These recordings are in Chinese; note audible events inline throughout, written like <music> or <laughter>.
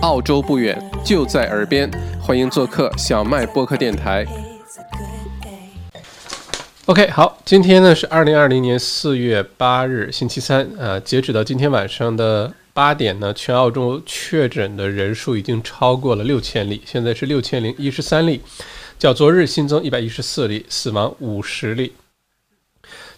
澳洲不远，就在耳边，欢迎做客小麦播客电台。OK，好，今天呢是二零二零年四月八日，星期三啊。截止到今天晚上的八点呢，全澳洲确诊的人数已经超过了六千例，现在是六千零一十三例，较昨日新增一百一十四例，死亡五十例。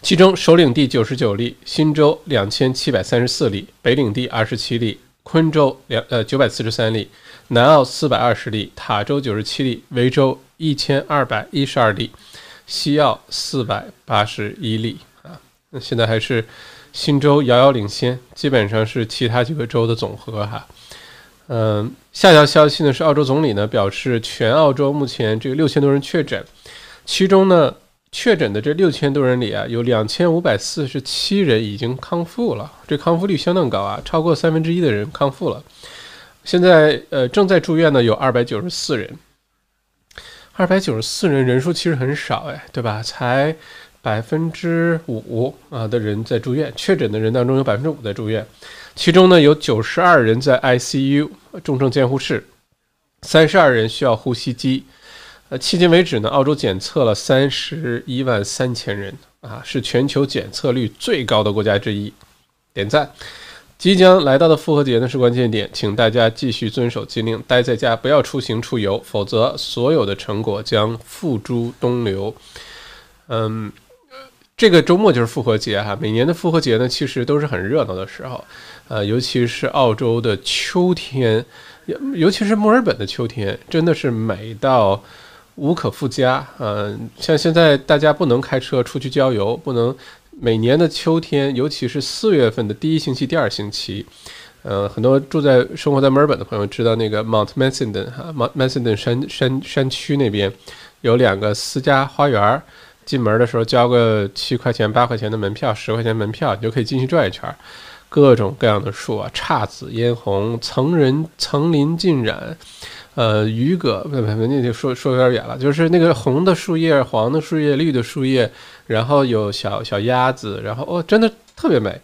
其中首领地九十九例，新州两千七百三十四例，北领地二十七例，昆州两呃九百四十三例，南澳四百二十例，塔州九十七例，维州一千二百一十二例，西澳四百八十一例啊。那现在还是新州遥遥领先，基本上是其他几个州的总和哈。嗯，下条消息呢是澳洲总理呢表示，全澳洲目前这个六千多人确诊，其中呢。确诊的这六千多人里啊，有两千五百四十七人已经康复了，这康复率相当高啊，超过三分之一的人康复了。现在呃正在住院的有二百九十四人，二百九十四人人数其实很少哎，对吧？才百分之五啊的人在住院，确诊的人当中有百分之五在住院，其中呢有九十二人在 ICU 重症监护室，三十二人需要呼吸机。迄今为止呢，澳洲检测了三十一万三千人啊，是全球检测率最高的国家之一，点赞。即将来到的复活节呢是关键点，请大家继续遵守禁令，待在家，不要出行出游，否则所有的成果将付诸东流。嗯，这个周末就是复活节哈，每年的复活节呢其实都是很热闹的时候，呃，尤其是澳洲的秋天，尤其是墨尔本的秋天，真的是美到。无可复加，嗯，像现在大家不能开车出去郊游，不能每年的秋天，尤其是四月份的第一星期、第二星期，呃，很多住在生活在墨尔本的朋友知道那个 Mount Macedon 哈，Mount Macedon 山山山区那边有两个私家花园，进门的时候交个七块钱、八块钱的门票，十块钱门票，你就可以进去转一圈，各种各样的树啊，姹紫嫣红，层人层林尽染。呃，渔葛不不不，那就说说有点远了。就是那个红的树叶、黄的树叶、绿的树叶，然后有小小鸭子，然后哦，真的特别美。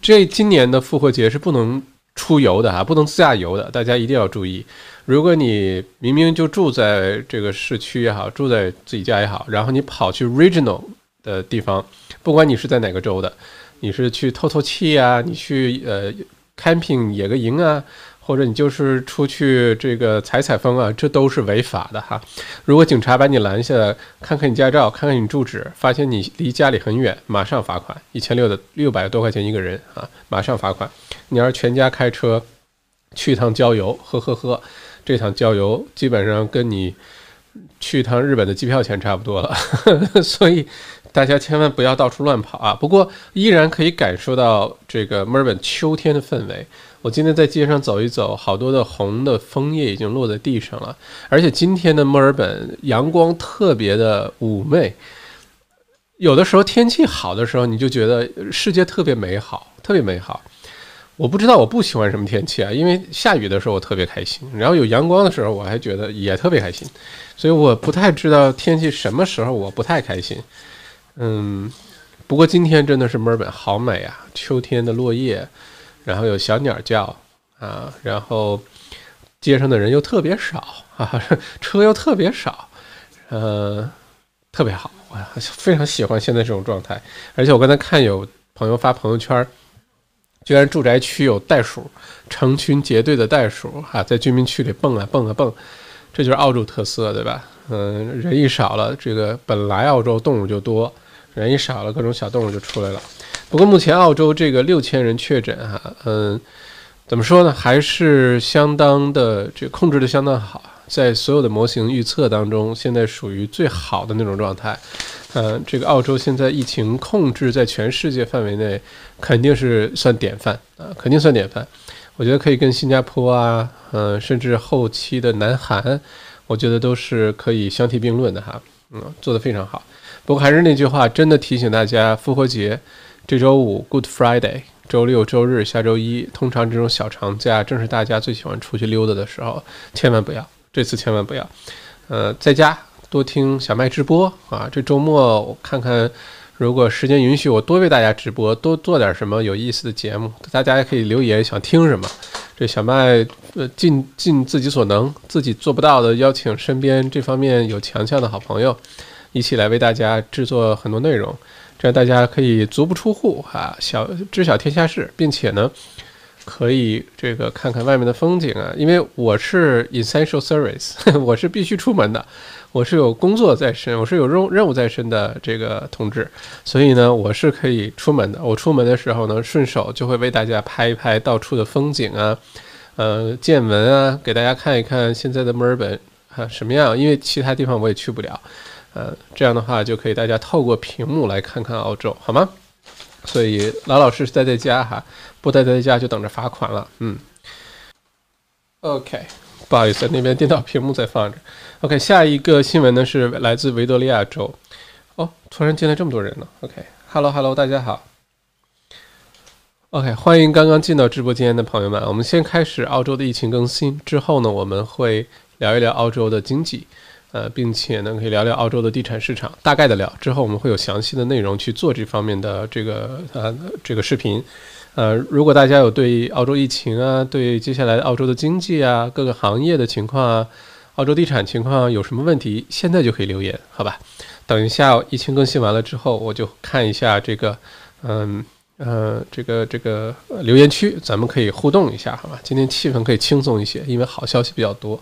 这今年的复活节是不能出游的啊，不能自驾游的，大家一定要注意。如果你明明就住在这个市区也好，住在自己家也好，然后你跑去 Regional 的地方，不管你是在哪个州的，你是去透透气啊，你去呃 camping 野个营啊。或者你就是出去这个采采风啊，这都是违法的哈。如果警察把你拦下来，看看你驾照，看看你住址，发现你离家里很远，马上罚款一千六的六百多块钱一个人啊，马上罚款。你要是全家开车去一趟郊游，呵呵呵，这趟郊游基本上跟你去一趟日本的机票钱差不多了，<laughs> 所以大家千万不要到处乱跑啊。不过依然可以感受到这个墨尔本秋天的氛围。我今天在街上走一走，好多的红的枫叶已经落在地上了，而且今天的墨尔本阳光特别的妩媚。有的时候天气好的时候，你就觉得世界特别美好，特别美好。我不知道我不喜欢什么天气啊，因为下雨的时候我特别开心，然后有阳光的时候我还觉得也特别开心，所以我不太知道天气什么时候我不太开心。嗯，不过今天真的是墨尔本好美啊，秋天的落叶。然后有小鸟叫啊，然后街上的人又特别少啊，<laughs> 车又特别少，呃，特别好，我非常喜欢现在这种状态。而且我刚才看有朋友发朋友圈，居然住宅区有袋鼠，成群结队的袋鼠哈，在居民区里蹦啊蹦啊蹦，这就是澳洲特色，对吧？嗯，人一少了，这个本来澳洲动物就多，人一少了，各种小动物就出来了。不过目前澳洲这个六千人确诊哈，嗯，怎么说呢？还是相当的这控制的相当好，在所有的模型预测当中，现在属于最好的那种状态。嗯，这个澳洲现在疫情控制在全世界范围内肯定是算典范啊，肯定算典范。我觉得可以跟新加坡啊，嗯，甚至后期的南韩，我觉得都是可以相提并论的哈。嗯，做得非常好。不过还是那句话，真的提醒大家，复活节。这周五 Good Friday，周六周日下周一，通常这种小长假正是大家最喜欢出去溜达的时候，千万不要，这次千万不要。呃，在家多听小麦直播啊，这周末我看看，如果时间允许，我多为大家直播，多做点什么有意思的节目，大家也可以留言想听什么。这小麦呃尽尽自己所能，自己做不到的，邀请身边这方面有强项的好朋友，一起来为大家制作很多内容，这样大家可以足不出户啊，小知晓天下事，并且呢。可以这个看看外面的风景啊，因为我是 essential service，<laughs> 我是必须出门的，我是有工作在身，我是有任任务在身的这个同志，所以呢，我是可以出门的。我出门的时候呢，顺手就会为大家拍一拍到处的风景啊，呃，见闻啊，给大家看一看现在的墨尔本啊什么样，因为其他地方我也去不了，呃，这样的话就可以大家透过屏幕来看看澳洲，好吗？所以老老实实待在家哈，不待在家就等着罚款了。嗯，OK，不好意思，那边电脑屏幕在放着。OK，下一个新闻呢是来自维多利亚州。哦，突然进来这么多人呢。OK，Hello，Hello，大家好。OK，欢迎刚刚进到直播间的朋友们。我们先开始澳洲的疫情更新，之后呢我们会聊一聊澳洲的经济。呃，并且呢，可以聊聊澳洲的地产市场，大概的聊。之后我们会有详细的内容去做这方面的这个呃这个视频。呃，如果大家有对澳洲疫情啊，对接下来澳洲的经济啊，各个行业的情况啊，澳洲地产情况有什么问题，现在就可以留言，好吧？等一下疫情更新完了之后，我就看一下这个，嗯呃，这个这个留言区，咱们可以互动一下，好吧？今天气氛可以轻松一些，因为好消息比较多。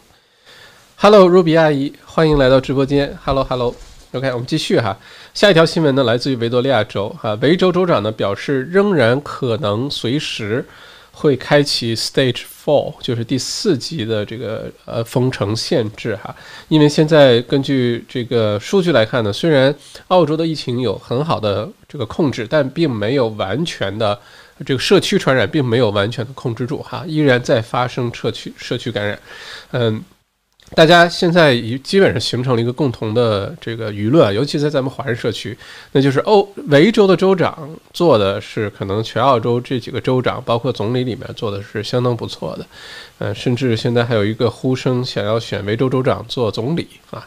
Hello，Ruby 阿姨，欢迎来到直播间。Hello，Hello，OK，我们继续哈。下一条新闻呢，来自于维多利亚州哈，维州州长呢表示，仍然可能随时会开启 Stage Four，就是第四级的这个呃封城限制哈。因为现在根据这个数据来看呢，虽然澳洲的疫情有很好的这个控制，但并没有完全的这个社区传染，并没有完全的控制住哈，依然在发生社区社区感染，嗯。大家现在已基本上形成了一个共同的这个舆论，尤其在咱们华人社区，那就是欧维州的州长做的是可能全澳洲这几个州长，包括总理里面做的是相当不错的，呃，甚至现在还有一个呼声想要选维州州长做总理啊。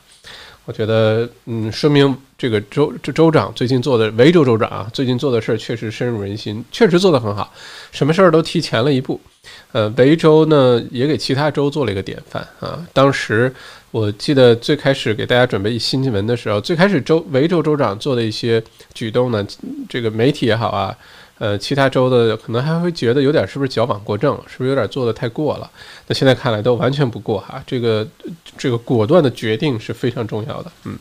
我觉得，嗯，说明这个州这州长最近做的维州州长啊，最近做的事儿确实深入人心，确实做得很好，什么事儿都提前了一步。呃，维州呢也给其他州做了一个典范啊。当时我记得最开始给大家准备新新闻的时候，最开始州维州州长做的一些举动呢，这个媒体也好啊。呃，其他州的可能还会觉得有点是不是矫枉过正，是不是有点做的太过了？那现在看来都完全不过哈，这个这个果断的决定是非常重要的，嗯。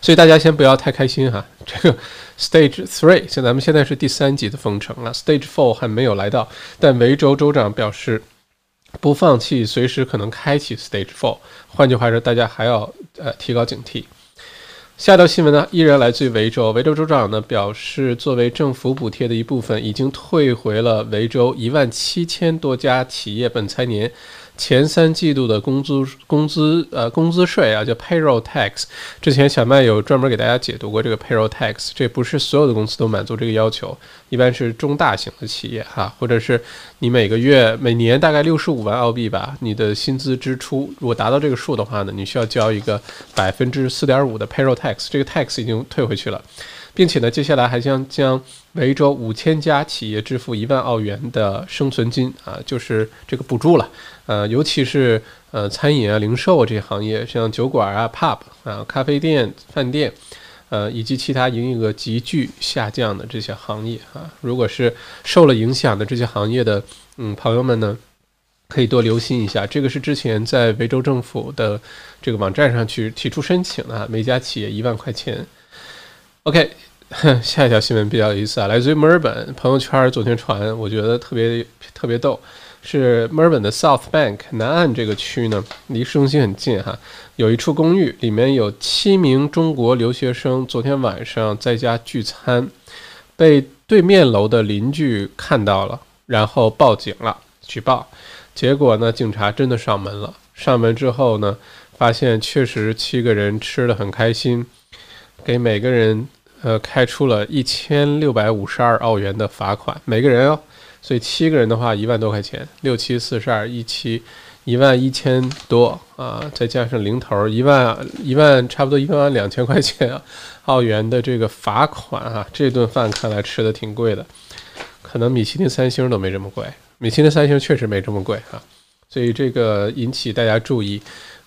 所以大家先不要太开心哈，这个 Stage Three，像咱们现在是第三级的封城了，Stage Four 还没有来到，但维州州长表示不放弃，随时可能开启 Stage Four。换句话说，大家还要呃提高警惕。下一条新闻呢，依然来自于维州。维州州长呢表示，作为政府补贴的一部分，已经退回了维州一万七千多家企业本财年。前三季度的工资工资呃工资税啊，叫 payroll tax。之前小麦有专门给大家解读过这个 payroll tax。这不是所有的公司都满足这个要求，一般是中大型的企业哈，或者是你每个月每年大概六十五万澳币吧，你的薪资支出如果达到这个数的话呢，你需要交一个百分之四点五的 payroll tax。这个 tax 已经退回去了。并且呢，接下来还将将维州五千家企业支付一万澳元的生存金啊，就是这个补助了。呃，尤其是呃餐饮啊、零售啊这些行业，像酒馆啊、pub 啊、咖啡店、饭店，呃，以及其他营业额急剧下降的这些行业啊，如果是受了影响的这些行业的嗯朋友们呢，可以多留心一下。这个是之前在维州政府的这个网站上去提出申请的，每家企业一万块钱。OK。<laughs> 下一条新闻比较有意思啊，来自于墨尔本朋友圈昨天传，我觉得特别特别逗，是墨尔本的 South Bank 南岸这个区呢，离市中心很近哈，有一处公寓，里面有七名中国留学生，昨天晚上在家聚餐，被对面楼的邻居看到了，然后报警了，举报，结果呢，警察真的上门了，上门之后呢，发现确实七个人吃的很开心，给每个人。呃，开出了一千六百五十二澳元的罚款，每个人哦，所以七个人的话一万多块钱，六七四十二，一七一万一千多啊，再加上零头一万一万，差不多一万两千块钱啊澳元的这个罚款啊，这顿饭看来吃的挺贵的，可能米其林三星都没这么贵米其林三星确实没这么贵哈，所以这个引起大家注意。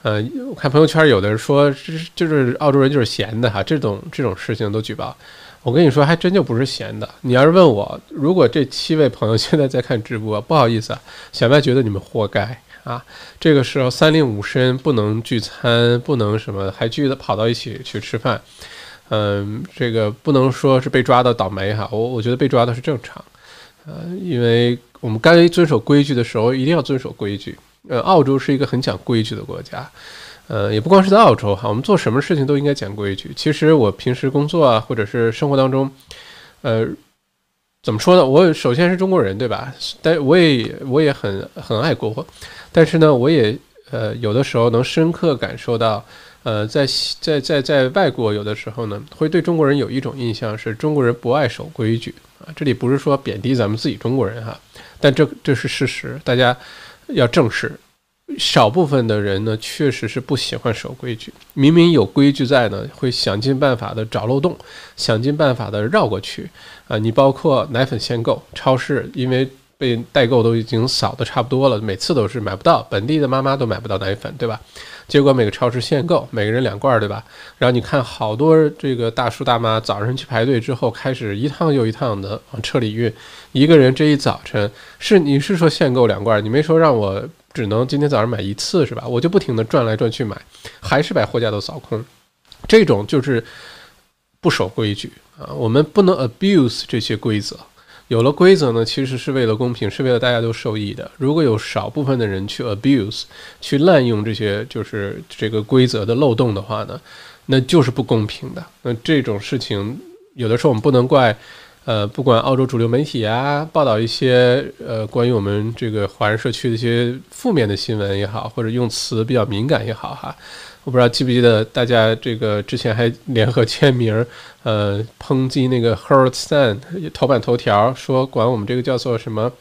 呃，我看朋友圈有的人说，就是澳洲人就是闲的哈，这种这种事情都举报。我跟你说，还真就不是闲的。你要是问我，如果这七位朋友 <laughs> 现在在看直播，不好意思啊，小麦觉得你们活该啊。这个时候三令五申，不能聚餐，不能什么，还聚的跑到一起去吃饭。嗯，这个不能说是被抓到倒霉哈，我我觉得被抓的是正常。呃，因为我们该遵守规矩的时候，一定要遵守规矩。呃，澳洲是一个很讲规矩的国家。呃，也不光是在澳洲哈，我们做什么事情都应该讲规矩。其实我平时工作啊，或者是生活当中，呃，怎么说呢？我首先是中国人，对吧？但我也我也很很爱国，但是呢，我也呃有的时候能深刻感受到，呃，在在在在外国有的时候呢，会对中国人有一种印象是中国人不爱守规矩啊。这里不是说贬低咱们自己中国人哈，但这这是事实，大家要正视。少部分的人呢，确实是不喜欢守规矩。明明有规矩在呢，会想尽办法的找漏洞，想尽办法的绕过去。啊，你包括奶粉限购，超市因为被代购都已经扫的差不多了，每次都是买不到，本地的妈妈都买不到奶粉，对吧？结果每个超市限购，每个人两罐，对吧？然后你看好多这个大叔大妈早上去排队之后，开始一趟又一趟的往车里运，一个人这一早晨是你是说限购两罐，你没说让我。只能今天早上买一次是吧？我就不停的转来转去买，还是把货架都扫空。这种就是不守规矩啊！我们不能 abuse 这些规则。有了规则呢，其实是为了公平，是为了大家都受益的。如果有少部分的人去 abuse，去滥用这些就是这个规则的漏洞的话呢，那就是不公平的。那这种事情，有的时候我们不能怪。呃，不管澳洲主流媒体啊，报道一些呃关于我们这个华人社区的一些负面的新闻也好，或者用词比较敏感也好哈，我不知道记不记得大家这个之前还联合签名，呃，抨击那个 Herald Sun 头版头条说管我们这个叫做什么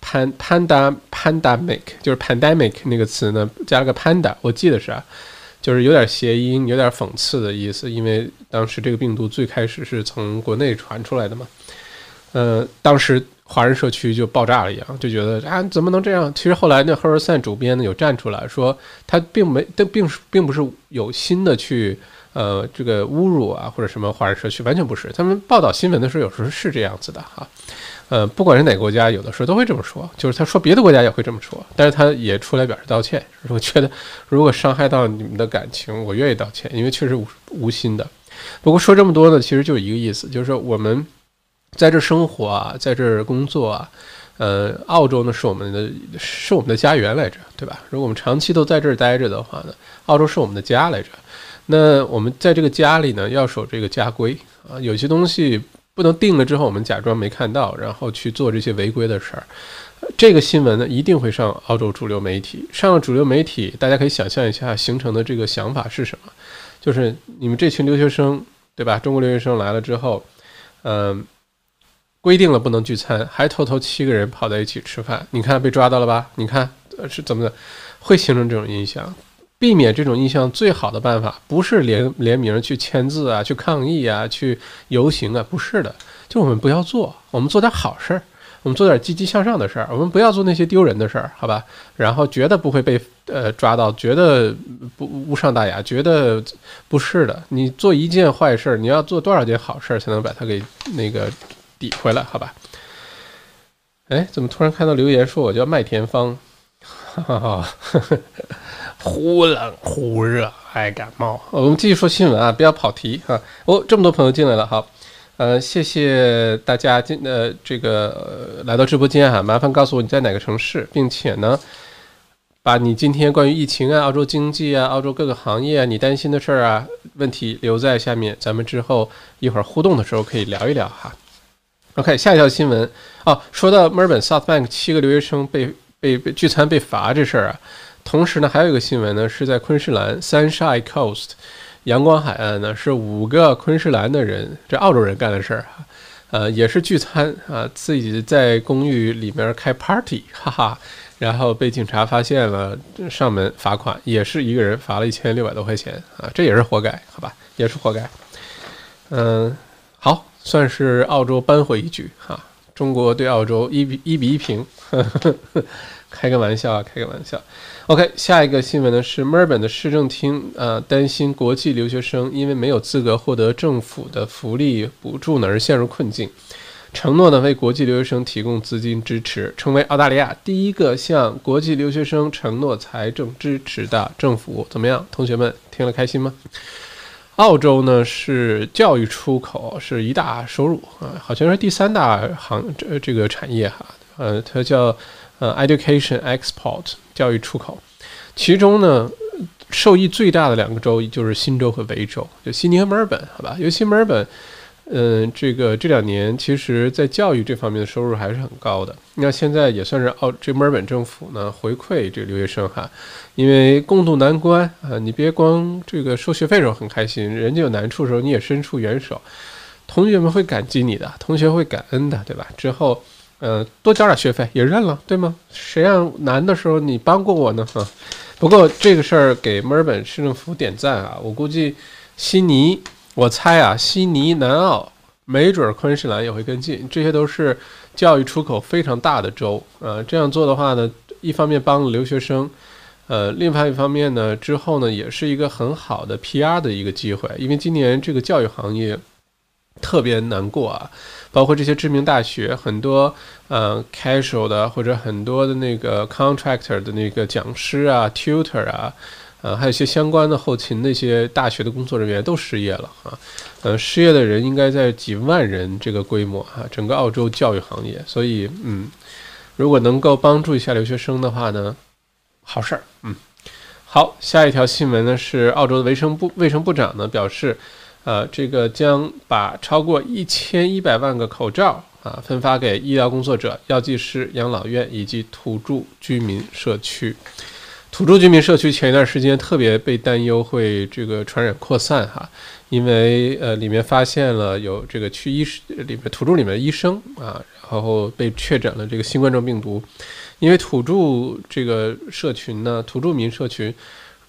pan panda pandemic，就是 pandemic 那个词呢加了个 panda，我记得是啊。就是有点谐音，有点讽刺的意思，因为当时这个病毒最开始是从国内传出来的嘛，呃，当时华人社区就爆炸了一样，就觉得啊，怎么能这样？其实后来那赫尔散主编呢有站出来说，他并没，但并并不是有心的去呃这个侮辱啊或者什么华人社区，完全不是。他们报道新闻的时候有时候是这样子的哈。呃，不管是哪个国家，有的时候都会这么说，就是他说别的国家也会这么说，但是他也出来表示道歉。我觉得如果伤害到你们的感情，我愿意道歉，因为确实无心的。不过说这么多呢，其实就一个意思，就是说我们在这生活啊，在这儿工作啊，呃，澳洲呢是我们的，是我们的家园来着，对吧？如果我们长期都在这儿待着的话呢，澳洲是我们的家来着。那我们在这个家里呢，要守这个家规啊，有些东西。不能定了之后，我们假装没看到，然后去做这些违规的事儿。这个新闻呢，一定会上澳洲主流媒体。上了主流媒体，大家可以想象一下形成的这个想法是什么？就是你们这群留学生，对吧？中国留学生来了之后，嗯，规定了不能聚餐，还偷偷七个人跑在一起吃饭。你看被抓到了吧？你看呃是怎么的？会形成这种印象。避免这种印象最好的办法，不是联联名去签字啊，去抗议啊，去游行啊，不是的，就我们不要做，我们做点好事儿，我们做点积极向上的事儿，我们不要做那些丢人的事儿，好吧？然后觉得不会被呃抓到，觉得不无伤大雅，觉得不是的，你做一件坏事儿，你要做多少件好事儿才能把它给那个抵回来，好吧？哎，怎么突然看到留言说我叫麦田芳？哈哈哈。忽冷忽热，爱感冒。我们继续说新闻啊，不要跑题哈。哦，这么多朋友进来了，好，呃，谢谢大家进呃这个来到直播间哈。麻烦告诉我你在哪个城市，并且呢，把你今天关于疫情啊、澳洲经济啊、澳洲各个行业啊你担心的事儿啊问题留在下面，咱们之后一会儿互动的时候可以聊一聊哈。OK，下一条新闻哦，说到墨尔本 South Bank 七个留学生被被被聚餐被罚这事儿啊。同时呢，还有一个新闻呢，是在昆士兰 Sunshine Coast 阳光海岸呢，是五个昆士兰的人，这澳洲人干的事儿哈，呃，也是聚餐啊，自己在公寓里面开 party，哈哈，然后被警察发现了，上门罚款，也是一个人罚了一千六百多块钱啊，这也是活该，好吧，也是活该。嗯，算是澳洲扳回一局哈。中国对澳洲一比一比一平，<laughs> 开个玩笑啊，开个玩笑。OK，下一个新闻呢是墨尔本的市政厅啊担心国际留学生因为没有资格获得政府的福利补助呢而陷入困境，承诺呢为国际留学生提供资金支持，成为澳大利亚第一个向国际留学生承诺财政支持的政府。怎么样，同学们听了开心吗？澳洲呢是教育出口是一大收入啊，好像是第三大行这这个产业哈，呃，它叫呃 education export 教育出口，其中呢受益最大的两个州就是新州和维州，就悉尼和墨尔本，好吧，尤其墨尔本。嗯，这个这两年其实，在教育这方面的收入还是很高的。那现在也算是澳这墨尔本政府呢回馈这个留学生哈，因为共度难关啊，你别光这个收学费时候很开心，人家有难处的时候你也伸出援手，同学们会感激你的，同学会感恩的，对吧？之后，呃，多交点学费也认了，对吗？谁让难的时候你帮过我呢？哈，不过这个事儿给墨尔本市政府点赞啊，我估计悉尼。我猜啊，悉尼、南澳，没准昆士兰也会跟进，这些都是教育出口非常大的州。呃，这样做的话呢，一方面帮了留学生，呃，另外一方面呢，之后呢，也是一个很好的 PR 的一个机会。因为今年这个教育行业特别难过啊，包括这些知名大学，很多呃 casual 的或者很多的那个 contractor 的那个讲师啊，tutor 啊。呃，还有一些相关的后勤那些大学的工作人员都失业了啊，呃，失业的人应该在几万人这个规模啊，整个澳洲教育行业，所以嗯，如果能够帮助一下留学生的话呢，好事儿，嗯，好，下一条新闻呢是澳洲的卫生部卫生部长呢表示，呃，这个将把超过一千一百万个口罩啊分发给医疗工作者、药剂师、养老院以及土著居民社区。土著居民社区前一段时间特别被担忧会这个传染扩散哈，因为呃里面发现了有这个去医里面土著里面的医生啊，然后被确诊了这个新冠状病毒，因为土著这个社群呢，土著民社群，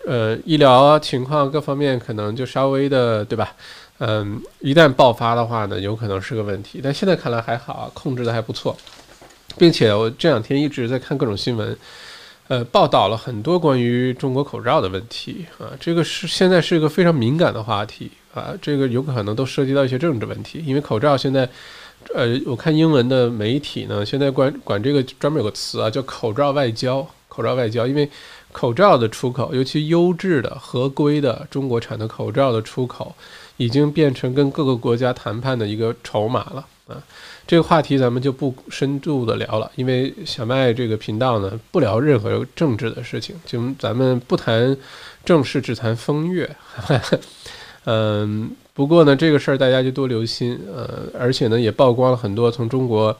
呃医疗情况各方面可能就稍微的对吧？嗯，一旦爆发的话呢，有可能是个问题，但现在看来还好，控制的还不错，并且我这两天一直在看各种新闻。呃，报道了很多关于中国口罩的问题啊，这个是现在是一个非常敏感的话题啊，这个有可能都涉及到一些政治问题，因为口罩现在，呃，我看英文的媒体呢，现在管管这个专门有个词啊，叫口罩外交，口罩外交，因为口罩的出口，尤其优质的、合规的中国产的口罩的出口，已经变成跟各个国家谈判的一个筹码了啊。这个话题咱们就不深度的聊了，因为小麦这个频道呢不聊任何政治的事情，就咱们不谈正事，只谈风月。<laughs> 嗯，不过呢，这个事儿大家就多留心。呃，而且呢，也曝光了很多从中国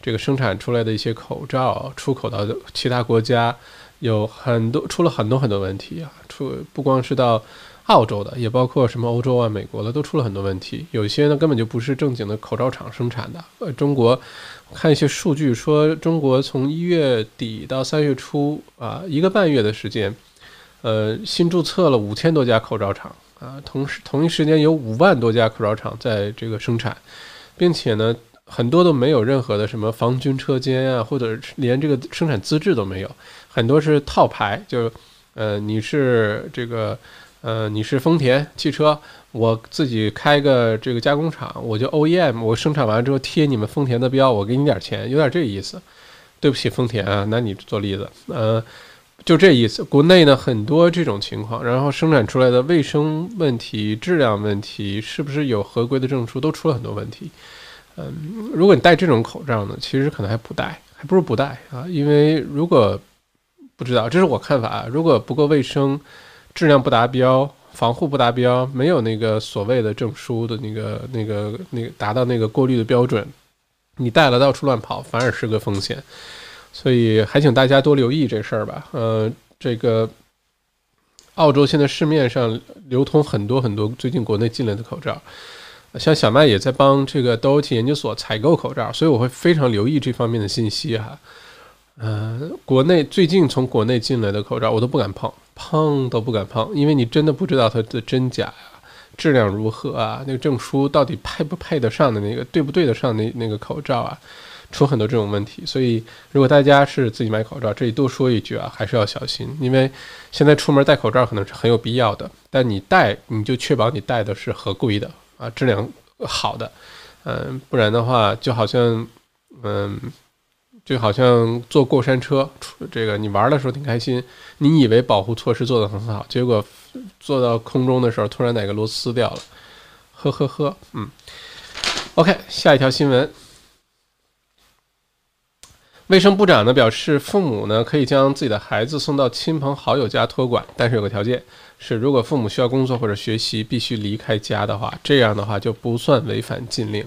这个生产出来的一些口罩出口到其他国家，有很多出了很多很多问题啊，出不光是到。澳洲的也包括什么欧洲啊、美国的都出了很多问题，有一些呢根本就不是正经的口罩厂生产的。呃，中国看一些数据说，中国从一月底到三月初啊，一个半月的时间，呃，新注册了五千多家口罩厂啊，同时同一时间有五万多家口罩厂在这个生产，并且呢，很多都没有任何的什么防菌车间啊，或者连这个生产资质都没有，很多是套牌，就呃，你是这个。呃，你是丰田汽车，我自己开个这个加工厂，我就 OEM，我生产完之后贴你们丰田的标，我给你点钱，有点这意思。对不起，丰田啊，拿你做例子，呃，就这意思。国内呢很多这种情况，然后生产出来的卫生问题、质量问题，是不是有合规的证书，都出了很多问题。嗯，如果你戴这种口罩呢，其实可能还不戴，还不如不戴啊，因为如果不知道，这是我看法，如果不够卫生。质量不达标，防护不达标，没有那个所谓的证书的那个、那个、那个达到那个过滤的标准，你戴了到处乱跑，反而是个风险。所以还请大家多留意这事儿吧。呃，这个澳洲现在市面上流通很多很多最近国内进来的口罩，像小麦也在帮这个 DOT 研究所采购口罩，所以我会非常留意这方面的信息哈。呃，国内最近从国内进来的口罩我都不敢碰。碰都不敢碰，因为你真的不知道它的真假呀，质量如何啊？那个证书到底配不配得上的那个，对不对得上那那个口罩啊？出很多这种问题。所以，如果大家是自己买口罩，这里多说一句啊，还是要小心，因为现在出门戴口罩可能是很有必要的，但你戴你就确保你戴的是合规的啊，质量好的，嗯，不然的话就好像，嗯。就好像坐过山车，这个你玩的时候挺开心，你以为保护措施做得很好，结果坐到空中的时候，突然哪个螺丝掉了，呵呵呵，嗯，OK，下一条新闻，卫生部长呢表示，父母呢可以将自己的孩子送到亲朋好友家托管，但是有个条件是，如果父母需要工作或者学习必须离开家的话，这样的话就不算违反禁令。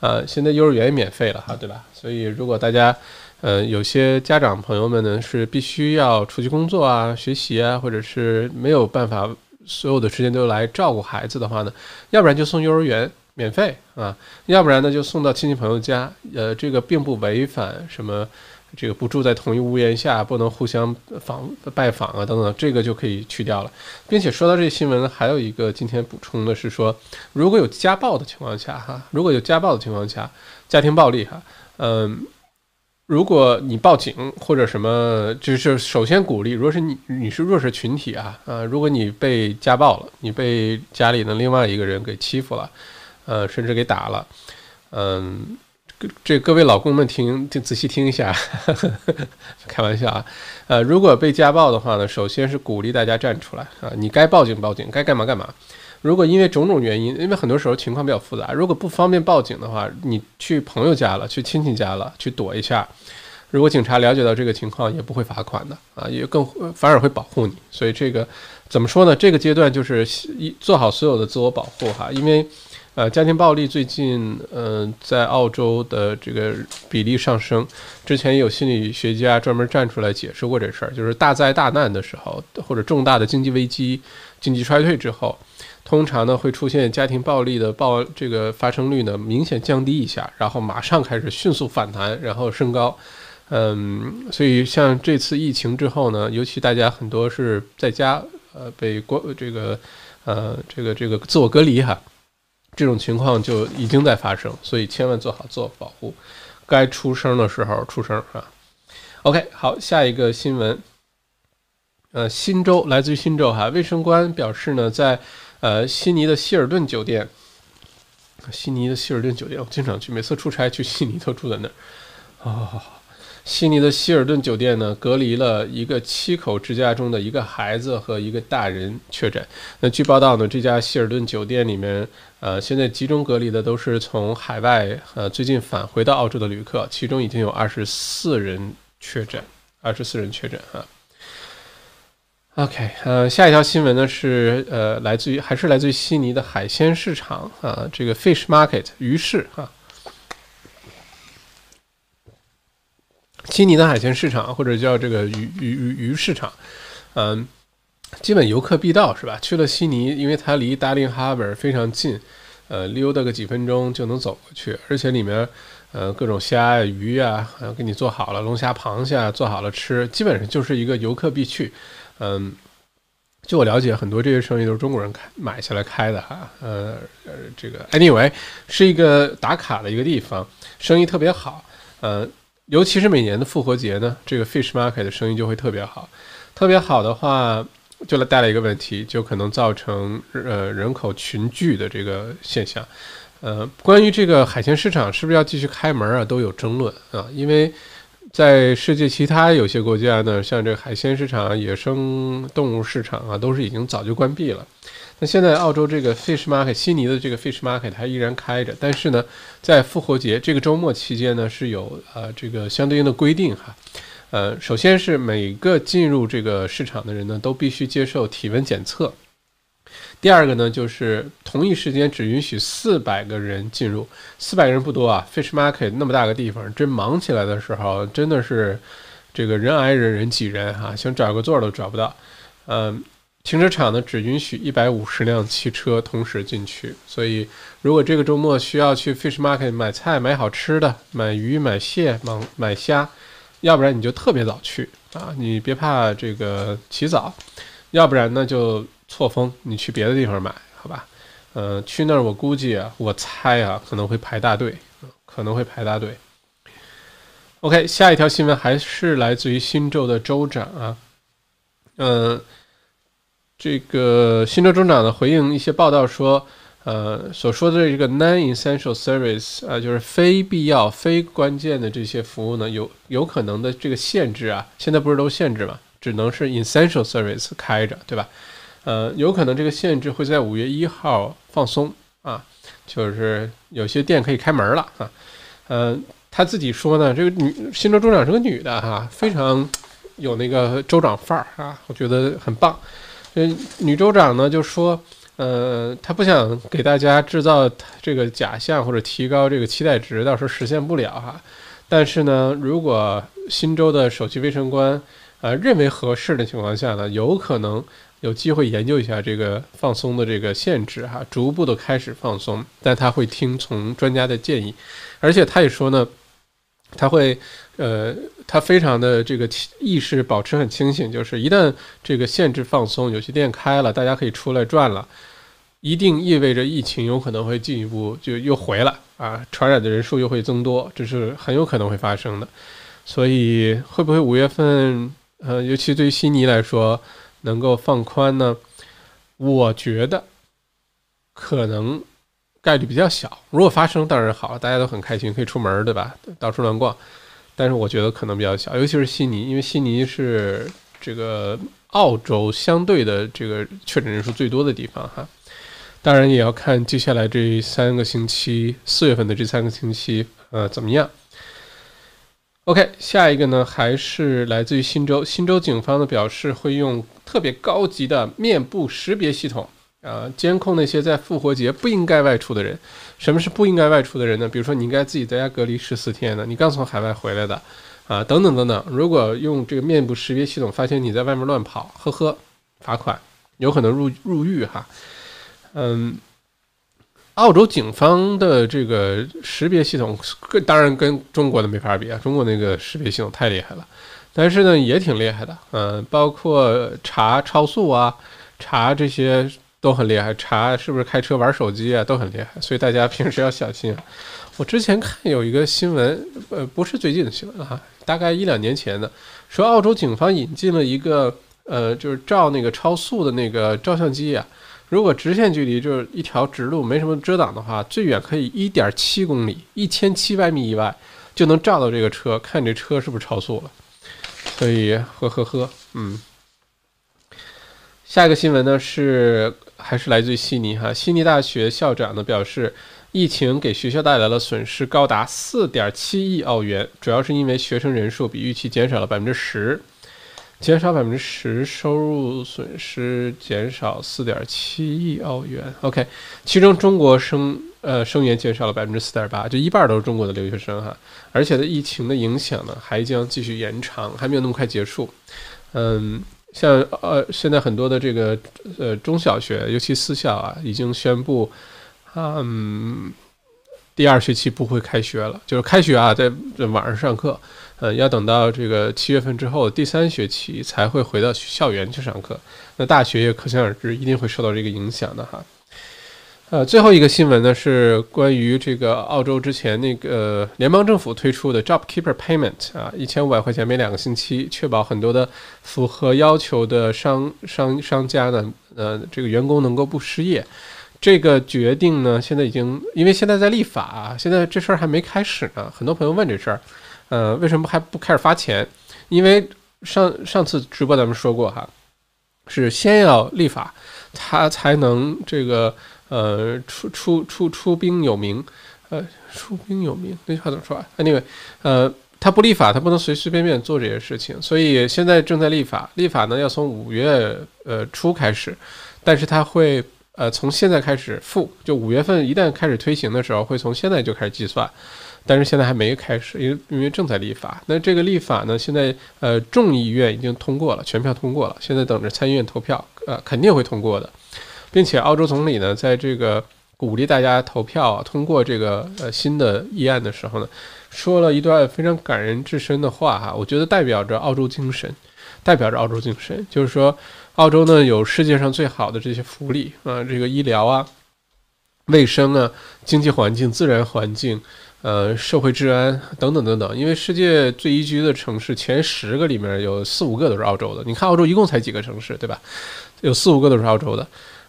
呃，现在幼儿园也免费了哈，对吧？所以如果大家，呃，有些家长朋友们呢是必须要出去工作啊、学习啊，或者是没有办法所有的时间都来照顾孩子的话呢，要不然就送幼儿园免费啊，要不然呢就送到亲戚朋友家，呃，这个并不违反什么。这个不住在同一屋檐下，不能互相访拜访啊，等等，这个就可以去掉了。并且说到这新闻，还有一个今天补充的是说，如果有家暴的情况下，哈，如果有家暴的情况下，家庭暴力，哈，嗯，如果你报警或者什么，就是首先鼓励，如果是你你是弱势群体啊，呃，如果你被家暴了，你被家里的另外一个人给欺负了，呃，甚至给打了，嗯。这各位老公们听，听仔细听一下，<laughs> 开玩笑啊，呃，如果被家暴的话呢，首先是鼓励大家站出来啊，你该报警报警，该干嘛干嘛。如果因为种种原因，因为很多时候情况比较复杂，如果不方便报警的话，你去朋友家了，去亲戚家了，去躲一下。如果警察了解到这个情况，也不会罚款的啊，也更反而会保护你。所以这个怎么说呢？这个阶段就是一做好所有的自我保护哈，因为。呃，家庭暴力最近，嗯，在澳洲的这个比例上升。之前有心理学家专门站出来解释过这事儿，就是大灾大难的时候，或者重大的经济危机、经济衰退之后，通常呢会出现家庭暴力的暴这个发生率呢明显降低一下，然后马上开始迅速反弹，然后升高。嗯，所以像这次疫情之后呢，尤其大家很多是在家，呃，被关这个，呃，这个这个自我隔离哈。这种情况就已经在发生，所以千万做好自我保护，该出声的时候出声啊。OK，好，下一个新闻，呃，新州来自于新州哈，卫生官表示呢，在呃悉尼的希尔顿酒店，悉尼的希尔顿酒店我经常去，每次出差去悉尼都住在那儿，好好好。悉尼的希尔顿酒店呢，隔离了一个七口之家中的一个孩子和一个大人确诊。那据报道呢，这家希尔顿酒店里面，呃，现在集中隔离的都是从海外呃最近返回到澳洲的旅客，其中已经有二十四人确诊，二十四人确诊啊。OK，呃，下一条新闻呢是呃来自于还是来自于悉尼的海鲜市场啊，这个 Fish Market 鱼市啊。悉尼的海鲜市场，或者叫这个鱼鱼鱼鱼市场，嗯，基本游客必到是吧？去了悉尼，因为它离 Darling Harbour 非常近，呃，溜达个几分钟就能走过去，而且里面呃各种虾呀、鱼呀，呃，给你做好了，龙虾、螃蟹，做好了吃，基本上就是一个游客必去。嗯，据我了解，很多这些生意都是中国人开买下来开的哈，呃呃，这个 Anyway 是一个打卡的一个地方，生意特别好，嗯。尤其是每年的复活节呢，这个 fish market 的生意就会特别好。特别好的话，就来带来一个问题，就可能造成呃人口群聚的这个现象。呃，关于这个海鲜市场是不是要继续开门啊，都有争论啊。因为在世界其他有些国家呢，像这个海鲜市场、野生动物市场啊，都是已经早就关闭了。那现在澳洲这个 fish market，悉尼的这个 fish market 还依然开着，但是呢，在复活节这个周末期间呢，是有呃这个相对应的规定哈，呃，首先是每个进入这个市场的人呢，都必须接受体温检测。第二个呢，就是同一时间只允许四百个人进入，四百个人不多啊，fish market 那么大个地方，真忙起来的时候，真的是这个人挨人人挤人哈，想找个座都找不到，嗯。停车场呢，只允许一百五十辆汽车同时进去，所以如果这个周末需要去 fish market 买菜、买好吃的、买鱼、买蟹、买买虾，要不然你就特别早去啊，你别怕这个起早，要不然呢就错峰，你去别的地方买，好吧？嗯，去那儿我估计啊，我猜啊，可能会排大队，可能会排大队。OK，下一条新闻还是来自于新州的州长啊，嗯，这个新州州长呢回应一些报道说，呃，所说的这个 non-essential service 啊，就是非必要、非关键的这些服务呢，有有可能的这个限制啊，现在不是都限制嘛，只能是 essential service 开着，对吧？呃，有可能这个限制会在五月一号放松啊，就是有些店可以开门了啊，嗯。他自己说呢，这个女新州州长是个女的哈，非常有那个州长范儿啊，我觉得很棒。嗯女州长呢就说，呃，她不想给大家制造这个假象或者提高这个期待值，到时候实现不了哈。但是呢，如果新州的首席卫生官呃认为合适的情况下呢，有可能有机会研究一下这个放松的这个限制哈，逐步的开始放松，但他会听从专家的建议，而且他也说呢。他会，呃，他非常的这个意识保持很清醒，就是一旦这个限制放松，有些店开了，大家可以出来转了，一定意味着疫情有可能会进一步就又回来啊，传染的人数又会增多，这是很有可能会发生的。所以会不会五月份，呃，尤其对于悉尼来说能够放宽呢？我觉得可能。概率比较小，如果发生当然好，大家都很开心，可以出门，对吧？到处乱逛。但是我觉得可能比较小，尤其是悉尼，因为悉尼是这个澳洲相对的这个确诊人数最多的地方哈。当然也要看接下来这三个星期，四月份的这三个星期，呃，怎么样？OK，下一个呢，还是来自于新州，新州警方呢表示会用特别高级的面部识别系统。啊，监控那些在复活节不应该外出的人。什么是不应该外出的人呢？比如说，你应该自己在家隔离十四天的，你刚从海外回来的，啊，等等等等。如果用这个面部识别系统发现你在外面乱跑，呵呵，罚款，有可能入入狱哈。嗯，澳洲警方的这个识别系统，当然跟中国的没法比啊，中国那个识别系统太厉害了，但是呢也挺厉害的，嗯，包括查超速啊，查这些。都很厉害，查是不是开车玩手机啊，都很厉害，所以大家平时要小心。<laughs> 我之前看有一个新闻，呃，不是最近的新闻啊，大概一两年前的，说澳洲警方引进了一个，呃，就是照那个超速的那个照相机啊，如果直线距离就是一条直路没什么遮挡的话，最远可以一点七公里，一千七百米以外就能照到这个车，看这车是不是超速了。所以，呵呵呵，嗯。下一个新闻呢是。还是来自于悉尼哈，悉尼大学校长呢表示，疫情给学校带来了损失高达四点七亿澳元，主要是因为学生人数比预期减少了百分之十，减少百分之十，收入损失减少四点七亿澳元。OK，其中中国生呃生源减少了百分之四点八，就一半都是中国的留学生哈，而且的疫情的影响呢还将继续延长，还没有那么快结束，嗯。像呃，现在很多的这个呃中小学，尤其私校啊，已经宣布，嗯，第二学期不会开学了，就是开学啊，在晚上上课，呃，要等到这个七月份之后，第三学期才会回到校园去上课。那大学也可想而知，一定会受到这个影响的哈。呃，最后一个新闻呢是关于这个澳洲之前那个联邦政府推出的 JobKeeper Payment 啊，一千五百块钱每两个星期，确保很多的符合要求的商商商家呢，呃，这个员工能够不失业。这个决定呢，现在已经因为现在在立法，现在这事儿还没开始呢。很多朋友问这事儿，呃，为什么还不开始发钱？因为上上次直播咱们说过哈，是先要立法，他才能这个。呃，出出出出兵有名，呃，出兵有名，那句话怎么说啊？Anyway，呃，他不立法，他不能随随便便做这些事情，所以现在正在立法。立法呢，要从五月呃初开始，但是他会呃从现在开始付，就五月份一旦开始推行的时候，会从现在就开始计算，但是现在还没开始，因为因为正在立法。那这个立法呢，现在呃众议院已经通过了，全票通过了，现在等着参议院投票，呃，肯定会通过的。并且澳洲总理呢，在这个鼓励大家投票啊通过这个呃新的议案的时候呢，说了一段非常感人至深的话哈，我觉得代表着澳洲精神，代表着澳洲精神，就是说澳洲呢有世界上最好的这些福利啊，这个医疗啊、卫生啊、经济环境、自然环境，呃，社会治安等等等等。因为世界最宜居的城市前十个里面有四五个都是澳洲的。你看澳洲一共才几个城市，对吧？有四五个都是澳洲的，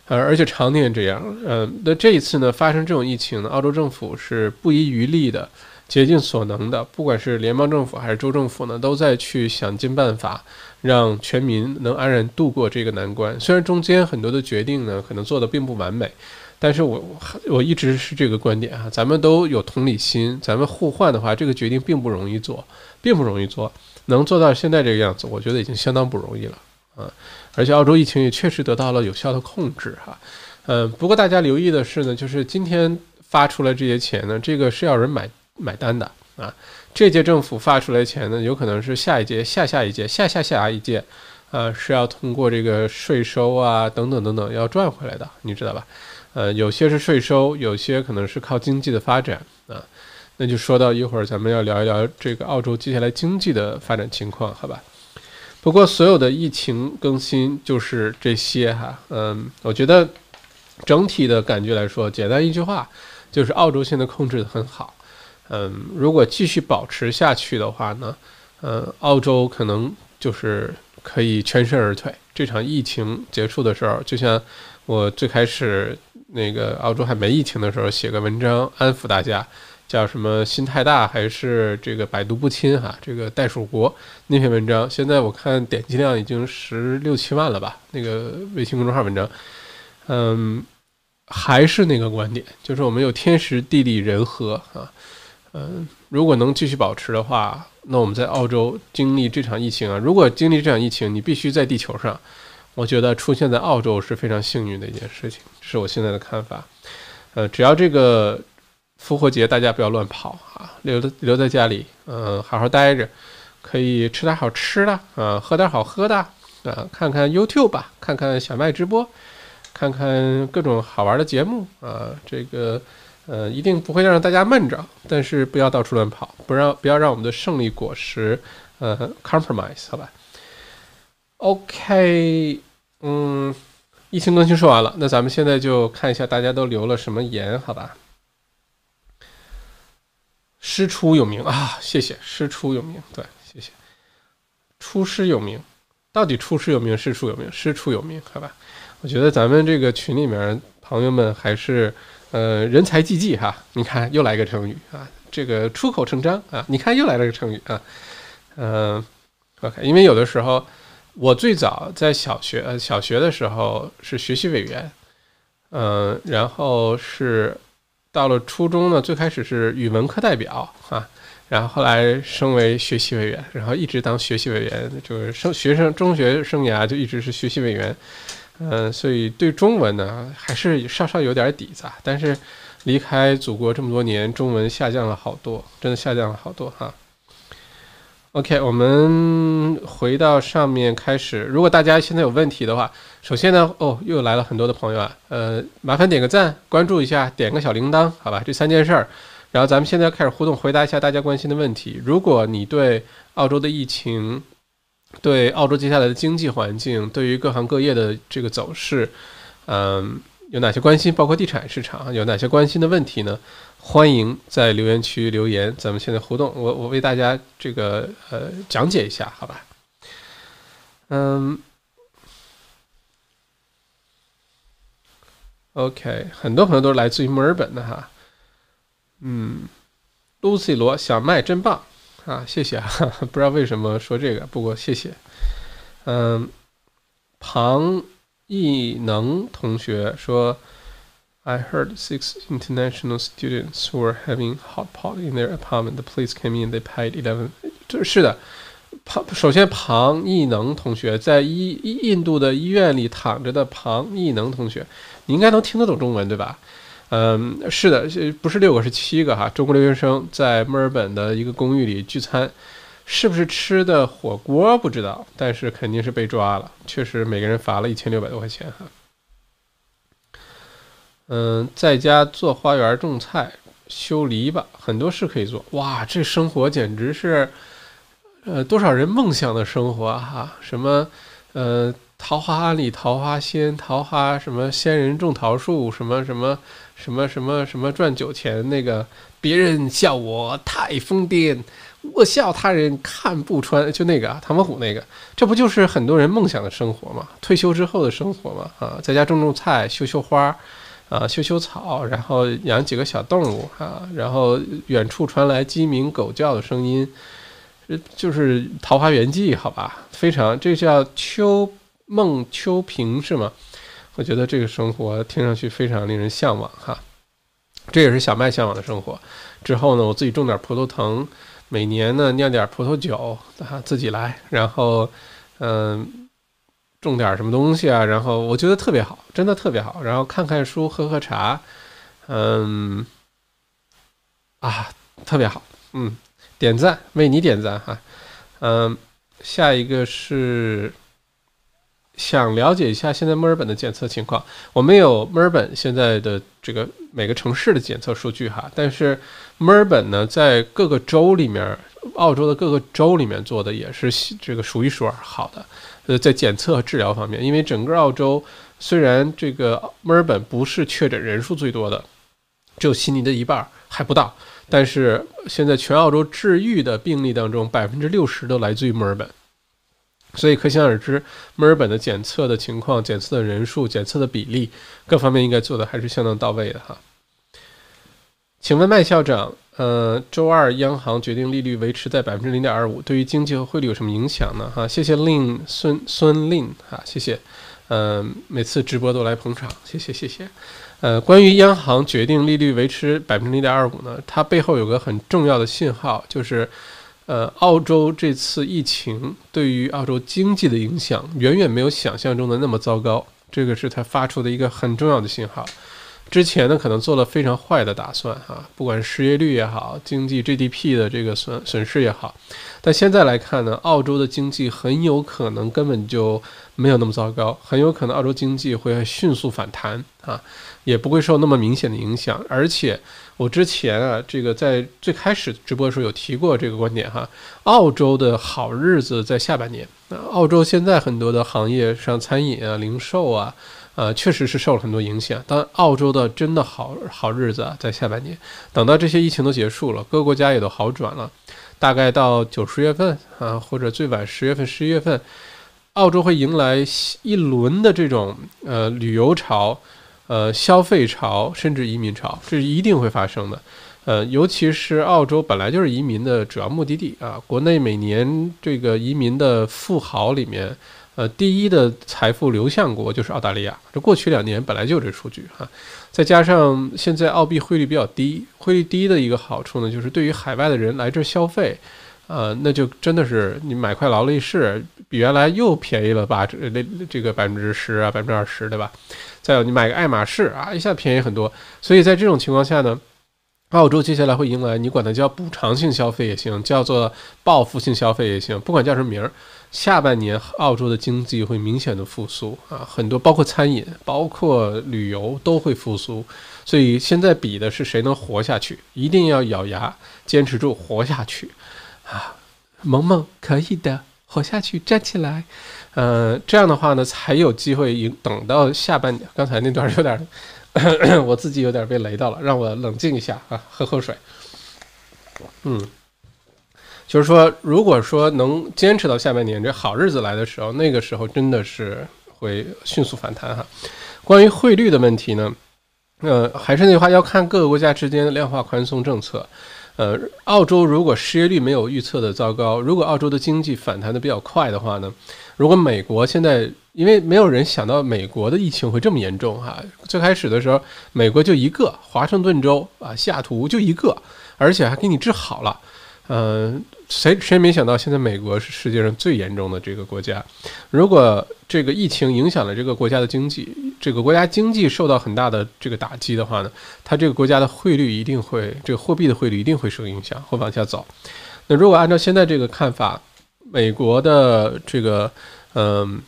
呃，而且常年这样。嗯，那这一次呢，发生这种疫情呢，澳洲政府是不遗余力的。竭尽所能的，不管是联邦政府还是州政府呢，都在去想尽办法，让全民能安然度过这个难关。虽然中间很多的决定呢，可能做的并不完美，但是我我一直是这个观点啊，咱们都有同理心，咱们互换的话，这个决定并不容易做，并不容易做，能做到现在这个样子，我觉得已经相当不容易了啊。而且澳洲疫情也确实得到了有效的控制哈，嗯，不过大家留意的是呢，就是今天发出来这些钱呢，这个是要人买。买单的啊，这届政府发出来钱呢，有可能是下一届、下下一届、下下下一届，呃，是要通过这个税收啊等等等等要赚回来的，你知道吧？呃，有些是税收，有些可能是靠经济的发展啊。那就说到一会儿咱们要聊一聊这个澳洲接下来经济的发展情况，好吧？不过所有的疫情更新就是这些哈，嗯，我觉得整体的感觉来说，简单一句话就是澳洲现在控制的很好。嗯，如果继续保持下去的话呢，嗯，澳洲可能就是可以全身而退。这场疫情结束的时候，就像我最开始那个澳洲还没疫情的时候写个文章安抚大家，叫什么心太大还是这个百毒不侵哈？这个袋鼠国那篇文章，现在我看点击量已经十六七万了吧？那个微信公众号文章，嗯，还是那个观点，就是我们有天时地利人和啊。嗯，如果能继续保持的话，那我们在澳洲经历这场疫情啊，如果经历这场疫情，你必须在地球上，我觉得出现在澳洲是非常幸运的一件事情，是我现在的看法。呃，只要这个复活节大家不要乱跑啊，留留留在家里，嗯，好好待着，可以吃点好吃的啊，喝点好喝的啊，看看 YouTube 吧，看看小麦直播，看看各种好玩的节目啊，这个。呃，一定不会让大家闷着，但是不要到处乱跑，不让不要让我们的胜利果实呃 compromise 好吧？OK，嗯，疫情更新说完了，那咱们现在就看一下大家都留了什么言，好吧？师出有名啊，谢谢师出有名，对，谢谢出师有名，到底出师有名，师出有名，师出有名，好吧？我觉得咱们这个群里面朋友们还是。呃，人才济济哈，你看又来个成语啊，这个出口成章啊，你看又来了个成语啊，嗯，OK，因为有的时候我最早在小学呃小学的时候是学习委员，嗯，然后是到了初中呢，最开始是语文课代表啊，然后后来升为学习委员，然后一直当学习委员，就是生学生中学生涯就一直是学习委员。嗯，所以对中文呢，还是稍稍有点底子，但是离开祖国这么多年，中文下降了好多，真的下降了好多哈。OK，我们回到上面开始。如果大家现在有问题的话，首先呢，哦，又来了很多的朋友啊，呃，麻烦点个赞，关注一下，点个小铃铛，好吧？这三件事儿，然后咱们现在开始互动，回答一下大家关心的问题。如果你对澳洲的疫情，对澳洲接下来的经济环境，对于各行各业的这个走势，嗯，有哪些关心？包括地产市场有哪些关心的问题呢？欢迎在留言区留言，咱们现在互动，我我为大家这个呃讲解一下，好吧？嗯，OK，很多朋友都是来自于墨尔本的哈，嗯，Lucy 罗小麦真棒。啊，谢谢啊！<laughs> 不知道为什么说这个，不过谢谢。嗯，庞艺能同学说：“I heard six international students were having hot pot in their apartment. The police came in. They paid eleven。”这是的，庞首先庞艺能同学在医印度的医院里躺着的庞艺能同学，你应该能听得懂中文对吧？嗯，是的，不是六个是七个哈。中国留学生在墨尔本的一个公寓里聚餐，是不是吃的火锅不知道，但是肯定是被抓了。确实，每个人罚了一千六百多块钱哈。嗯，在家做花园、种菜、修篱笆，很多事可以做。哇，这生活简直是，呃，多少人梦想的生活哈。什么，呃，桃花里桃花仙，桃花什么仙人种桃树，什么什么什么什么什么赚酒钱那个，别人笑我太疯癫，我笑他人看不穿，就那个啊唐伯虎那个，这不就是很多人梦想的生活吗？退休之后的生活嘛，啊，在家种种菜，修修花，啊，修修草，然后养几个小动物啊，然后远处传来鸡鸣狗叫的声音。就是《桃花源记》，好吧，非常，这叫秋梦秋萍是吗？我觉得这个生活听上去非常令人向往哈。这也是小麦向往的生活。之后呢，我自己种点葡萄藤，每年呢酿点葡萄酒啊，自己来，然后嗯，种点什么东西啊，然后我觉得特别好，真的特别好。然后看看书，喝喝茶，嗯，啊，特别好，嗯。点赞，为你点赞哈，嗯，下一个是想了解一下现在墨尔本的检测情况。我们有墨尔本现在的这个每个城市的检测数据哈，但是墨尔本呢，在各个州里面，澳洲的各个州里面做的也是这个数一数二好的。呃，在检测和治疗方面，因为整个澳洲虽然这个墨尔本不是确诊人数最多的，只有悉尼的一半还不到。但是现在全澳洲治愈的病例当中，百分之六十都来自于墨尔本，所以可想而知，墨尔本的检测的情况、检测的人数、检测的比例，各方面应该做的还是相当到位的哈。请问麦校长，呃，周二央行决定利率维持在百分之零点二五，对于经济和汇率有什么影响呢？哈，谢谢令孙孙令哈，谢谢，嗯，每次直播都来捧场，谢谢谢谢。呃，关于央行决定利率维持百分之零点二五呢，它背后有个很重要的信号，就是，呃，澳洲这次疫情对于澳洲经济的影响远远没有想象中的那么糟糕，这个是它发出的一个很重要的信号。之前呢，可能做了非常坏的打算哈，不管失业率也好，经济 GDP 的这个损损失也好，但现在来看呢，澳洲的经济很有可能根本就没有那么糟糕，很有可能澳洲经济会迅速反弹啊。也不会受那么明显的影响，而且我之前啊，这个在最开始直播的时候有提过这个观点哈，澳洲的好日子在下半年。那澳洲现在很多的行业，像餐饮啊、零售啊，呃，确实是受了很多影响。但澳洲的真的好好日子啊，在下半年。等到这些疫情都结束了，各个国家也都好转了，大概到九十月份啊，或者最晚十月份、十一月份，澳洲会迎来一轮的这种呃旅游潮。呃，消费潮甚至移民潮，这是一定会发生的。呃，尤其是澳洲本来就是移民的主要目的地啊，国内每年这个移民的富豪里面，呃，第一的财富流向国就是澳大利亚。这过去两年本来就有这数据哈，再加上现在澳币汇率比较低，汇率低的一个好处呢，就是对于海外的人来这消费，呃，那就真的是你买块劳力士，比原来又便宜了吧？这，那这个百分之十啊，百分之二十，对吧？再有，你买个爱马仕啊，一下便宜很多。所以在这种情况下呢，澳洲接下来会迎来，你管它叫补偿性消费也行，叫做报复性消费也行，不管叫什么名儿。下半年澳洲的经济会明显的复苏啊，很多包括餐饮、包括旅游都会复苏。所以现在比的是谁能活下去，一定要咬牙坚持住，活下去啊！萌萌可以的，活下去，站起来。呃，这样的话呢，才有机会赢。等到下半年，刚才那段有点，<coughs> 我自己有点被雷到了，让我冷静一下啊，喝口水。嗯，就是说，如果说能坚持到下半年，这好日子来的时候，那个时候真的是会迅速反弹哈。关于汇率的问题呢，呃，还是那句话，要看各个国家之间的量化宽松政策。呃，澳洲如果失业率没有预测的糟糕，如果澳洲的经济反弹的比较快的话呢？如果美国现在，因为没有人想到美国的疫情会这么严重哈，最开始的时候，美国就一个华盛顿州啊，西雅图就一个，而且还给你治好了，嗯，谁谁没想到现在美国是世界上最严重的这个国家，如果这个疫情影响了这个国家的经济，这个国家经济受到很大的这个打击的话呢，它这个国家的汇率一定会，这个货币的汇率一定会受影响，会往下走。那如果按照现在这个看法，美国的这个，嗯，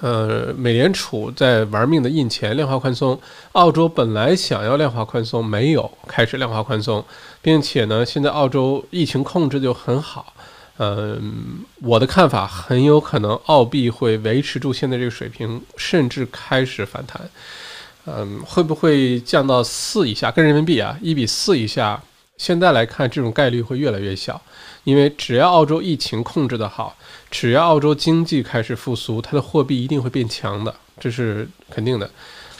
呃美联储在玩命的印钱，量化宽松。澳洲本来想要量化宽松，没有开始量化宽松，并且呢，现在澳洲疫情控制就很好，嗯，我的看法很有可能澳币会维持住现在这个水平，甚至开始反弹。嗯，会不会降到四以下？跟人民币啊，一比四以下，现在来看这种概率会越来越小，因为只要澳洲疫情控制的好，只要澳洲经济开始复苏，它的货币一定会变强的，这是肯定的。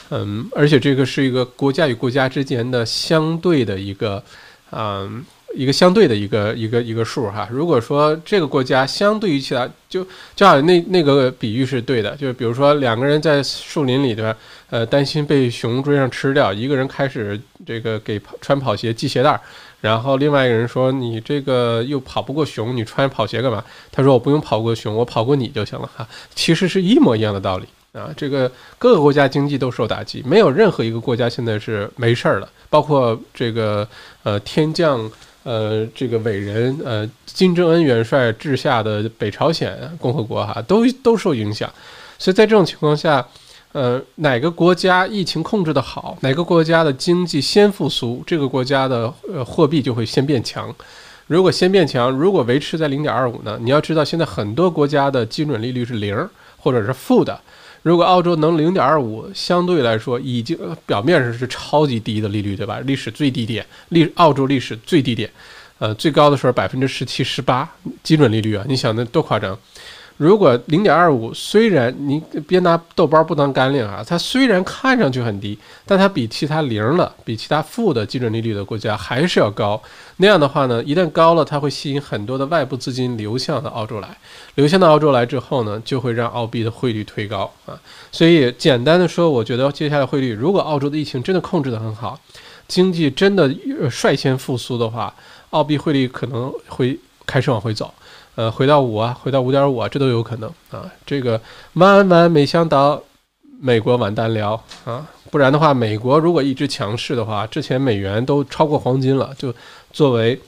嗯，而且这个是一个国家与国家之间的相对的一个，嗯。一个相对的一个一个一个数哈，如果说这个国家相对于其他，就就好像那那个比喻是对的，就是比如说两个人在树林里边，呃，担心被熊追上吃掉，一个人开始这个给穿跑鞋系鞋带儿，然后另外一个人说你这个又跑不过熊，你穿跑鞋干嘛？他说我不用跑过熊，我跑过你就行了哈，其实是一模一样的道理啊。这个各个国家经济都受打击，没有任何一个国家现在是没事儿的，包括这个呃天降。呃，这个伟人，呃，金正恩元帅治下的北朝鲜共和国，哈，都都受影响。所以在这种情况下，呃，哪个国家疫情控制的好，哪个国家的经济先复苏，这个国家的呃货币就会先变强。如果先变强，如果维持在零点二五呢？你要知道，现在很多国家的基准利率是零或者是负的。如果澳洲能零点二五，相对来说已经表面上是超级低的利率，对吧？历史最低点，历澳洲历史最低点，呃，最高的时候百分之十七、十八基准利率啊，你想那多夸张？如果零点二五，虽然你别拿豆包不当干粮啊，它虽然看上去很低，但它比其他零了、比其他负的基准利率的国家还是要高。那样的话呢，一旦高了，它会吸引很多的外部资金流向到澳洲来，流向到澳洲来之后呢，就会让澳币的汇率推高啊。所以简单的说，我觉得接下来汇率，如果澳洲的疫情真的控制得很好，经济真的率先复苏的话，澳币汇率可能会开始往回走。呃，回到五啊，回到五点五啊，这都有可能啊。这个万万没想到，美国完蛋了啊！不然的话，美国如果一直强势的话，之前美元都超过黄金了，就作为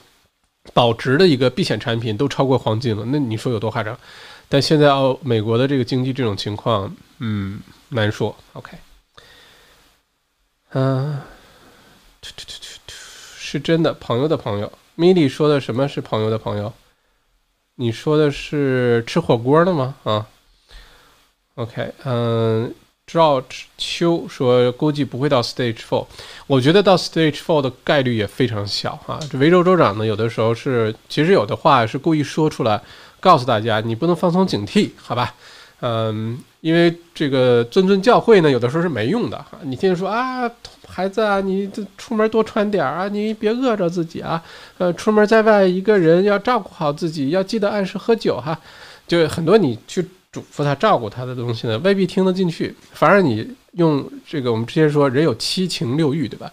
保值的一个避险产品都超过黄金了。那你说有多夸张？但现在哦，美国的这个经济这种情况，嗯，难说。OK，嗯，是真的，朋友的朋友，米莉说的什么是朋友的朋友？你说的是吃火锅的吗？啊，OK，嗯，George 秋说估计不会到 Stage Four，我觉得到 Stage Four 的概率也非常小啊。这维州州长呢，有的时候是其实有的话是故意说出来，告诉大家你不能放松警惕，好吧？嗯，因为这个谆谆教诲呢，有的时候是没用的哈。你听说啊。孩子啊，你这出门多穿点啊，你别饿着自己啊。呃，出门在外，一个人要照顾好自己，要记得按时喝酒哈。就很多你去嘱咐他、照顾他的东西呢，未必听得进去。反而你用这个，我们之前说人有七情六欲，对吧？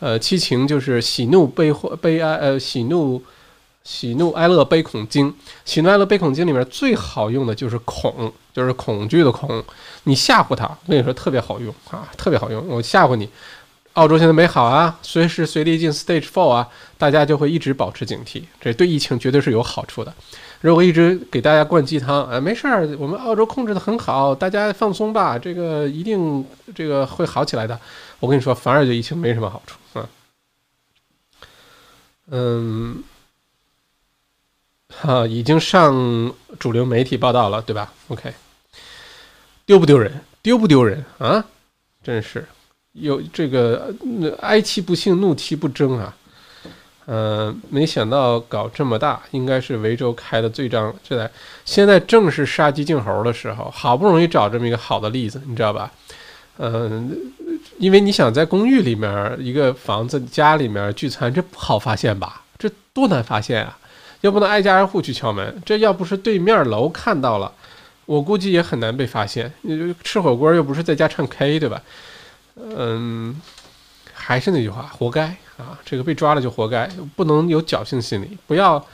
呃，七情就是喜怒悲或悲哀，呃，喜怒喜怒哀乐悲恐惊。喜怒哀乐悲恐惊里面最好用的就是恐，就是恐惧的恐。你吓唬他，我跟你说特别好用啊，特别好用。我吓唬你。澳洲现在没好啊，随时随地进 Stage Four 啊，大家就会一直保持警惕，这对疫情绝对是有好处的。如果一直给大家灌鸡汤，哎，没事儿，我们澳洲控制的很好，大家放松吧，这个一定这个会好起来的。我跟你说，反而对疫情没什么好处啊。嗯，哈，已经上主流媒体报道了，对吧？OK，丢不丢人？丢不丢人啊？真是。有这个哀其不幸，怒其不争啊，嗯，没想到搞这么大，应该是维州开的最张这在现在正是杀鸡儆猴的时候，好不容易找这么一个好的例子，你知道吧？嗯，因为你想在公寓里面一个房子家里面聚餐，这不好发现吧？这多难发现啊！要不能挨家挨户去敲门，这要不是对面楼看到了，我估计也很难被发现。吃火锅又不是在家唱 K，对吧？嗯，还是那句话，活该啊！这个被抓了就活该，不能有侥幸心理，不要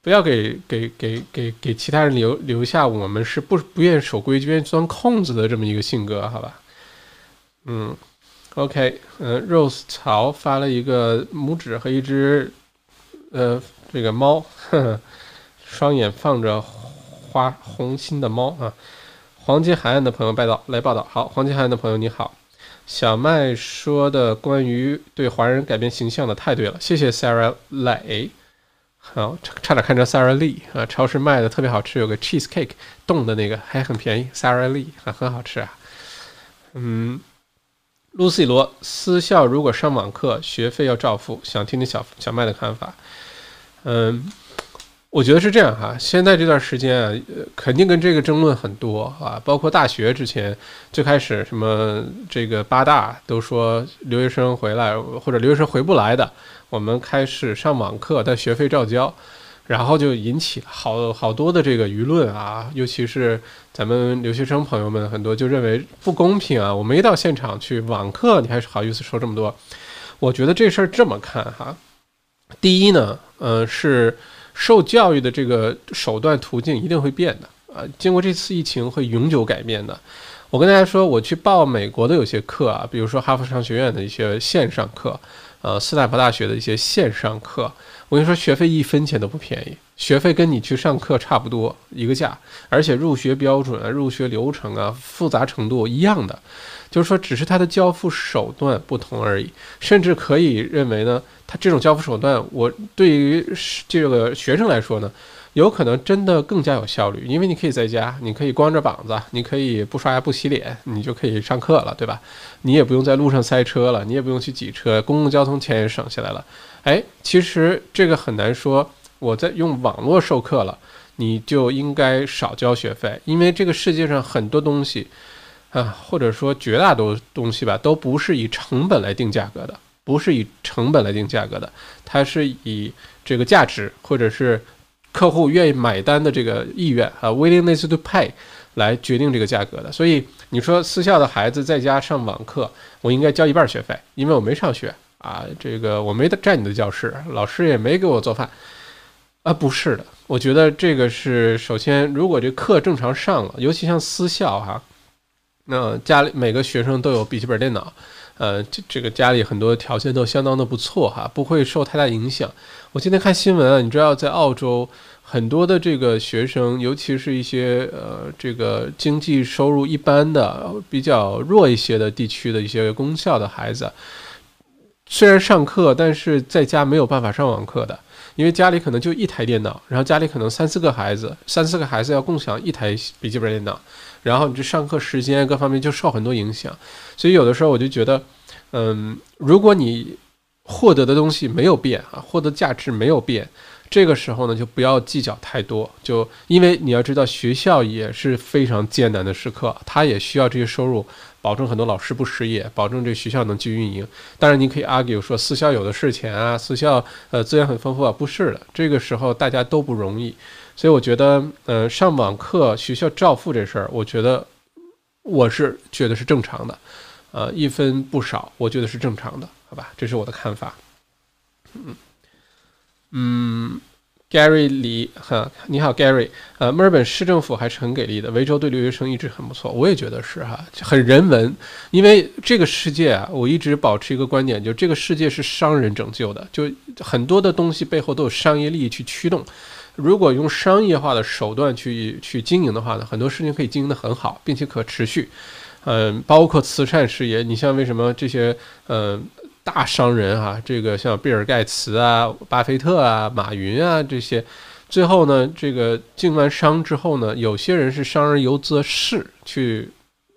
不要给给给给给其他人留留下我们是不不愿守规矩、愿意钻空子的这么一个性格，好吧？嗯，OK，嗯，Rose 曹发了一个拇指和一只呃这个猫，<laughs> 双眼放着花红心的猫啊。黄金海岸的朋友拜道来报道，好，黄金海岸的朋友你好。小麦说的关于对华人改变形象的太对了，谢谢 Sarah 磊。好，差点看成 Sarah Lee 啊，超市卖的特别好吃，有个 cheese cake 冻的那个还很便宜，Sarah Lee 啊，很好吃啊。嗯，Lucy 罗，私校如果上网课，学费要照付，想听听小小麦的看法。嗯。我觉得是这样哈，现在这段时间啊，肯定跟这个争论很多啊，包括大学之前最开始什么这个八大都说留学生回来或者留学生回不来的，我们开始上网课，但学费照交，然后就引起好好多的这个舆论啊，尤其是咱们留学生朋友们很多就认为不公平啊，我没到现场去网课，你还是好意思说这么多？我觉得这事儿这么看哈，第一呢，呃是。受教育的这个手段途径一定会变的啊！经过这次疫情会永久改变的。我跟大家说，我去报美国的有些课啊，比如说哈佛商学院的一些线上课，呃，斯坦福大学的一些线上课，我跟你说，学费一分钱都不便宜，学费跟你去上课差不多一个价，而且入学标准啊、入学流程啊、复杂程度一样的。就是说，只是它的交付手段不同而已，甚至可以认为呢，它这种交付手段，我对于这个学生来说呢，有可能真的更加有效率，因为你可以在家，你可以光着膀子，你可以不刷牙不洗脸，你就可以上课了，对吧？你也不用在路上塞车了，你也不用去挤车，公共交通钱也省下来了。哎，其实这个很难说，我在用网络授课了，你就应该少交学费，因为这个世界上很多东西。啊，或者说绝大多数东西吧，都不是以成本来定价格的，不是以成本来定价格的，它是以这个价值或者是客户愿意买单的这个意愿啊，willingness to pay 来决定这个价格的。所以你说私校的孩子在家上网课，我应该交一半学费，因为我没上学啊，这个我没占你的教室，老师也没给我做饭啊，不是的，我觉得这个是首先，如果这课正常上了，尤其像私校哈。那家里每个学生都有笔记本电脑，呃，这这个家里很多条件都相当的不错哈，不会受太大影响。我今天看新闻啊，你知道在澳洲很多的这个学生，尤其是一些呃这个经济收入一般的、比较弱一些的地区的一些公校的孩子，虽然上课，但是在家没有办法上网课的。因为家里可能就一台电脑，然后家里可能三四个孩子，三四个孩子要共享一台笔记本电脑，然后你这上课时间各方面就受很多影响，所以有的时候我就觉得，嗯，如果你获得的东西没有变啊，获得价值没有变。这个时候呢，就不要计较太多，就因为你要知道，学校也是非常艰难的时刻，他也需要这些收入，保证很多老师不失业，保证这学校能继续运营。当然，你可以 argue 说私校有的是钱啊，私校呃资源很丰富啊，不是的，这个时候大家都不容易，所以我觉得，呃，上网课学校照付这事儿，我觉得我是觉得是正常的，呃，一分不少，我觉得是正常的，好吧，这是我的看法，嗯。嗯，Gary 李哈，你好，Gary。呃，墨尔本市政府还是很给力的，维州对留学生一直很不错，我也觉得是哈，很人文。因为这个世界啊，我一直保持一个观点，就这个世界是商人拯救的，就很多的东西背后都有商业利益去驱动。如果用商业化的手段去去经营的话呢，很多事情可以经营得很好，并且可持续。嗯，包括慈善事业，你像为什么这些嗯。大商人哈，这个像比尔盖茨啊、巴菲特啊、马云啊这些，最后呢，这个经完商之后呢，有些人是商而优则仕去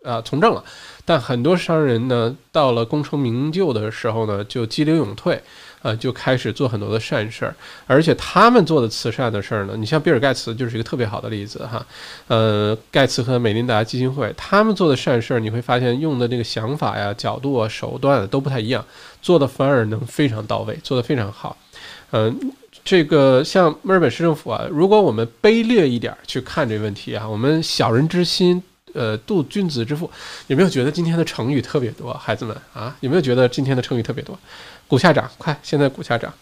啊从政了，但很多商人呢，到了功成名就的时候呢，就激流勇退。呃，就开始做很多的善事儿，而且他们做的慈善的事儿呢，你像比尔盖茨就是一个特别好的例子哈。呃，盖茨和美琳达基金会他们做的善事儿，你会发现用的那个想法呀、角度啊、手段都不太一样，做的反而能非常到位，做的非常好。嗯，这个像墨尔本市政府啊，如果我们卑劣一点去看这个问题啊，我们小人之心，呃，度君子之腹，有没有觉得今天的成语特别多？孩子们啊，有没有觉得今天的成语特别多？股下涨，快！现在股下涨。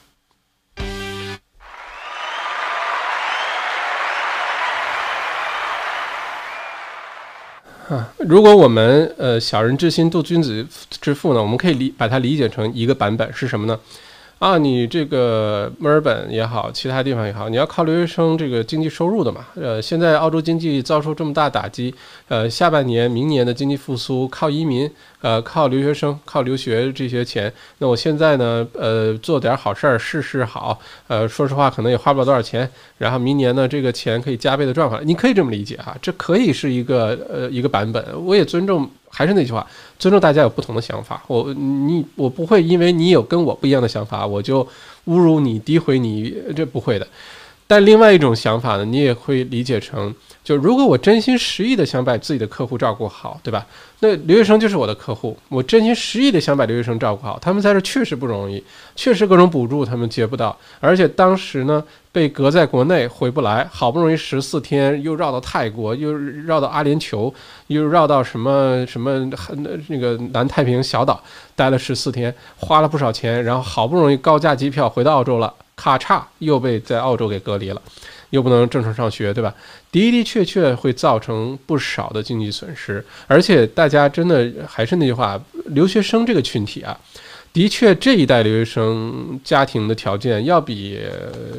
啊，如果我们呃小人之心度君子之腹呢，我们可以理把它理解成一个版本是什么呢？啊，你这个墨尔本也好，其他地方也好，你要靠留学生这个经济收入的嘛。呃，现在澳洲经济遭受这么大打击，呃，下半年、明年的经济复苏靠移民，呃，靠留学生、靠留学这些钱。那我现在呢，呃，做点好事儿，试试好，呃，说实话可能也花不了多少钱。然后明年呢，这个钱可以加倍的赚回来。你可以这么理解哈，这可以是一个呃一个版本。我也尊重。还是那句话，尊重大家有不同的想法。我你我不会因为你有跟我不一样的想法，我就侮辱你、诋毁你，这不会的。但另外一种想法呢，你也会理解成。就如果我真心实意的想把自己的客户照顾好，对吧？那留学生就是我的客户，我真心实意的想把留学生照顾好。他们在这确实不容易，确实各种补助他们接不到，而且当时呢被隔在国内回不来，好不容易十四天又绕到泰国，又绕到阿联酋，又绕到什么什么那个南太平小岛待了十四天，花了不少钱，然后好不容易高价机票回到澳洲了，咔嚓又被在澳洲给隔离了。又不能正常上学，对吧？的的确确会造成不少的经济损失，而且大家真的还是那句话，留学生这个群体啊。的确，这一代留学生家庭的条件要比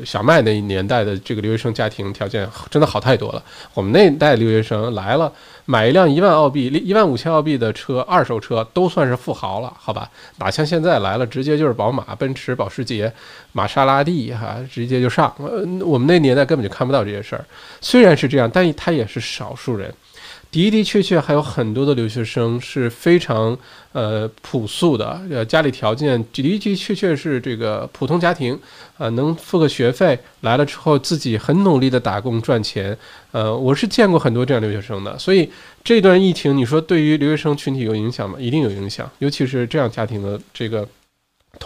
小麦那一年代的这个留学生家庭条件真的好太多了。我们那一代留学生来了，买一辆一万澳币、一万五千澳币的车，二手车都算是富豪了，好吧？哪像现在来了，直接就是宝马、奔驰、保时捷、玛莎拉蒂，哈，直接就上。呃，我们那年代根本就看不到这些事儿。虽然是这样，但他也是少数人。的的确确还有很多的留学生是非常呃朴素的，呃家里条件的的确确是这个普通家庭，呃能付个学费来了之后自己很努力的打工赚钱，呃我是见过很多这样留学生的，所以这段疫情你说对于留学生群体有影响吗？一定有影响，尤其是这样家庭的这个。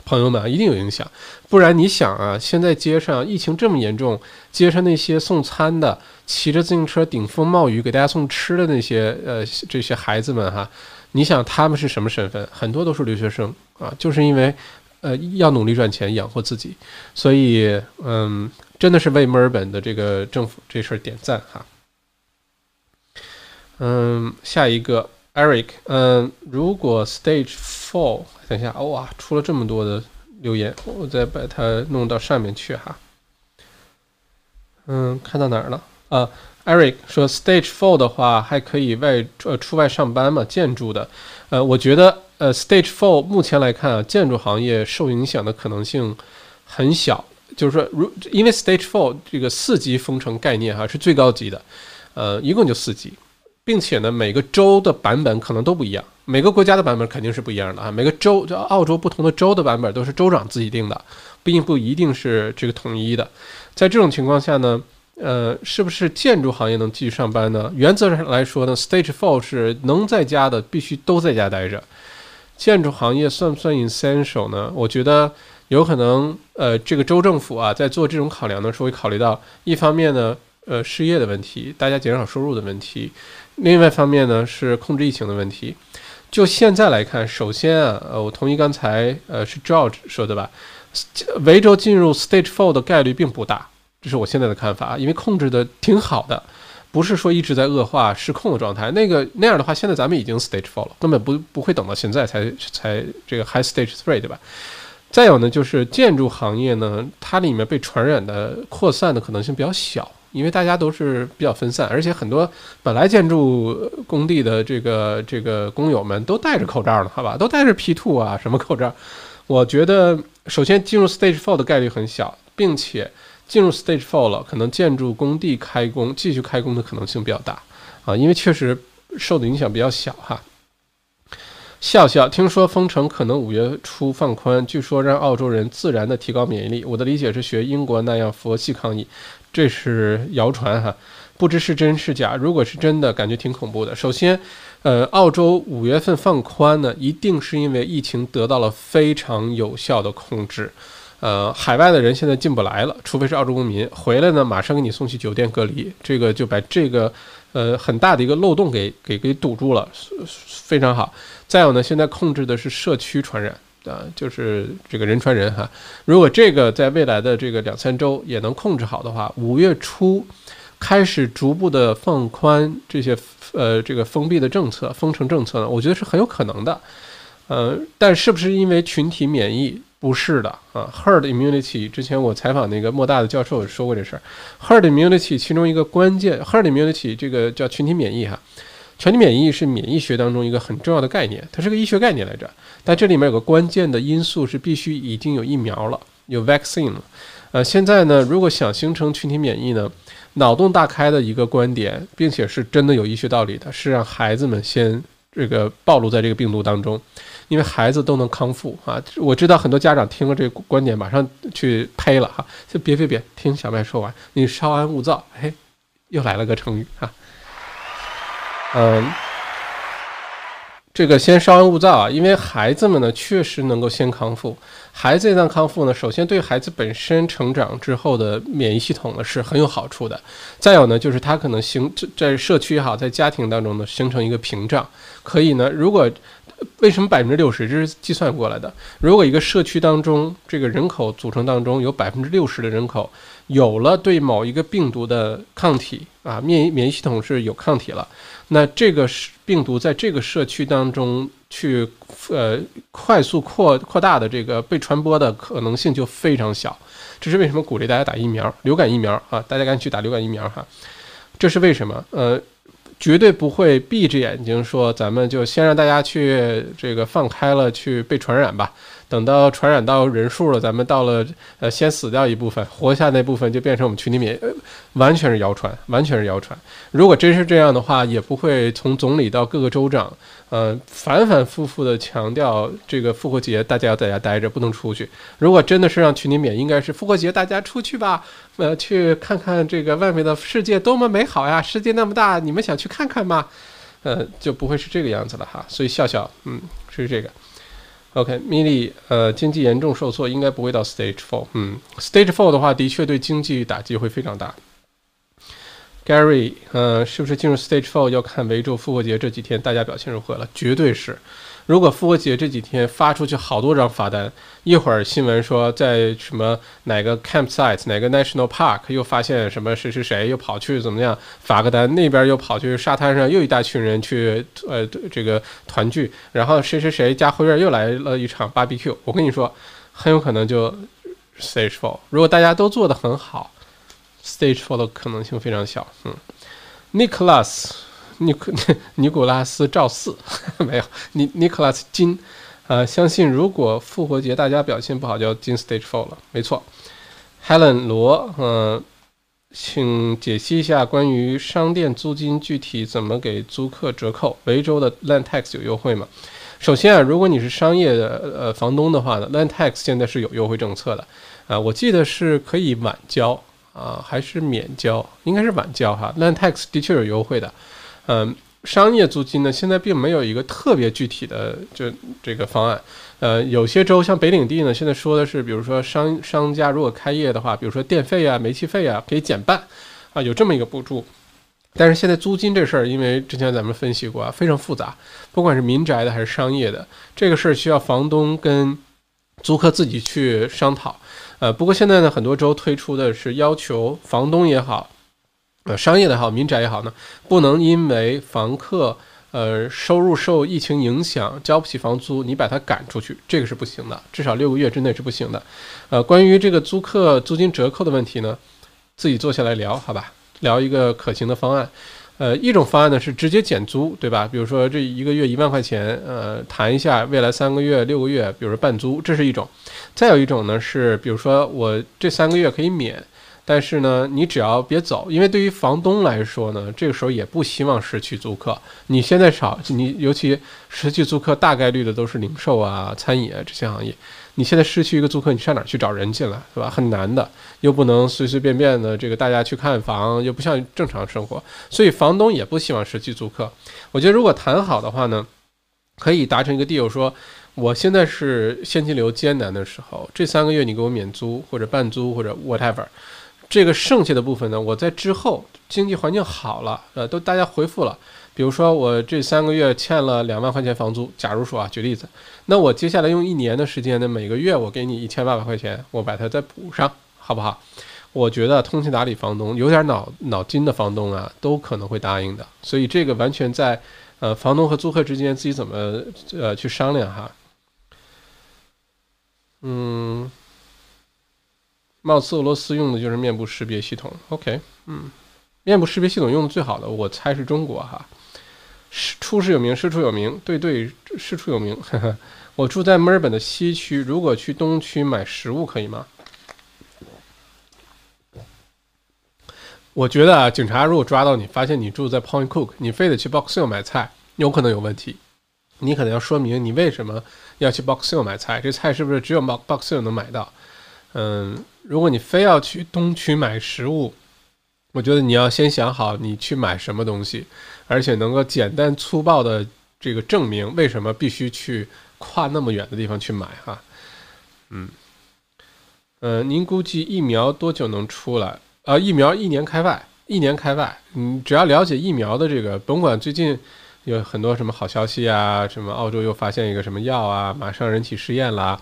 朋友们一定有影响，不然你想啊，现在街上疫情这么严重，街上那些送餐的、骑着自行车顶风冒雨给大家送吃的那些呃这些孩子们哈，你想他们是什么身份？很多都是留学生啊，就是因为呃要努力赚钱养活自己，所以嗯，真的是为墨尔本的这个政府这事儿点赞哈。嗯，下一个。Eric，嗯，如果 Stage Four，等一下，哇，出了这么多的留言，我再把它弄到上面去哈。嗯，看到哪儿了？啊，Eric 说 Stage Four 的话还可以外呃出外上班嘛？建筑的，呃，我觉得呃 Stage Four 目前来看啊，建筑行业受影响的可能性很小，就是说，如因为 Stage Four 这个四级封城概念哈是最高级的，呃，一共就四级。并且呢，每个州的版本可能都不一样，每个国家的版本肯定是不一样的啊。每个州，就澳洲不同的州的版本都是州长自己定的，并不一定是这个统一的。在这种情况下呢，呃，是不是建筑行业能继续上班呢？原则上来说呢，Stage Four 是能在家的必须都在家待着。建筑行业算不算 essential 呢？我觉得有可能，呃，这个州政府啊，在做这种考量的时候，会考虑到一方面呢，呃，失业的问题，大家减少收入的问题。另外一方面呢，是控制疫情的问题。就现在来看，首先啊，呃，我同意刚才呃是 George 说的吧，维州进入 Stage Four 的概率并不大，这是我现在的看法，因为控制的挺好的，不是说一直在恶化失控的状态。那个那样的话，现在咱们已经 Stage Four 了，根本不不会等到现在才才这个 High Stage Three 对吧？再有呢，就是建筑行业呢，它里面被传染的扩散的可能性比较小。因为大家都是比较分散，而且很多本来建筑工地的这个这个工友们都戴着口罩呢，好吧，都戴着 P two 啊什么口罩。我觉得首先进入 Stage Four 的概率很小，并且进入 Stage Four 了，可能建筑工地开工继续开工的可能性比较大啊，因为确实受的影响比较小哈。笑笑，听说封城可能五月初放宽，据说让澳洲人自然的提高免疫力。我的理解是学英国那样佛系抗疫。这是谣传哈，不知是真是假。如果是真的，感觉挺恐怖的。首先，呃，澳洲五月份放宽呢，一定是因为疫情得到了非常有效的控制。呃，海外的人现在进不来了，除非是澳洲公民回来呢，马上给你送去酒店隔离，这个就把这个呃很大的一个漏洞给给给堵住了，非常好。再有呢，现在控制的是社区传染。啊，就是这个人传人哈。如果这个在未来的这个两三周也能控制好的话，五月初开始逐步的放宽这些呃这个封闭的政策、封城政策呢，我觉得是很有可能的。呃，但是不是因为群体免疫不是的啊，herd immunity 之前我采访那个莫大的教授说过这事儿，herd immunity 其中一个关键，herd immunity 这个叫群体免疫哈，群体免疫是免疫学当中一个很重要的概念，它是个医学概念来着，但这里面有个关键的因素是必须已经有疫苗了，有 vaccine 了，呃，现在呢，如果想形成群体免疫呢，脑洞大开的一个观点，并且是真的有医学道理的，是让孩子们先这个暴露在这个病毒当中。因为孩子都能康复啊！我知道很多家长听了这个观点，马上去呸了哈，就别别别，听小麦说完，你稍安勿躁。嘿，又来了个成语哈，嗯，这个先稍安勿躁啊，因为孩子们呢确实能够先康复。孩子一旦康复呢，首先对孩子本身成长之后的免疫系统呢是很有好处的。再有呢，就是他可能形在社区也好，在家庭当中呢形成一个屏障，可以呢，如果。为什么百分之六十？这是计算过来的。如果一个社区当中，这个人口组成当中有百分之六十的人口有了对某一个病毒的抗体啊，免疫免疫系统是有抗体了，那这个是病毒在这个社区当中去呃快速扩扩大的这个被传播的可能性就非常小。这是为什么鼓励大家打疫苗，流感疫苗啊，大家赶紧去打流感疫苗哈。这是为什么？呃。绝对不会闭着眼睛说，咱们就先让大家去这个放开了去被传染吧。等到传染到人数了，咱们到了呃先死掉一部分，活下那部分就变成我们群体免疫，完全是谣传，完全是谣传。如果真是这样的话，也不会从总理到各个州长。呃，反反复复的强调这个复活节大家要在家待着，不能出去。如果真的是让群体免疫，应该是复活节大家出去吧，呃，去看看这个外面的世界多么美好呀！世界那么大，你们想去看看吗？呃，就不会是这个样子了哈。所以笑笑，嗯，是这个。OK，Milly，呃，经济严重受挫，应该不会到 Stage Four。嗯，Stage Four 的话，的确对经济打击会非常大。Gary，呃，是不是进入 Stage Four 要看维州复活节这几天大家表现如何了？绝对是。如果复活节这几天发出去好多张罚单，一会儿新闻说在什么哪个 campsite 哪个 national park 又发现什么谁谁谁又跑去怎么样罚个单，那边又跑去沙滩上又一大群人去呃这个团聚，然后谁谁谁家后院又来了一场 barbecue，我跟你说，很有可能就 Stage Four。如果大家都做得很好。Stage Four 的可能性非常小。嗯，Nicholas，尼古 <laughs> 尼古拉斯赵四 <laughs> 没有，尼尼克拉斯金，呃，相信如果复活节大家表现不好，就要进 Stage Four 了。没错，Helen 罗，嗯，请解析一下关于商店租金具体怎么给租客折扣？维州的 Land Tax 有优惠吗？首先啊，如果你是商业的呃房东的话呢，Land Tax 现在是有优惠政策的，啊，我记得是可以晚交。啊，还是免交，应该是晚交哈。Land Tax 的确有优惠的，嗯，商业租金呢，现在并没有一个特别具体的就这个方案。呃，有些州像北领地呢，现在说的是，比如说商商家如果开业的话，比如说电费啊、煤气费啊，可以减半，啊，有这么一个补助。但是现在租金这事儿，因为之前咱们分析过啊，非常复杂，不管是民宅的还是商业的，这个事儿需要房东跟租客自己去商讨。呃，不过现在呢，很多州推出的是要求房东也好，呃，商业的好，民宅也好呢，不能因为房客呃收入受疫情影响交不起房租，你把他赶出去，这个是不行的，至少六个月之内是不行的。呃，关于这个租客租金折扣的问题呢，自己坐下来聊，好吧，聊一个可行的方案。呃，一种方案呢是直接减租，对吧？比如说这一个月一万块钱，呃，谈一下未来三个月、六个月，比如说半租，这是一种。再有一种呢是，比如说我这三个月可以免，但是呢，你只要别走，因为对于房东来说呢，这个时候也不希望失去租客。你现在少，你尤其失去租客，大概率的都是零售啊、餐饮啊这些行业。你现在失去一个租客，你上哪去找人进来，对吧？很难的，又不能随随便便的这个大家去看房，又不像正常生活，所以房东也不希望失去租客。我觉得如果谈好的话呢，可以达成一个 deal，说我现在是现金流艰难的时候，这三个月你给我免租或者半租或者 whatever，这个剩下的部分呢，我在之后经济环境好了，呃，都大家回复了。比如说我这三个月欠了两万块钱房租，假如说啊，举例子，那我接下来用一年的时间呢，每个月我给你一千八百块钱，我把它再补上，好不好？我觉得通情达理房东有点脑脑筋的房东啊，都可能会答应的。所以这个完全在呃房东和租客之间自己怎么呃去商量哈。嗯，貌似俄罗斯用的就是面部识别系统。OK，嗯，面部识别系统用的最好的，我猜是中国哈。是出师有名，师出有名，对对，师出有名。<laughs> 我住在墨尔本的西区，如果去东区买食物可以吗？我觉得啊，警察如果抓到你，发现你住在 Point Cook，你非得去 Box Hill 买菜，有可能有问题。你可能要说明你为什么要去 Box Hill 买菜，这菜是不是只有 Box Hill 能买到？嗯，如果你非要去东区买食物，我觉得你要先想好你去买什么东西，而且能够简单粗暴的这个证明为什么必须去跨那么远的地方去买哈。嗯，呃，您估计疫苗多久能出来？呃，疫苗一年开外，一年开外，你只要了解疫苗的这个，甭管最近有很多什么好消息啊，什么澳洲又发现一个什么药啊，马上人体试验啦，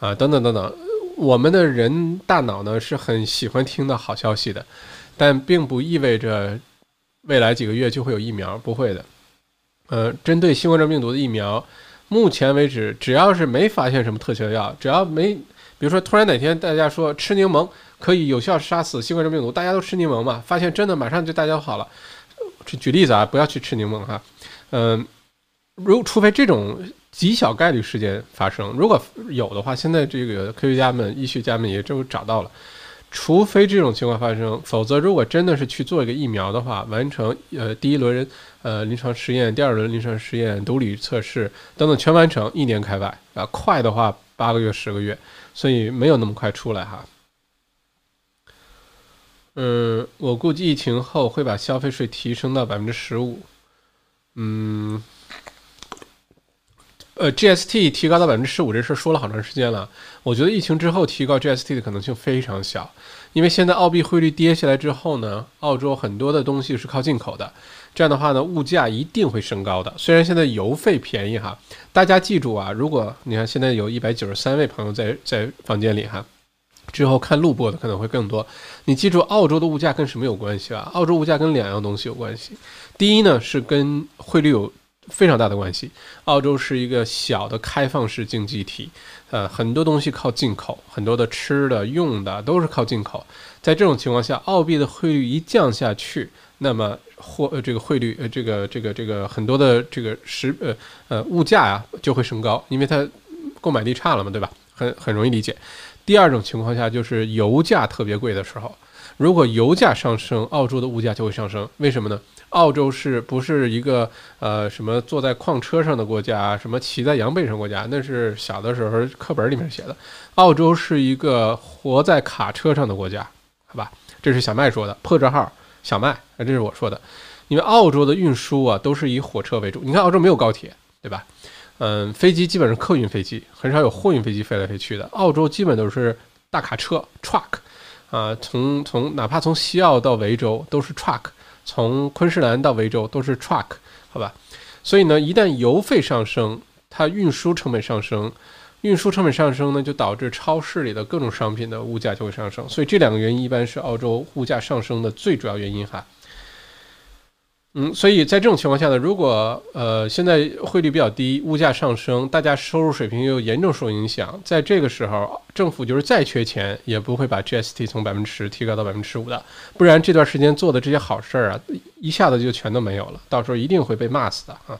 啊，等等等等，我们的人大脑呢是很喜欢听到好消息的，但并不意味着未来几个月就会有疫苗，不会的。呃，针对新冠状病毒的疫苗，目前为止，只要是没发现什么特效药，只要没，比如说突然哪天大家说吃柠檬。可以有效杀死新冠状病毒，大家都吃柠檬嘛？发现真的马上就大家好了。举举例子啊，不要去吃柠檬哈。嗯，如除非这种极小概率事件发生，如果有的话，现在这个科学家们、医学家们也都找到了。除非这种情况发生，否则如果真的是去做一个疫苗的话，完成呃第一轮呃临床实验、第二轮临床实验、毒理测试等等全完成，一年开外啊，快的话八个月、十个月，所以没有那么快出来哈。嗯，我估计疫情后会把消费税提升到百分之十五。嗯，呃，GST 提高到百分之十五这事儿说了好长时间了。我觉得疫情之后提高 GST 的可能性非常小，因为现在澳币汇率跌下来之后呢，澳洲很多的东西是靠进口的，这样的话呢，物价一定会升高的。虽然现在油费便宜哈，大家记住啊，如果你看现在有一百九十三位朋友在在房间里哈。之后看录播的可能会更多。你记住，澳洲的物价跟什么有关系啊？澳洲物价跟两样东西有关系。第一呢，是跟汇率有非常大的关系。澳洲是一个小的开放式经济体，呃，很多东西靠进口，很多的吃的、用的都是靠进口。在这种情况下，澳币的汇率一降下去，那么货呃这个汇率呃这个这个这个很多的这个食呃呃物价呀就会升高，因为它购买力差了嘛，对吧？很很容易理解。第二种情况下就是油价特别贵的时候，如果油价上升，澳洲的物价就会上升。为什么呢？澳洲是不是一个呃什么坐在矿车上的国家，什么骑在羊背上国家？那是小的时候课本里面写的。澳洲是一个活在卡车上的国家，好吧？这是小麦说的破折号小麦啊，这是我说的。因为澳洲的运输啊都是以火车为主，你看澳洲没有高铁，对吧？嗯，飞机基本上客运飞机，很少有货运飞机飞来飞去的。澳洲基本都是大卡车 truck，啊，从从哪怕从西澳到维州都是 truck，从昆士兰到维州都是 truck，好吧？所以呢，一旦油费上升，它运输成本上升，运输成本上升呢，就导致超市里的各种商品的物价就会上升。所以这两个原因一般是澳洲物价上升的最主要原因哈。嗯，所以在这种情况下呢，如果呃现在汇率比较低，物价上升，大家收入水平又严重受影响，在这个时候，政府就是再缺钱，也不会把 GST 从百分之十提高到百分之十五的，不然这段时间做的这些好事儿啊，一下子就全都没有了，到时候一定会被骂死的啊。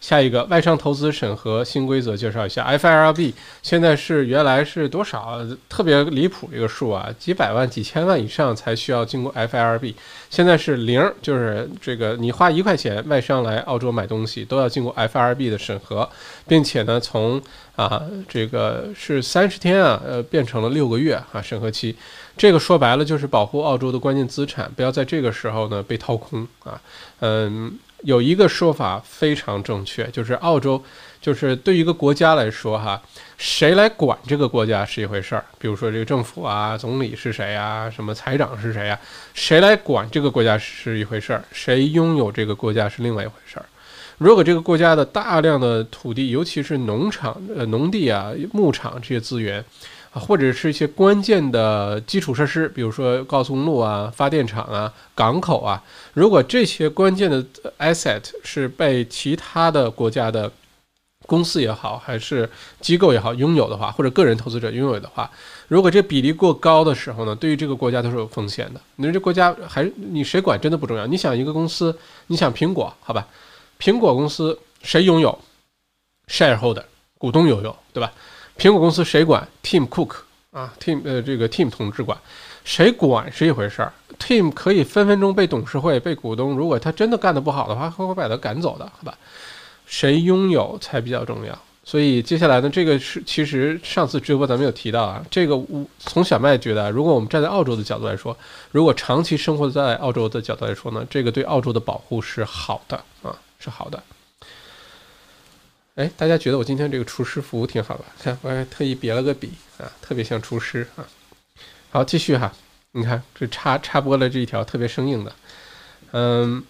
下一个外商投资审核新规则介绍一下，FIRB 现在是原来是多少？特别离谱一个数啊，几百万、几千万以上才需要经过 FIRB，现在是零，就是这个你花一块钱外商来澳洲买东西都要经过 FIRB 的审核，并且呢，从啊这个是三十天啊，呃变成了六个月啊审核期，这个说白了就是保护澳洲的关键资产不要在这个时候呢被掏空啊，嗯。有一个说法非常正确，就是澳洲，就是对于一个国家来说，哈，谁来管这个国家是一回事儿。比如说这个政府啊，总理是谁啊？什么财长是谁啊？谁来管这个国家是一回事儿，谁拥有这个国家是另外一回事儿。如果这个国家的大量的土地，尤其是农场、呃农地啊、牧场这些资源。啊，或者是一些关键的基础设施，比如说高速公路啊、发电厂啊、港口啊，如果这些关键的 asset 是被其他的国家的公司也好，还是机构也好，拥有的话，或者个人投资者拥有的话，如果这比例过高的时候呢，对于这个国家都是有风险的。你说这国家还你谁管真的不重要。你想一个公司，你想苹果，好吧？苹果公司谁拥有？shareholder 股东拥有，对吧？苹果公司谁管？Tim Cook 啊，Tim 呃这个 Tim 同志管，谁管是一回事儿。Tim 可以分分钟被董事会、被股东，如果他真的干得不好的话，会把他赶走的，好吧？谁拥有才比较重要，所以接下来呢，这个是其实上次直播咱们有提到啊，这个我从小麦觉得，如果我们站在澳洲的角度来说，如果长期生活在澳洲的角度来说呢，这个对澳洲的保护是好的啊，是好的。哎，大家觉得我今天这个厨师服挺好吧？看我还特意别了个笔啊，特别像厨师啊。好，继续哈，你看这插插播了这一条特别生硬的，嗯。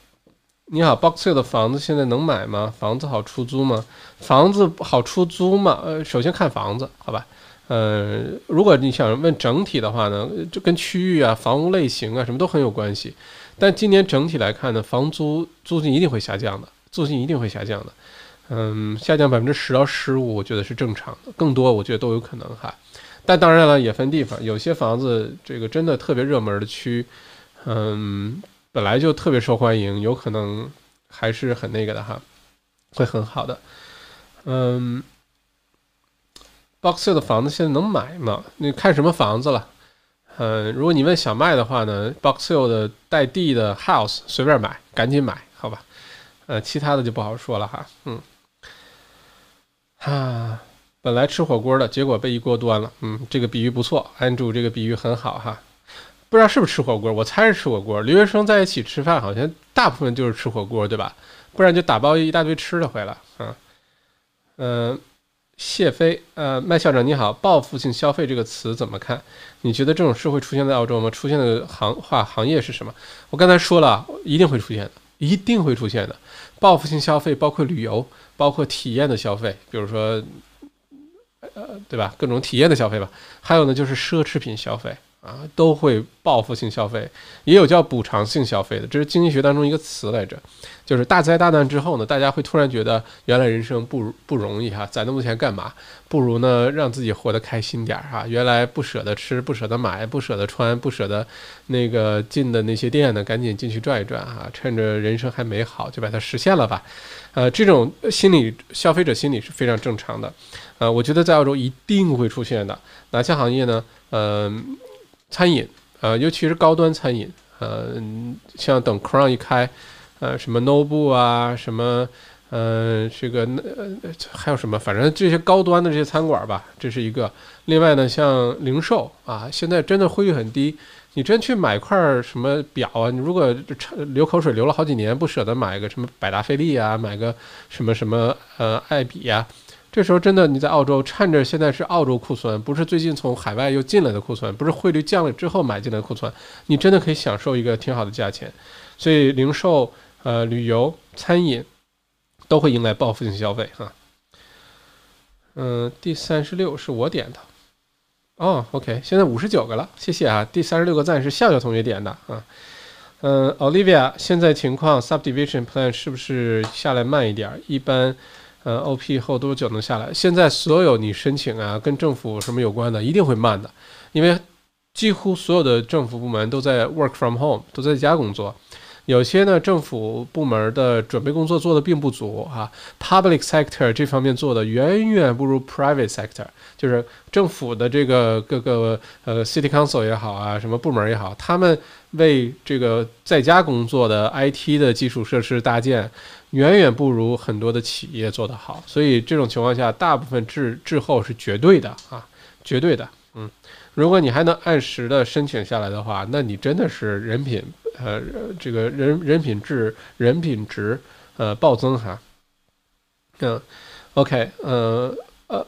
你好，Box Hill 的房子现在能买吗？房子好出租吗？房子好出租吗？呃，首先看房子，好吧。呃，如果你想问整体的话呢，这跟区域啊、房屋类型啊什么都很有关系。但今年整体来看呢，房租租金一定会下降的，租金一定会下降的。嗯，下降百分之十到十五，我觉得是正常的，更多我觉得都有可能哈。但当然了，也分地方，有些房子这个真的特别热门的区，嗯。本来就特别受欢迎，有可能还是很那个的哈，会很好的。嗯，Box Hill 的房子现在能买吗？你看什么房子了？嗯，如果你问小麦的话呢，Box Hill 的带地的 house 随便买，赶紧买，好吧？呃，其他的就不好说了哈。嗯，啊，本来吃火锅的，结果被一锅端了。嗯，这个比喻不错，安住这个比喻很好哈。不知道是不是吃火锅，我猜是吃火锅。留学生在一起吃饭，好像大部分就是吃火锅，对吧？不然就打包一大堆吃的回来。嗯嗯，谢飞，呃，麦校长你好，报复性消费这个词怎么看？你觉得这种事会出现在澳洲吗？出现的行话行业是什么？我刚才说了，一定会出现的，一定会出现的。报复性消费包括旅游，包括体验的消费，比如说，呃，对吧？各种体验的消费吧。还有呢，就是奢侈品消费。啊，都会报复性消费，也有叫补偿性消费的，这是经济学当中一个词来着。就是大灾大难之后呢，大家会突然觉得原来人生不不容易哈，攒那么多钱干嘛？不如呢让自己活得开心点儿哈。原来不舍得吃、不舍得买、不舍得穿、不舍得那个进的那些店呢，赶紧进去转一转哈，趁着人生还美好就把它实现了吧。呃，这种心理消费者心理是非常正常的。呃，我觉得在澳洲一定会出现的哪些行业呢？嗯。餐饮，呃，尤其是高端餐饮，呃，像等 Crown 一开，呃，什么 Noble 啊，什么，呃，这个呃，还有什么，反正这些高端的这些餐馆吧，这是一个。另外呢，像零售啊，现在真的汇率很低，你真去买块什么表啊，你如果流口水流了好几年，不舍得买个什么百达翡丽啊，买个什么什么呃爱彼呀。这时候真的你在澳洲，趁着现在是澳洲库存，不是最近从海外又进来的库存，不是汇率降了之后买进来的库存，你真的可以享受一个挺好的价钱。所以零售、呃旅游、餐饮都会迎来报复性消费哈。嗯，第三十六是我点的，哦，OK，现在五十九个了，谢谢啊。第三十六个赞是笑笑同学点的啊。嗯，Olivia，现在情况 Subdivision Plan 是不是下来慢一点？一般。呃，OP 后多久能下来？现在所有你申请啊，跟政府什么有关的，一定会慢的，因为几乎所有的政府部门都在 work from home，都在家工作。有些呢，政府部门的准备工作做的并不足啊，public sector 这方面做的远远不如 private sector，就是政府的这个各个呃 city council 也好啊，什么部门也好，他们为这个在家工作的 IT 的基础设施搭建。远远不如很多的企业做得好，所以这种情况下，大部分滞滞后是绝对的啊，绝对的。如果你还能按时的申请下来的话，那你真的是人品，呃，这个人人品质、人品值，呃，暴增哈。嗯，OK，呃呃，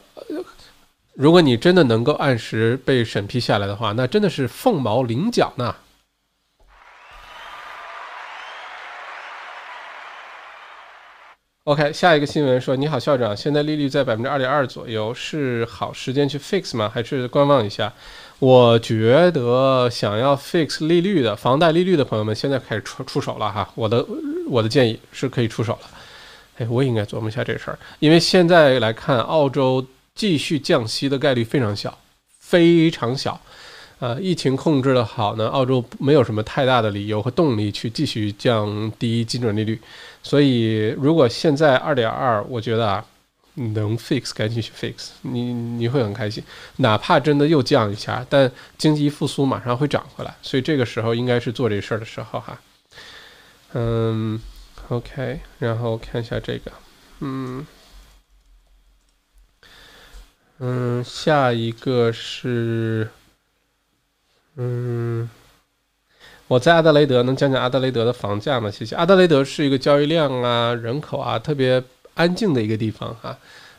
如果你真的能够按时被审批下来的话，那真的是凤毛麟角呢。OK，下一个新闻说：你好，校长，现在利率在百分之二点二左右，是好时间去 fix 吗？还是观望一下？我觉得想要 fix 利率的房贷利率的朋友们，现在开始出出手了哈。我的我的建议是可以出手了。哎，我也应该琢磨一下这事儿，因为现在来看，澳洲继续降息的概率非常小，非常小。呃，疫情控制的好呢，澳洲没有什么太大的理由和动力去继续降低基准利率。所以，如果现在二点二，我觉得啊，能 fix 赶紧去 fix，你你会很开心。哪怕真的又降一下，但经济复苏马上会涨回来，所以这个时候应该是做这事儿的时候哈。嗯，OK，然后看一下这个，嗯嗯，下一个是。嗯，我在阿德雷德能讲讲阿德雷德的房价吗？谢谢。阿德雷德是一个交易量啊、人口啊特别安静的一个地方哈，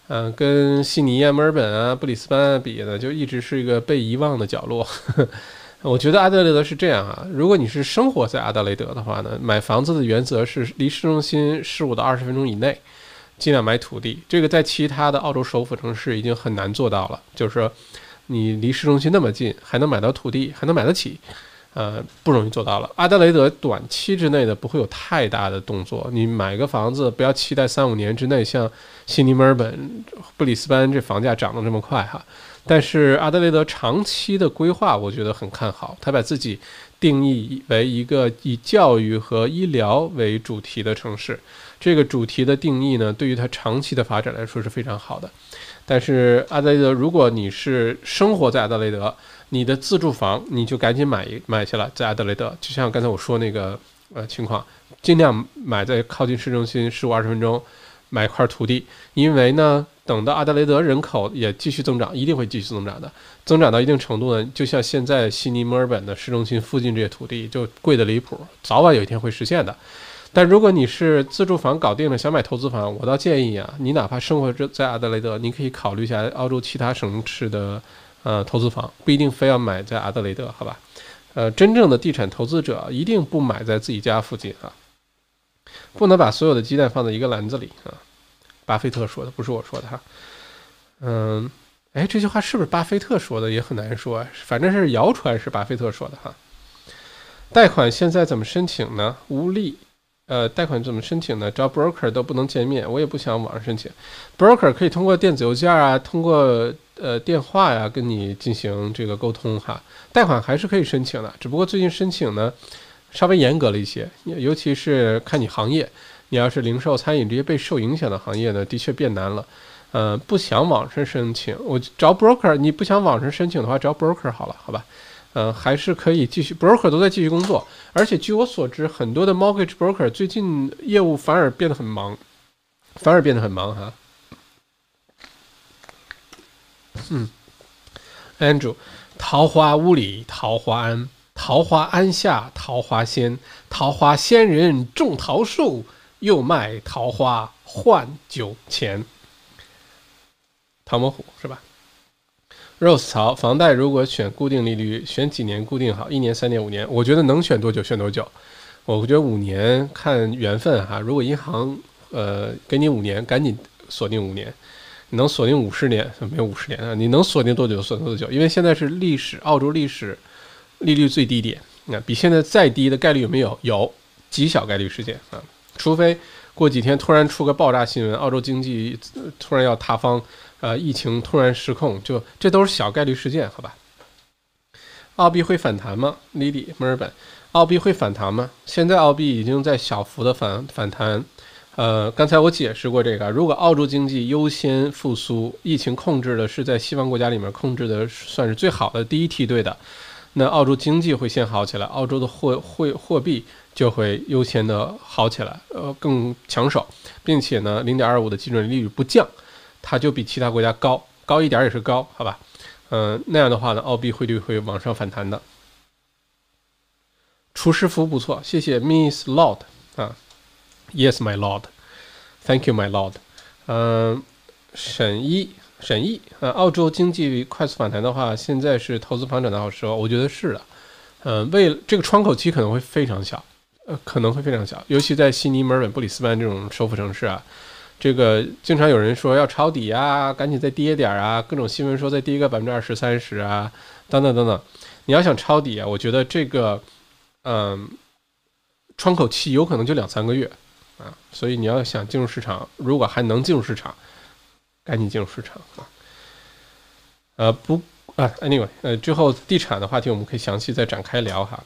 嗯，跟悉尼啊、墨尔本啊、布里斯班啊比呢，就一直是一个被遗忘的角落。<laughs> 我觉得阿德雷德是这样啊，如果你是生活在阿德雷德的话呢，买房子的原则是离市中心十五到二十分钟以内，尽量买土地。这个在其他的澳洲首府城市已经很难做到了，就是说。你离市中心那么近，还能买到土地，还能买得起，呃，不容易做到了。阿德雷德短期之内的不会有太大的动作。你买个房子，不要期待三五年之内像悉尼、墨尔本、布里斯班这房价涨得这么快哈。但是阿德雷德长期的规划，我觉得很看好。他把自己定义为一个以教育和医疗为主题的城市，这个主题的定义呢，对于它长期的发展来说是非常好的。但是阿德雷德，如果你是生活在阿德雷德，你的自住房你就赶紧买一买下来，在阿德雷德，就像刚才我说那个呃情况，尽量买在靠近市中心十五二十分钟，买块土地，因为呢，等到阿德雷德人口也继续增长，一定会继续增长的，增长到一定程度呢，就像现在悉尼、墨尔本的市中心附近这些土地就贵得离谱，早晚有一天会实现的。但如果你是自住房搞定了，想买投资房，我倒建议啊，你哪怕生活在阿德雷德，你可以考虑一下澳洲其他省市的呃投资房，不一定非要买在阿德雷德，好吧？呃，真正的地产投资者一定不买在自己家附近啊，不能把所有的鸡蛋放在一个篮子里啊。巴菲特说的，不是我说的哈。嗯，哎，这句话是不是巴菲特说的也很难说，反正是谣传是巴菲特说的哈。贷款现在怎么申请呢？无力。呃，贷款怎么申请呢？找 broker 都不能见面，我也不想网上申请。broker 可以通过电子邮件啊，通过呃电话呀，跟你进行这个沟通哈。贷款还是可以申请的，只不过最近申请呢稍微严格了一些，尤其是看你行业，你要是零售、餐饮这些被受影响的行业呢，的确变难了。嗯，不想网上申请，我找 broker。你不想网上申请的话，找 broker 好了，好吧？嗯，还是可以继续，broker 都在继续工作，而且据我所知，很多的 mortgage broker 最近业务反而变得很忙，反而变得很忙哈。嗯，Andrew，桃花坞里桃花庵，桃花庵下桃花仙，桃花仙人种桃树，又卖桃花换酒钱。唐伯虎是吧？Rose 曹，房贷如果选固定利率，选几年固定好？一年、三年、五年？我觉得能选多久选多久。我觉得五年看缘分哈。如果银行呃给你五年，赶紧锁定五年。能锁定五十年？没有五十年啊！你能锁定多久锁定多久？因为现在是历史澳洲历史利率最低点，那比现在再低的概率有没有？有极小概率事件啊，除非过几天突然出个爆炸新闻，澳洲经济突然要塌方。呃，疫情突然失控，就这都是小概率事件，好吧？澳币会反弹吗？Lily，墨尔本，澳币会反弹吗？现在澳币已经在小幅的反反弹。呃，刚才我解释过这个，如果澳洲经济优先复苏，疫情控制的是在西方国家里面控制的算是最好的第一梯队的，那澳洲经济会先好起来，澳洲的货汇货币就会优先的好起来，呃，更抢手，并且呢，零点二五的基准利率不降。它就比其他国家高高一点也是高，好吧？嗯，那样的话呢，澳币汇率会往上反弹的。厨师服不错，谢谢 Miss Lord 啊，Yes my Lord，Thank you my Lord。嗯，沈一沈一啊，澳洲经济快速反弹的话，现在是投资房涨的好时候，我觉得是的。嗯，为这个窗口期可能会非常小，呃，可能会非常小，尤其在悉尼、墨尔本、布里斯班这种首府城市啊。这个经常有人说要抄底啊，赶紧再跌点啊，各种新闻说再跌个百分之二十三十啊，等等等等。你要想抄底啊，我觉得这个，嗯，窗口期有可能就两三个月啊，所以你要想进入市场，如果还能进入市场，赶紧进入市场啊。呃不啊，anyway，呃之后地产的话题我们可以详细再展开聊哈。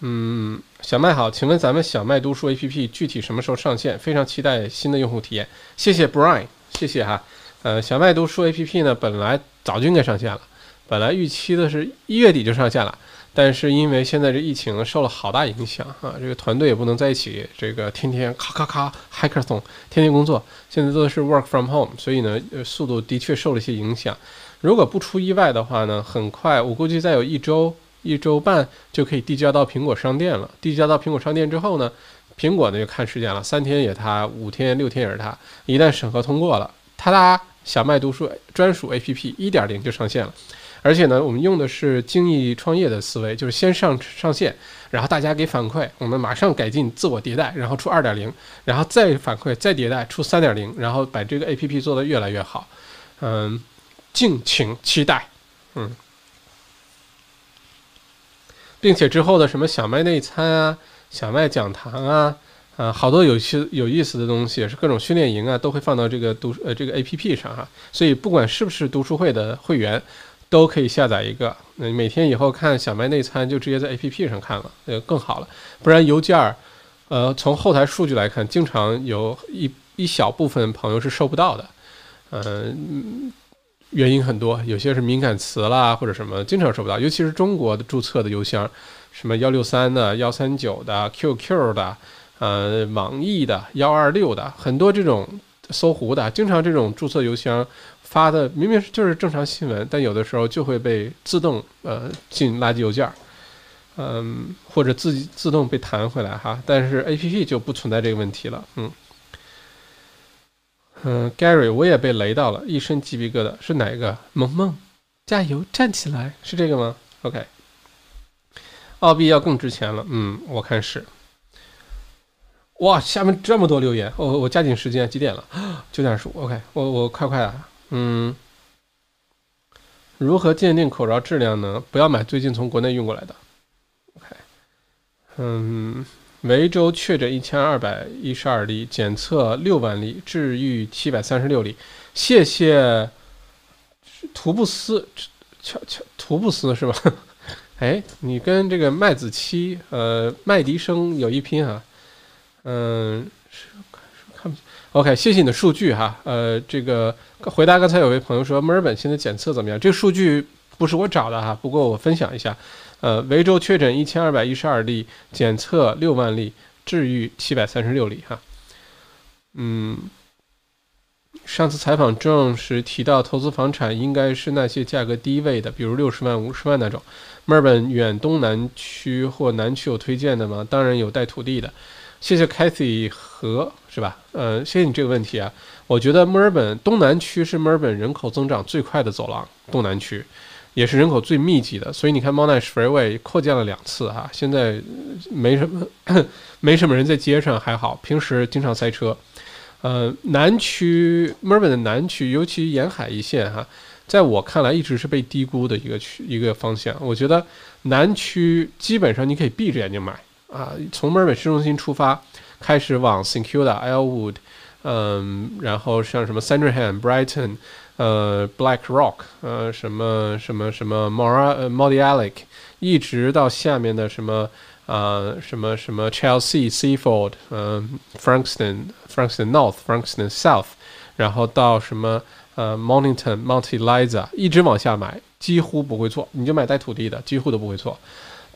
嗯，小麦好，请问咱们小麦读书 APP 具体什么时候上线？非常期待新的用户体验。谢谢 Brian，谢谢哈。呃，小麦读书 APP 呢，本来早就应该上线了，本来预期的是一月底就上线了，但是因为现在这疫情受了好大影响啊，这个团队也不能在一起，这个天天咔咔咔 hackathon，天天工作，现在都是 work from home，所以呢，速度的确受了一些影响。如果不出意外的话呢，很快我估计再有一周。一周半就可以递交到苹果商店了。递交到苹果商店之后呢，苹果呢就看时间了，三天也它，五天六天也是它。一旦审核通过了，哒哒，小麦读书专属 APP 一点零就上线了。而且呢，我们用的是精益创业的思维，就是先上上线，然后大家给反馈，我们马上改进，自我迭代，然后出二点零，然后再反馈，再迭代出三点零，然后把这个 APP 做得越来越好。嗯，敬请期待。嗯。并且之后的什么小麦内参啊、小麦讲堂啊，啊，好多有趣有意思的东西，是各种训练营啊，都会放到这个读呃这个 A P P 上哈。所以不管是不是读书会的会员，都可以下载一个。那每天以后看小麦内参就直接在 A P P 上看了，呃更好了。不然邮件儿，呃从后台数据来看，经常有一一小部分朋友是收不到的，嗯。原因很多，有些是敏感词啦，或者什么，经常收不到。尤其是中国的注册的邮箱，什么幺六三的、幺三九的、QQ 的，呃，网易的、幺二六的，很多这种搜狐的，经常这种注册邮箱发的明明是就是正常新闻，但有的时候就会被自动呃进垃圾邮件，嗯，或者自己自动被弹回来哈。但是 APP 就不存在这个问题了，嗯。嗯，Gary，我也被雷到了，一身鸡皮疙瘩。是哪一个？萌萌，加油，站起来，是这个吗？OK，澳币要更值钱了。嗯，我看是。哇，下面这么多留言，我我加紧时间，几点了？九点十五。OK，我我快快啊。嗯，如何鉴定口罩质量呢？不要买最近从国内运过来的。OK，嗯。维州确诊一千二百一十二例，检测六万例，治愈七百三十六例。谢谢图布斯，乔乔图布斯是吧？<laughs> 哎，你跟这个麦子七，呃，麦迪生有一拼啊。嗯，OK，谢谢你的数据哈。呃，这个回答刚才有位朋友说墨尔本现在检测怎么样？这个数据不是我找的哈，不过我分享一下。呃，维州确诊一千二百一十二例，检测六万例，治愈七百三十六例哈。嗯，上次采访郑时提到，投资房产应该是那些价格低位的，比如六十万、五十万那种。墨尔本远东南区或南区有推荐的吗？当然有带土地的。谢谢 Cathy 和是吧？呃，谢谢你这个问题啊。我觉得墨尔本东南区是墨尔本人口增长最快的走廊，东南区。也是人口最密集的，所以你看，Monash Freeway 扩建了两次哈，现在没什么 <coughs> 没什么人在街上，还好，平时经常塞车。呃，南区墨尔本的南区，尤其沿海一线哈，在我看来一直是被低估的一个区一个方向。我觉得南区基本上你可以闭着眼睛买啊，从墨尔本市中心出发，开始往 s i n c u l a Elwood，嗯，然后像什么 Sandringham、Brighton。呃，Black Rock，呃，什么什么什么 Mora，呃 m o d i a l i c 一直到下面的什么啊，什么什么 Chelsea、Seaford，嗯，Frankston，Frankston North，Frankston South，然后到什么呃 Mornington、Mount Eliza，一直往下买，几乎不会错，你就买带土地的，几乎都不会错。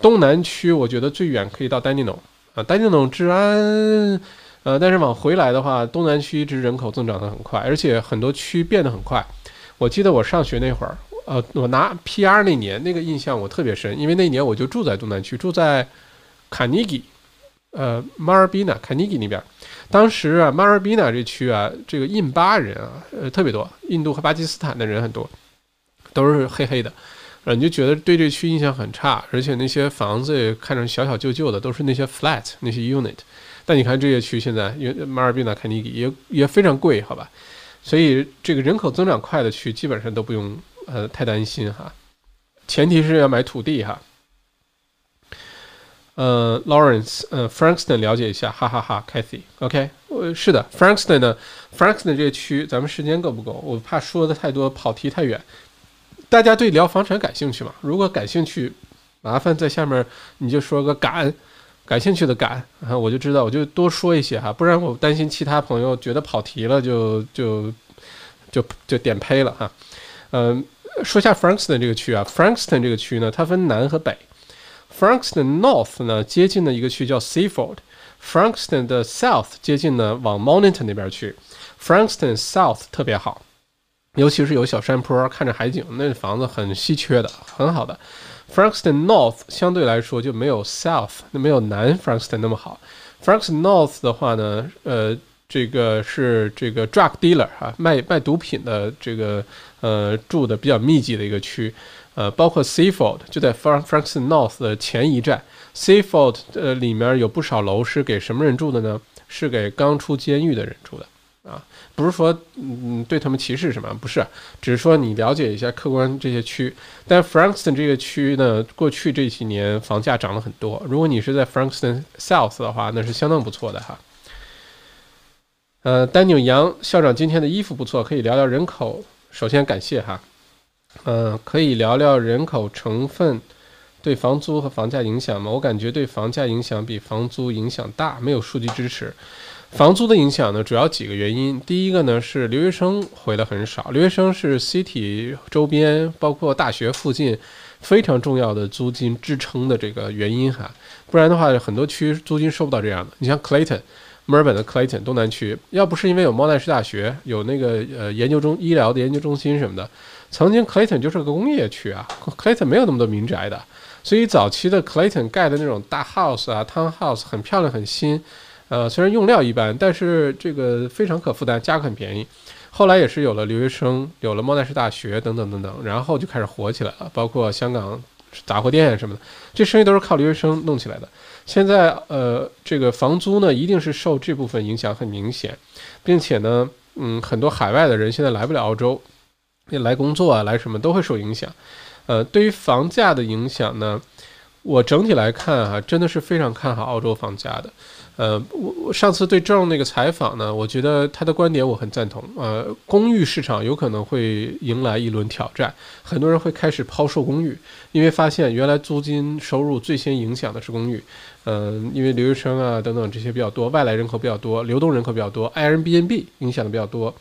东南区我觉得最远可以到丹尼农啊丹尼农治安。呃，但是往回来的话，东南区一直人口增长的很快，而且很多区变得很快。我记得我上学那会儿，呃，我拿 PR 那年那个印象我特别深，因为那年我就住在东南区，住在卡尼基，呃，马尔比纳卡尼基那边。当时啊，马尔比纳这区啊，这个印巴人啊，呃，特别多，印度和巴基斯坦的人很多，都是黑黑的，呃，你就觉得对这区印象很差，而且那些房子也看着小小旧旧的，都是那些 flat 那些 unit。但你看这些区现在，因为马尔宾纳、肯尼迪也也非常贵，好吧？所以这个人口增长快的区基本上都不用呃太担心哈。前提是要买土地哈。呃，Lawrence，呃，Frankston 了解一下，哈哈哈 Kathy，OK，呃，是的，Frankston 呢，Frankston 这个区，咱们时间够不够？我怕说的太多，跑题太远。大家对聊房产感兴趣吗？如果感兴趣，麻烦在下面你就说个感，感兴趣的感，啊，我就知道，我就多说一些哈，不然我担心其他朋友觉得跑题了，就就就就点呸了哈。嗯，说下 Frankston 这个区啊，Frankston 这个区呢，它分南和北。Frankston North 呢，接近的一个区叫 Seaford；Frankston 的 South 接近呢，往 Monington 那边去。Frankston South 特别好。尤其是有小山坡，看着海景，那房子很稀缺的，很好的。Frankston North 相对来说就没有 South，没有南 Frankston 那么好。Frankston North 的话呢，呃，这个是这个 drug dealer 啊，卖卖毒品的这个呃住的比较密集的一个区，呃，包括 Seaford 就在 Frankston North 的前一站。Seaford 呃里面有不少楼是给什么人住的呢？是给刚出监狱的人住的。啊，不是说嗯对他们歧视什么，不是，只是说你了解一下客观这些区。但 Frankston 这个区呢，过去这几年房价涨了很多。如果你是在 Frankston South 的话，那是相当不错的哈。呃，Daniel 杨校长今天的衣服不错，可以聊聊人口。首先感谢哈，嗯，可以聊聊人口成分对房租和房价影响吗？我感觉对房价影响比房租影响大，没有数据支持。房租的影响呢，主要几个原因。第一个呢是留学生回的很少，留学生是 city 周边，包括大学附近非常重要的租金支撑的这个原因哈。不然的话，很多区租金收不到这样的。你像 Clayton，墨尔本的 Clayton 东南区，要不是因为有莫奈什大学，有那个呃研究中医疗的研究中心什么的，曾经 Clayton 就是个工业区啊，Clayton 没有那么多民宅的，所以早期的 Clayton 盖的那种大 house 啊，townhouse 很漂亮，很新。呃，虽然用料一般，但是这个非常可负担，价格很便宜。后来也是有了留学生，有了莫奈什大学等等等等，然后就开始火起来了。包括香港杂货店什么的，这生意都是靠留学生弄起来的。现在呃，这个房租呢，一定是受这部分影响很明显，并且呢，嗯，很多海外的人现在来不了澳洲，来工作啊，来什么都会受影响。呃，对于房价的影响呢，我整体来看哈，真的是非常看好澳洲房价的。呃，我我上次对郑那个采访呢，我觉得他的观点我很赞同。呃，公寓市场有可能会迎来一轮挑战，很多人会开始抛售公寓，因为发现原来租金收入最先影响的是公寓。嗯，因为留学生啊等等这些比较多，外来人口比较多，流动人口比较多，Airbnb 影响的比较多。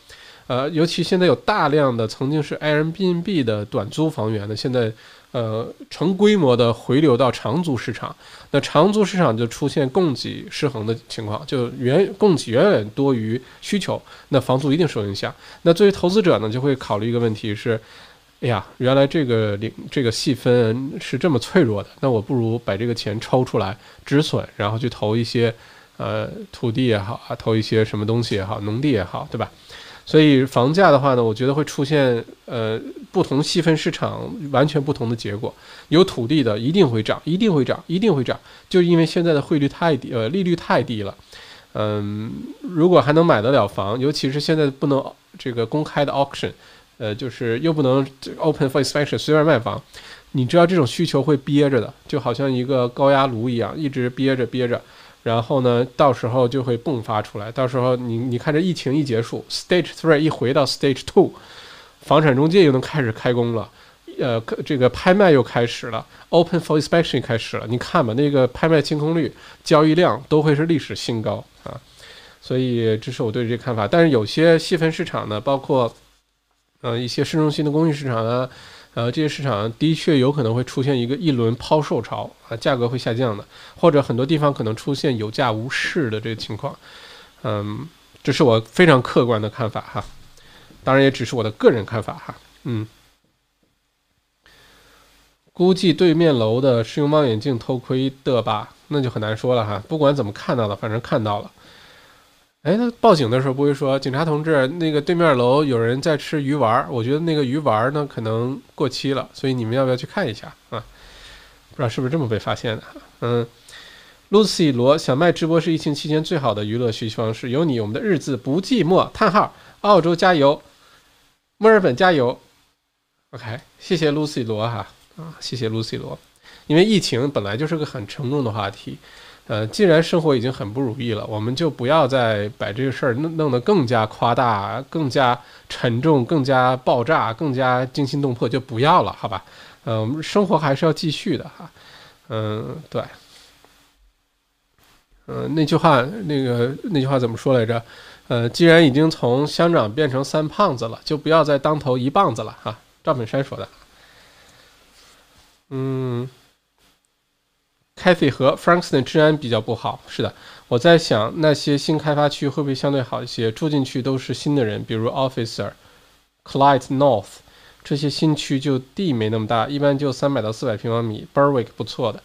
呃，尤其现在有大量的曾经是 Airbnb 的短租房源的，现在。呃，成规模的回流到长租市场，那长租市场就出现供给失衡的情况，就远供给远远多于需求，那房租一定受影响。那作为投资者呢，就会考虑一个问题是：哎呀，原来这个领这个细分是这么脆弱的，那我不如把这个钱抽出来止损，然后去投一些呃土地也好啊，投一些什么东西也好，农地也好，对吧？所以房价的话呢，我觉得会出现呃不同细分市场完全不同的结果。有土地的一定会涨，一定会涨，一定会涨，就因为现在的汇率太低，呃利率太低了。嗯，如果还能买得了房，尤其是现在不能这个公开的 auction，呃就是又不能 open for inspection 随便卖房，你知道这种需求会憋着的，就好像一个高压炉一样，一直憋着憋着。然后呢，到时候就会迸发出来。到时候你你看，这疫情一结束，Stage Three 一回到 Stage Two，房产中介又能开始开工了，呃，这个拍卖又开始了，Open for inspection 开始了。你看吧，那个拍卖清空率、交易量都会是历史新高啊。所以这是我对这看法。但是有些细分市场呢，包括呃一些市中心的公寓市场啊。呃，这些市场的确有可能会出现一个一轮抛售潮啊，价格会下降的，或者很多地方可能出现有价无市的这个情况。嗯，这是我非常客观的看法哈，当然也只是我的个人看法哈。嗯，估计对面楼的是用望远镜偷窥的吧？那就很难说了哈。不管怎么看到的，反正看到了。哎，他报警的时候不会说，警察同志，那个对面楼有人在吃鱼丸，我觉得那个鱼丸呢可能过期了，所以你们要不要去看一下啊？不知道是不是这么被发现的？嗯，Lucy 罗小麦直播是疫情期间最好的娱乐学习方式，有你，我们的日子不寂寞。叹号，澳洲加油，墨尔本加油。OK，谢谢 Lucy 罗哈啊，谢谢 Lucy 罗。因为疫情本来就是个很沉重的话题。呃，既然生活已经很不如意了，我们就不要再把这个事儿弄弄得更加夸大、更加沉重、更加爆炸、更加惊心动魄，就不要了，好吧？嗯，我们生活还是要继续的哈。嗯，对。嗯，那句话，那个那句话怎么说来着？呃，既然已经从乡长变成三胖子了，就不要再当头一棒子了哈。赵本山说的。嗯。Cathy 和 Frankston 治安比较不好，是的，我在想那些新开发区会不会相对好一些？住进去都是新的人，比如 Officer、Clyde North 这些新区就地没那么大，一般就三百到四百平方米。Berwick 不错的，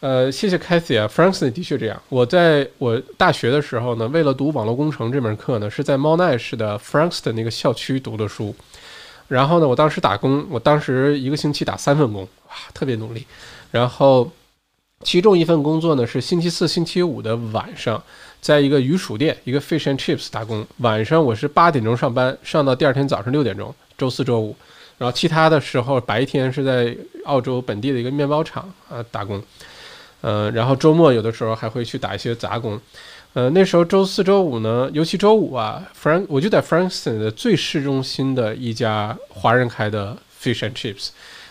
呃，谢谢 Cathy 啊，Frankston 的确这样。我在我大学的时候呢，为了读网络工程这门课呢，是在猫奈市的 Frankston 那个校区读的书。然后呢，我当时打工，我当时一个星期打三份工，哇，特别努力。然后。其中一份工作呢是星期四、星期五的晚上，在一个鱼薯店，一个 fish and chips 打工。晚上我是八点钟上班，上到第二天早上六点钟，周四周五。然后其他的时候白天是在澳洲本地的一个面包厂啊打工。呃，然后周末有的时候还会去打一些杂工。呃，那时候周四周五呢，尤其周五啊，Frank 我就在 Frankston 的最市中心的一家华人开的 fish and chips。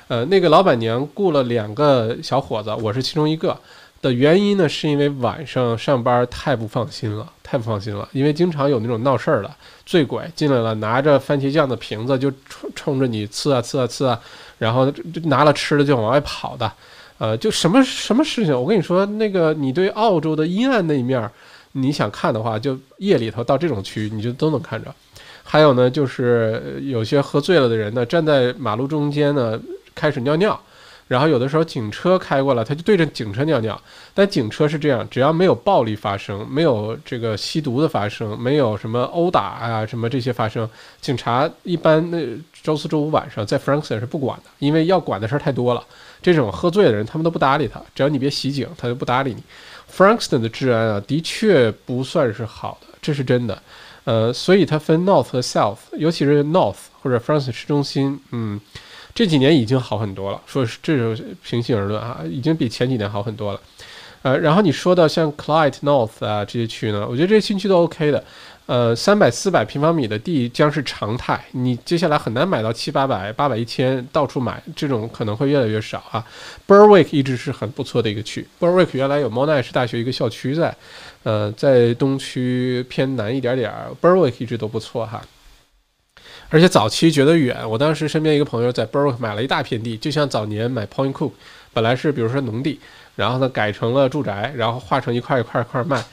呃，那个老板娘雇了两个小伙子，我是其中一个。的原因呢，是因为晚上上班太不放心了，太不放心了。因为经常有那种闹事儿的醉鬼进来了，拿着番茄酱的瓶子就冲冲着你呲啊呲啊呲啊，然后拿了吃的就往外跑的。呃，就什么什么事情，我跟你说，那个你对澳洲的阴暗那一面，你想看的话，就夜里头到这种区域，你就都能看着。还有呢，就是有些喝醉了的人呢，站在马路中间呢。开始尿尿，然后有的时候警车开过来，他就对着警车尿尿。但警车是这样，只要没有暴力发生，没有这个吸毒的发生，没有什么殴打啊什么这些发生，警察一般那周四周五晚上在 Frankston 是不管的，因为要管的事儿太多了。这种喝醉的人他们都不搭理他，只要你别袭警，他就不搭理你。Frankston 的治安啊，的确不算是好的，这是真的。呃，所以它分 North 和 South，尤其是 North 或者 Frankston 市中心，嗯。这几年已经好很多了，说是这是平心而论啊，已经比前几年好很多了。呃，然后你说到像 Clyde North 啊这些区呢，我觉得这些新区都 OK 的。呃，三百四百平方米的地将是常态，你接下来很难买到七八百、八百一千，到处买这种可能会越来越少啊。Berwick 一直是很不错的一个区，Berwick 原来有 Monash 大学一个校区在，呃，在东区偏南一点点，Berwick 一直都不错哈。而且早期觉得远，我当时身边一个朋友在 Burwick 买了一大片地，就像早年买 Point Cook，本来是比如说农地，然后呢改成了住宅，然后划成一块一块一块卖，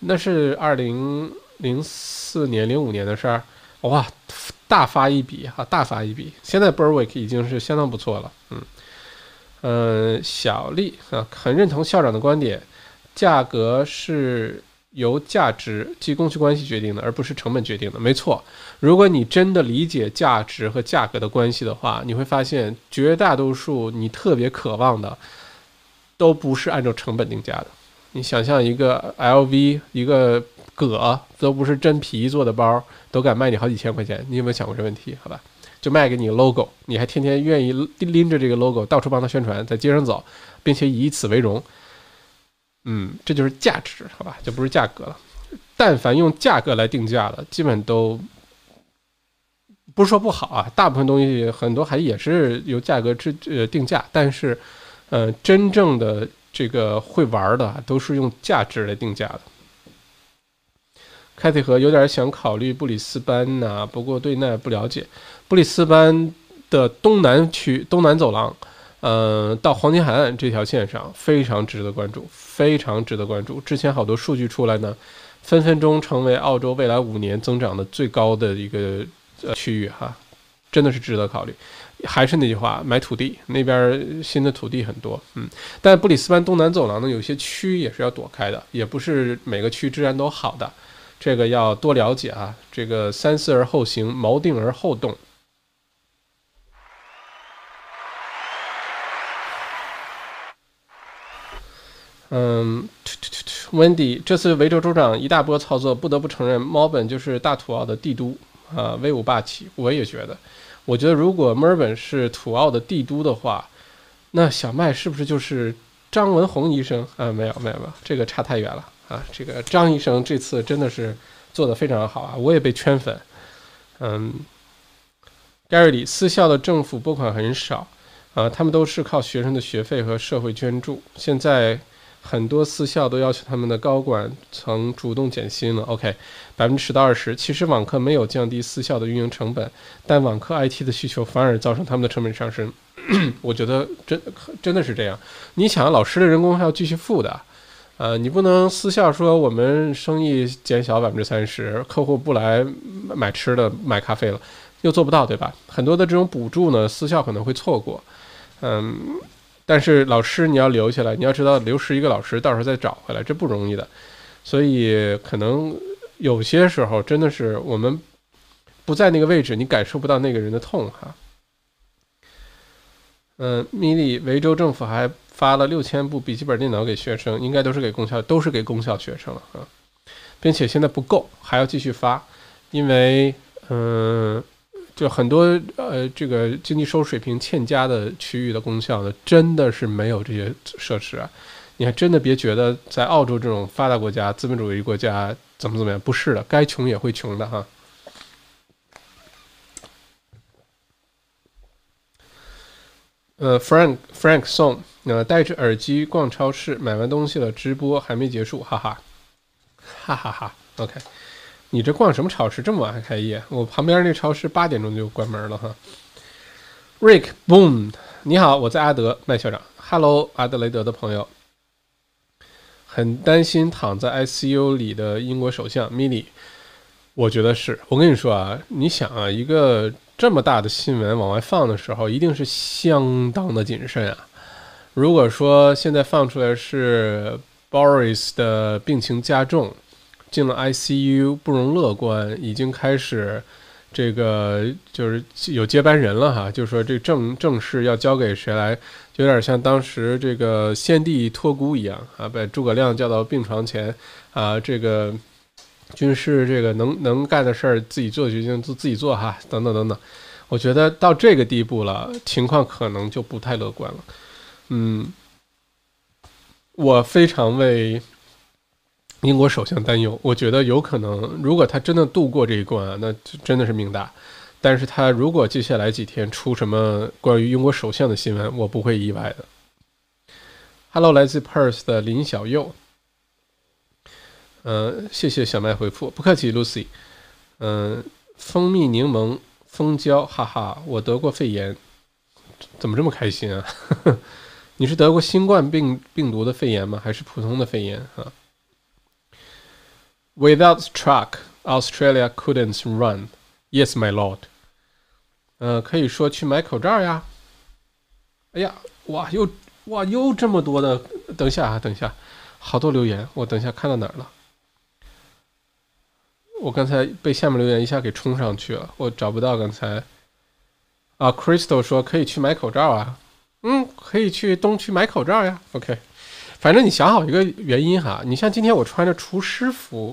那是二零零四年、零五年的事儿，哇，大发一笔哈，大发一笔。现在 Berwick 已经是相当不错了，嗯，呃，小丽啊，很认同校长的观点，价格是。由价值及供需关系决定的，而不是成本决定的。没错，如果你真的理解价值和价格的关系的话，你会发现绝大多数你特别渴望的，都不是按照成本定价的。你想象一个 LV 一个革都不是真皮做的包，都敢卖你好几千块钱，你有没有想过这问题？好吧，就卖给你 logo，你还天天愿意拎着这个 logo 到处帮他宣传，在街上走，并且以此为荣。嗯，这就是价值，好吧，就不是价格了。但凡用价格来定价的，基本都不是说不好啊。大部分东西很多还也是由价格制呃定价，但是，呃，真正的这个会玩的都是用价值来定价的。凯蒂和有点想考虑布里斯班呐，不过对那不了解。布里斯班的东南区东南走廊。呃，到黄金海岸这条线上非常值得关注，非常值得关注。之前好多数据出来呢，分分钟成为澳洲未来五年增长的最高的一个呃区域哈，真的是值得考虑。还是那句话，买土地那边新的土地很多，嗯。但布里斯班东南走廊呢，有些区也是要躲开的，也不是每个区治安都好的，这个要多了解啊。这个三思而后行，谋定而后动。嗯，Wendy，这次维州州长一大波操作，不得不承认，猫本就是大土澳的帝都啊，威武霸气。我也觉得，我觉得如果墨尔本是土澳的帝都的话，那小麦是不是就是张文宏医生啊？没有没有没有，这个差太远了啊！这个张医生这次真的是做得非常好啊，我也被圈粉。嗯，Gary 里私校的政府拨款很少啊，他们都是靠学生的学费和社会捐助。现在很多私校都要求他们的高管层主动减薪了。OK，百分之十到二十。其实网课没有降低私校的运营成本，但网课 IT 的需求反而造成他们的成本上升。<clears throat> 我觉得真真的是这样。你想，老师的人工还要继续付的，呃，你不能私校说我们生意减小百分之三十，客户不来买吃的、买咖啡了，又做不到，对吧？很多的这种补助呢，私校可能会错过，嗯，但是老师你要留下来，你要知道流失一个老师，到时候再找回来，这不容易的。所以可能有些时候真的是我们不在那个位置，你感受不到那个人的痛哈。嗯，米里维州政府还发了六千部笔记本电脑给学生，应该都是给公校，都是给公校学生了啊，并且现在不够，还要继续发，因为嗯，就很多呃这个经济收入水平欠佳的区域的公校呢，真的是没有这些设施啊，你还真的别觉得在澳洲这种发达国家、资本主义国家怎么怎么样，不是的，该穷也会穷的哈。呃，Frank Frank 送，呃，戴着耳机逛超市，买完东西了，直播还没结束，哈哈，哈哈哈。OK，你这逛什么超市？这么晚还开业？我旁边那超市八点钟就关门了哈。Rick Boom，你好，我在阿德，麦校长，Hello，阿德雷德的朋友，很担心躺在 ICU 里的英国首相 Milly，我觉得是我跟你说啊，你想啊，一个。这么大的新闻往外放的时候，一定是相当的谨慎啊！如果说现在放出来是 Boris 的病情加重，进了 ICU，不容乐观，已经开始这个就是有接班人了哈，就是说这正正事要交给谁来，就有点像当时这个先帝托孤一样啊，把诸葛亮叫到病床前啊，这个。军事这个能能干的事儿自己做决定，自自己做哈，等等等等，我觉得到这个地步了，情况可能就不太乐观了。嗯，我非常为英国首相担忧，我觉得有可能，如果他真的度过这一关啊，那真的是命大。但是他如果接下来几天出什么关于英国首相的新闻，我不会意外的。Hello，来自 Perth 的林小佑。嗯，谢谢小麦回复，不客气，Lucy。嗯，蜂蜜柠檬蜂胶，哈哈，我得过肺炎，怎么这么开心啊？<laughs> 你是得过新冠病病毒的肺炎吗？还是普通的肺炎啊？Without truck, Australia couldn't run. Yes, my lord. 呃，可以说去买口罩呀。哎呀，哇，又哇又这么多的，等一下啊，等一下，好多留言，我等一下看到哪儿了？我刚才被下面留言一下给冲上去了，我找不到刚才。啊，Crystal 说可以去买口罩啊，嗯，可以去东区买口罩呀。OK，反正你想好一个原因哈，你像今天我穿着厨师服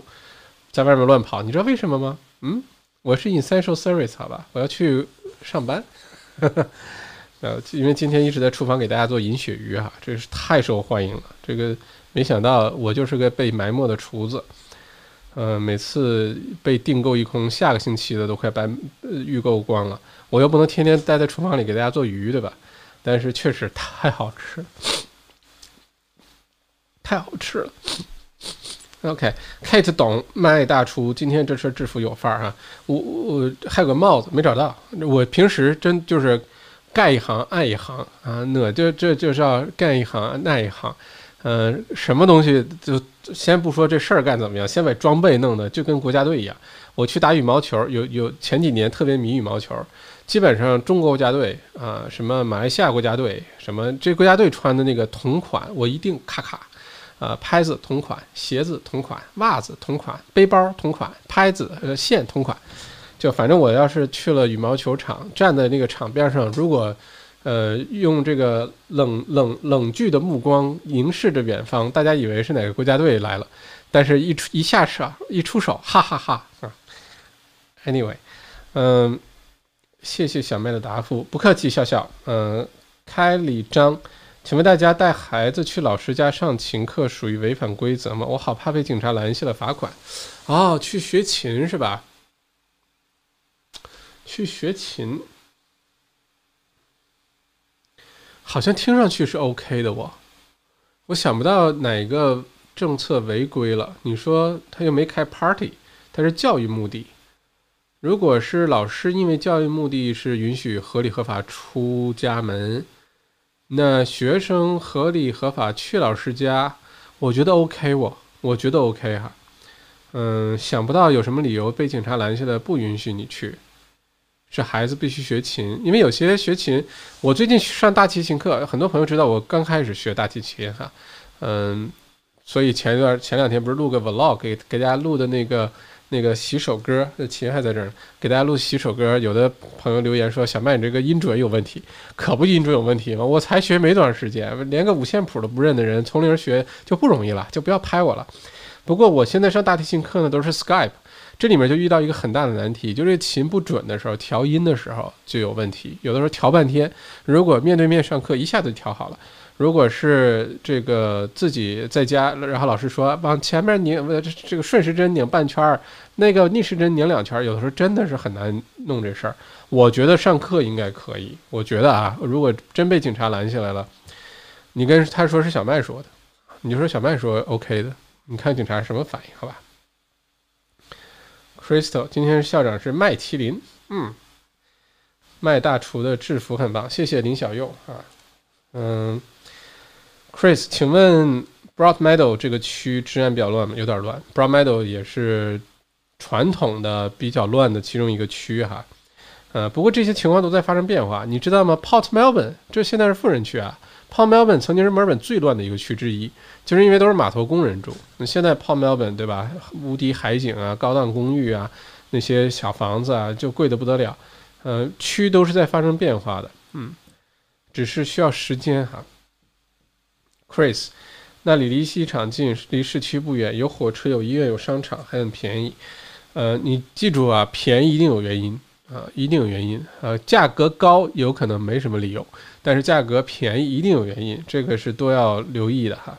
在外面乱跑，你知道为什么吗？嗯，我是 essential service 好吧，我要去上班。<laughs> 呃，因为今天一直在厨房给大家做银鳕鱼哈，这是太受欢迎了。这个没想到我就是个被埋没的厨子。呃，每次被订购一空，下个星期的都快把预购光了。我又不能天天待在厨房里给大家做鱼，对吧？但是确实太好吃，太好吃了。OK，Kate 懂麦大厨，今天这身制服有范儿哈。我我还有个帽子没找到，我平时真就是干一行爱一行啊，那就这就是要干一行爱一行。嗯，什么东西就先不说这事儿干怎么样，先把装备弄的就跟国家队一样。我去打羽毛球，有有前几年特别迷羽毛球，基本上中国国家队啊，什么马来西亚国家队，什么这国家队穿的那个同款，我一定咔咔，呃，拍子同款，鞋子同款，袜子同款，背包同款，拍子呃线同款，就反正我要是去了羽毛球场，站在那个场边上，如果。呃，用这个冷冷冷峻的目光凝视着远方，大家以为是哪个国家队来了，但是一出一下手一出手，哈哈哈啊！Anyway，嗯，谢谢小麦的答复，不客气，笑笑。嗯开礼章，请问大家带孩子去老师家上琴课属于违反规则吗？我好怕被警察拦下了罚款。哦，去学琴是吧？去学琴，好像听上去是 OK 的我，我想不到哪个政策违规了。你说他又没开 party，他是教育目的。如果是老师因为教育目的是允许合理合法出家门，那学生合理合法去老师家，我觉得 OK，我我觉得 OK 哈。嗯，想不到有什么理由被警察拦下来不允许你去。是孩子必须学琴，因为有些学琴，我最近上大提琴课，很多朋友知道我刚开始学大提琴哈，嗯，所以前一段前两天不是录个 vlog 给给大家录的那个。那个洗手歌，那琴还在这儿呢，给大家录洗手歌。有的朋友留言说：“小麦，你这个音准有问题，可不音准有问题吗？我才学没多长时间，连个五线谱都不认的人，从零学就不容易了，就不要拍我了。”不过我现在上大提琴课呢，都是 Skype，这里面就遇到一个很大的难题，就是琴不准的时候，调音的时候就有问题，有的时候调半天，如果面对面上课，一下子就调好了。如果是这个自己在家，然后老师说往前面拧，这这个顺时针拧半圈儿，那个逆时针拧两圈儿，有的时候真的是很难弄这事儿。我觉得上课应该可以。我觉得啊，如果真被警察拦下来了，你跟他说是小麦说的，你就说小麦说 OK 的，你看警察什么反应？好吧？Crystal，今天校长是麦麒麟，嗯，麦大厨的制服很棒，谢谢林小佑啊，嗯。Chris，请问 Broadmeadow 这个区治安比较乱吗？有点乱。Broadmeadow 也是传统的比较乱的其中一个区哈。呃，不过这些情况都在发生变化，你知道吗？Port Melbourne 这现在是富人区啊。Port Melbourne 曾经是墨尔本最乱的一个区之一，就是因为都是码头工人住。那现在 Port Melbourne 对吧？无敌海景啊，高档公寓啊，那些小房子啊，就贵得不得了。呃，区都是在发生变化的，嗯，只是需要时间哈。Chris，那里离机场近，离市区不远，有火车，有医院，有商场，还很便宜。呃，你记住啊，便宜一定有原因啊，一定有原因。呃，价格高有可能没什么理由，但是价格便宜一定有原因，这个是都要留意的哈。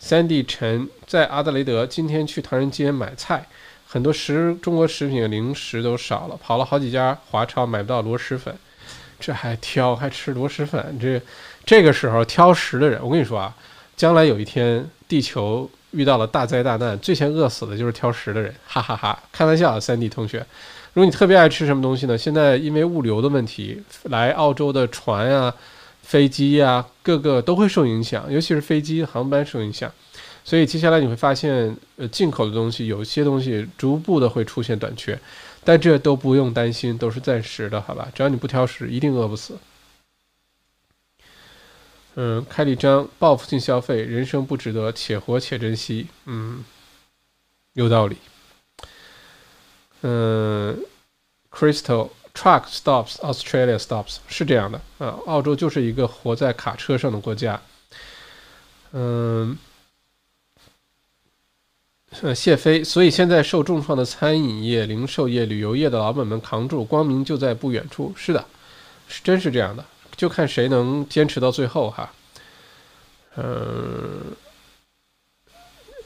三 D 陈在阿德雷德，今天去唐人街买菜，很多食中国食品零食都少了，跑了好几家华超买不到螺蛳粉，这还挑还吃螺蛳粉这。这个时候挑食的人，我跟你说啊，将来有一天地球遇到了大灾大难，最先饿死的就是挑食的人，哈哈哈！开玩笑，三 D 同学，如果你特别爱吃什么东西呢？现在因为物流的问题，来澳洲的船啊、飞机呀，各个都会受影响，尤其是飞机航班受影响，所以接下来你会发现，呃，进口的东西有些东西逐步的会出现短缺，但这都不用担心，都是暂时的，好吧？只要你不挑食，一定饿不死。嗯，开了一张报复性消费，人生不值得，且活且珍惜。嗯，有道理。嗯，Crystal truck stops, Australia stops，是这样的啊。澳洲就是一个活在卡车上的国家。嗯，谢飞，所以现在受重创的餐饮业、零售业、旅游业的老板们扛住，光明就在不远处。是的，是真是这样的。就看谁能坚持到最后哈，嗯，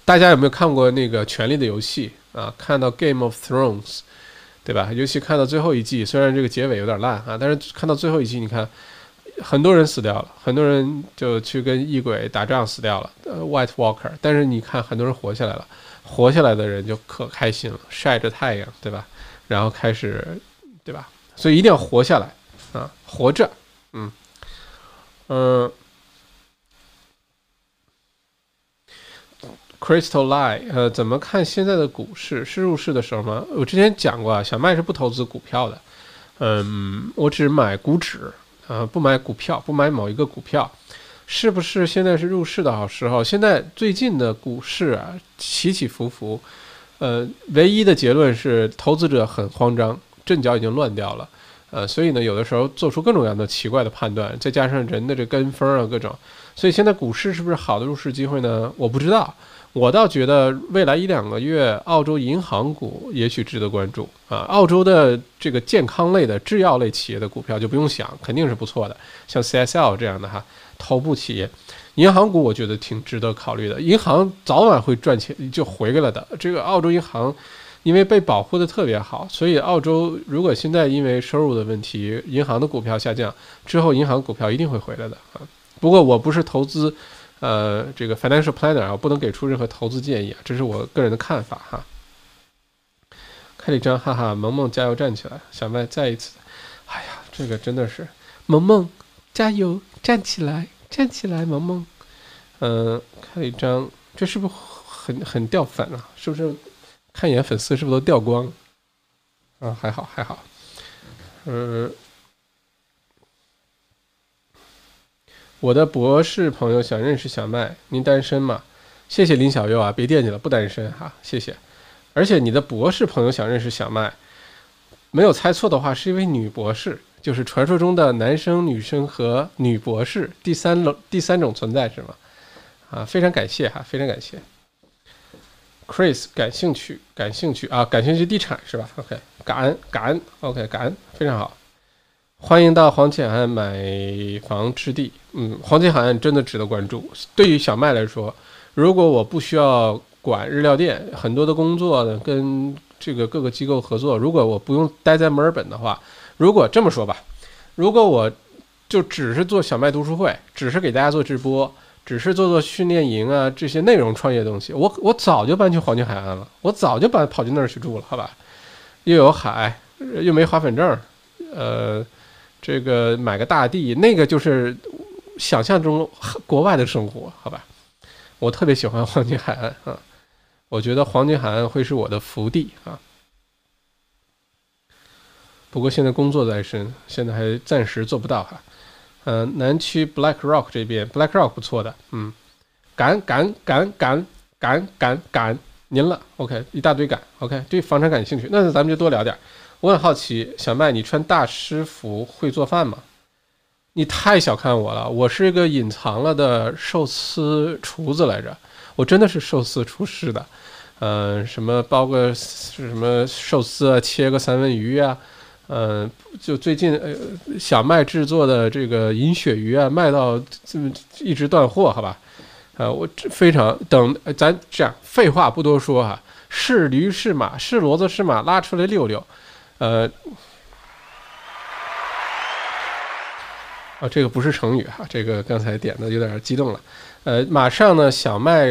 大家有没有看过那个《权力的游戏》啊？看到《Game of Thrones》，对吧？尤其看到最后一季，虽然这个结尾有点烂啊，但是看到最后一季，你看很多人死掉了，很多人就去跟异鬼打仗死掉了，呃，White Walker。但是你看很多人活下来了，活下来的人就可开心了，晒着太阳，对吧？然后开始，对吧？所以一定要活下来啊，活着。嗯，嗯，Crystal Line，呃，怎么看现在的股市？是入市的时候吗？我之前讲过啊，小麦是不投资股票的，嗯，我只买股指，啊，不买股票，不买某一个股票，是不是现在是入市的好时候？现在最近的股市啊，起起伏伏，呃，唯一的结论是投资者很慌张，阵脚已经乱掉了。呃，所以呢，有的时候做出各种各样的奇怪的判断，再加上人的这跟风啊，各种，所以现在股市是不是好的入市机会呢？我不知道，我倒觉得未来一两个月，澳洲银行股也许值得关注啊。澳洲的这个健康类的制药类企业的股票就不用想，肯定是不错的，像 CSL 这样的哈头部企业。银行股我觉得挺值得考虑的，银行早晚会赚钱就回来了的。这个澳洲银行因为被保护的特别好，所以澳洲如果现在因为收入的问题，银行的股票下降之后，银行股票一定会回来的啊。不过我不是投资，呃，这个 financial planner 啊，不能给出任何投资建议啊，这是我个人的看法哈。开了一张，哈哈，萌萌加油站起来，小麦再一次，哎呀，这个真的是萌萌加油站起来。站起来，萌萌。嗯，开了一张，这是不是很很掉粉啊？是不是看一眼粉丝是不是都掉光？啊，还好还好。嗯，我的博士朋友想认识小麦，您单身吗？谢谢林小优啊，别惦记了，不单身哈，谢谢。而且你的博士朋友想认识小麦，没有猜错的话，是一位女博士。就是传说中的男生、女生和女博士，第三种第三种存在是吗？啊，非常感谢哈，非常感谢。Chris 感兴趣，感兴趣啊，感兴趣地产是吧？OK，感恩感恩，OK，感恩非常好。欢迎到黄金海岸买房置地，嗯，黄金海岸真的值得关注。对于小麦来说，如果我不需要管日料店，很多的工作呢跟这个各个机构合作，如果我不用待在墨尔本的话。如果这么说吧，如果我就只是做小麦读书会，只是给大家做直播，只是做做训练营啊这些内容创业东西，我我早就搬去黄金海岸了，我早就搬跑去那儿去住了，好吧？又有海，又没滑粉证，呃，这个买个大地，那个就是想象中国外的生活，好吧？我特别喜欢黄金海岸啊，我觉得黄金海岸会是我的福地啊。不过现在工作在身，现在还暂时做不到哈。嗯，南区 Black Rock 这边，Black Rock 不错的，嗯，感感感感感感感您了，OK，一大堆感，OK，对房产感兴趣，那咱们就多聊点。我很好奇，小麦，你穿大师服会做饭吗？你太小看我了，我是一个隐藏了的寿司厨子来着，我真的是寿司厨师的，嗯，什么包个是什么寿司啊，切个三文鱼啊。嗯，就最近呃，小麦制作的这个银鳕鱼啊，卖到这么一直断货，好吧？呃，我非常等咱这样，废话不多说哈，是驴是马是骡子是马，拉出来溜溜。呃，啊，这个不是成语哈，这个刚才点的有点激动了。呃，马上呢，小麦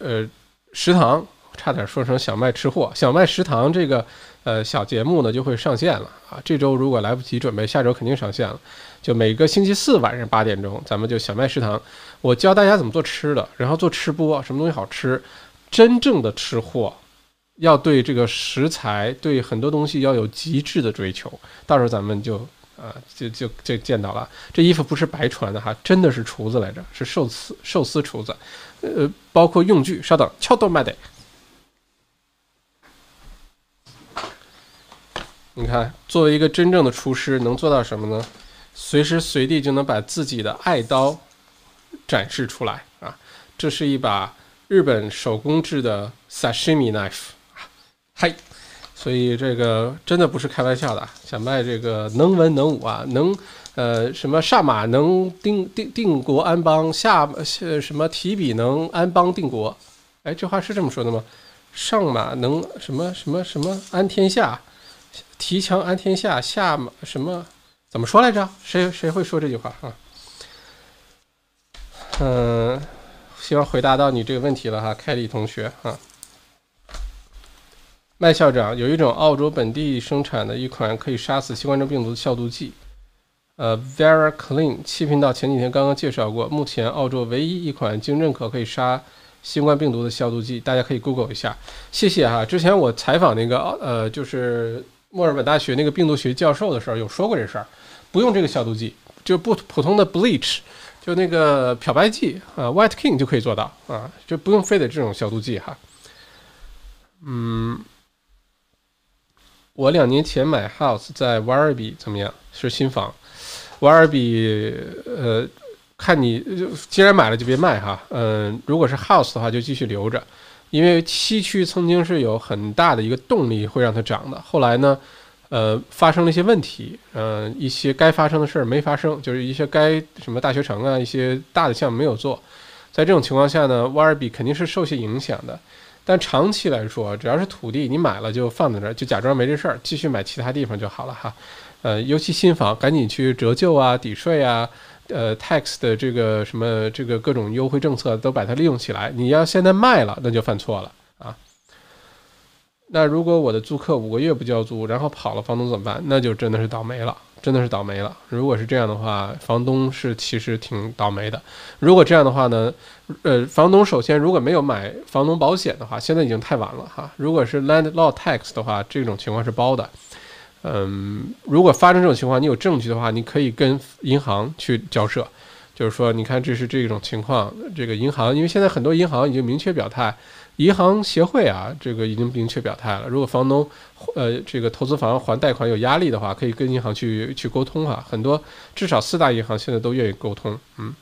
呃食堂差点说成小麦吃货，小麦食堂这个。呃，小节目呢就会上线了啊！这周如果来不及准备，下周肯定上线了。就每个星期四晚上八点钟，咱们就小麦食堂，我教大家怎么做吃的，然后做吃播，什么东西好吃。真正的吃货要对这个食材，对很多东西要有极致的追求。到时候咱们就啊，就就就见到了。这衣服不是白穿的哈，真的是厨子来着，是寿司寿司厨子。呃，包括用具，稍等，敲豆麦得。你看，作为一个真正的厨师，能做到什么呢？随时随地就能把自己的爱刀展示出来啊！这是一把日本手工制的 sashimi knife 啊，嗨！所以这个真的不是开玩笑的。小麦这个能文能武啊，能呃什么上马能定定定国安邦，下什么提笔能安邦定国？哎，这话是这么说的吗？上马能什么什么什么安天下？提枪安天下，下马什么？怎么说来着？谁谁会说这句话啊？嗯，希望回答到你这个问题了哈，凯利同学啊。麦校长，有一种澳洲本地生产的一款可以杀死新冠状病毒的消毒剂，呃，Vera Clean。七频道前几天刚刚介绍过，目前澳洲唯一一款经认可可以杀新冠病毒的消毒剂，大家可以 Google 一下。谢谢哈。之前我采访那个呃，就是。墨尔本大学那个病毒学教授的时候有说过这事儿，不用这个消毒剂，就不普通的 bleach，就那个漂白剂啊，White King 就可以做到啊，就不用非得这种消毒剂哈。嗯，我两年前买 house 在瓦尔比怎么样？是新房，瓦尔比呃看你既然买了就别卖哈，嗯，如果是 house 的话就继续留着，因为西区曾经是有很大的一个动力会让它涨的，后来呢，呃，发生了一些问题，嗯，一些该发生的事儿没发生，就是一些该什么大学城啊，一些大的项目没有做，在这种情况下呢，沃尔比肯定是受些影响的，但长期来说，只要是土地你买了就放在那儿，就假装没这事儿，继续买其他地方就好了哈，呃，尤其新房赶紧去折旧啊，抵税啊。呃，tax 的这个什么这个各种优惠政策都把它利用起来。你要现在卖了，那就犯错了啊。那如果我的租客五个月不交租，然后跑了，房东怎么办？那就真的是倒霉了，真的是倒霉了。如果是这样的话，房东是其实挺倒霉的。如果这样的话呢，呃，房东首先如果没有买房东保险的话，现在已经太晚了哈。如果是 landlord tax 的话，这种情况是包的。嗯，如果发生这种情况，你有证据的话，你可以跟银行去交涉，就是说，你看这是这种情况，这个银行，因为现在很多银行已经明确表态，银行协会啊，这个已经明确表态了，如果房东，呃，这个投资房还贷款有压力的话，可以跟银行去去沟通啊，很多至少四大银行现在都愿意沟通，嗯。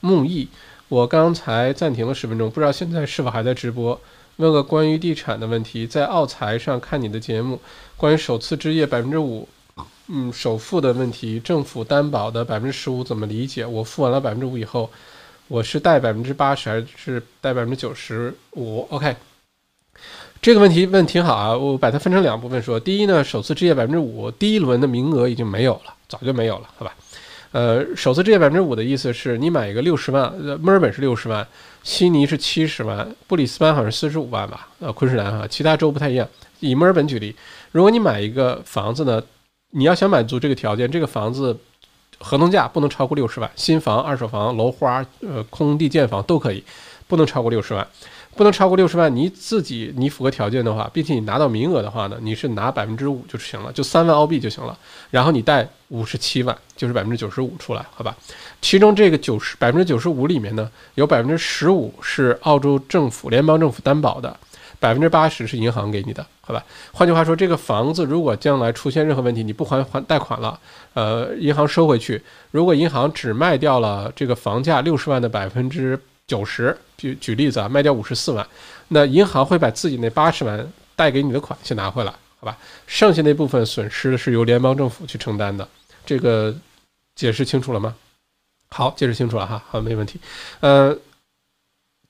木易，我刚才暂停了十分钟，不知道现在是否还在直播。问个关于地产的问题，在奥财上看你的节目，关于首次置业百分之五，嗯，首付的问题，政府担保的百分之十五怎么理解？我付完了百分之五以后，我是贷百分之八十还是贷百分之九十五？OK，这个问题问挺好啊，我把它分成两部分说。第一呢，首次置业百分之五，第一轮的名额已经没有了，早就没有了，好吧？呃，首次置业百分之五的意思是你买一个六十万，呃，墨尔本是六十万。悉尼是七十万，布里斯班好像是四十五万吧？呃，昆士兰哈，其他州不太一样。以墨尔本举例，如果你买一个房子呢，你要想满足这个条件，这个房子合同价不能超过六十万，新房、二手房、楼花、呃，空地建房都可以，不能超过六十万。不能超过六十万，你自己你符合条件的话，并且你拿到名额的话呢，你是拿百分之五就行了，就三万澳币就行了。然后你贷五十七万，就是百分之九十五出来，好吧？其中这个九十百分之九十五里面呢，有百分之十五是澳洲政府联邦政府担保的，百分之八十是银行给你的，好吧？换句话说，这个房子如果将来出现任何问题，你不还还贷款了，呃，银行收回去。如果银行只卖掉了这个房价六十万的百分之。九十，举举例子啊，卖掉五十四万，那银行会把自己那八十万贷给你的款先拿回来，好吧？剩下那部分损失是由联邦政府去承担的，这个解释清楚了吗？好，解释清楚了哈，好，没问题。呃，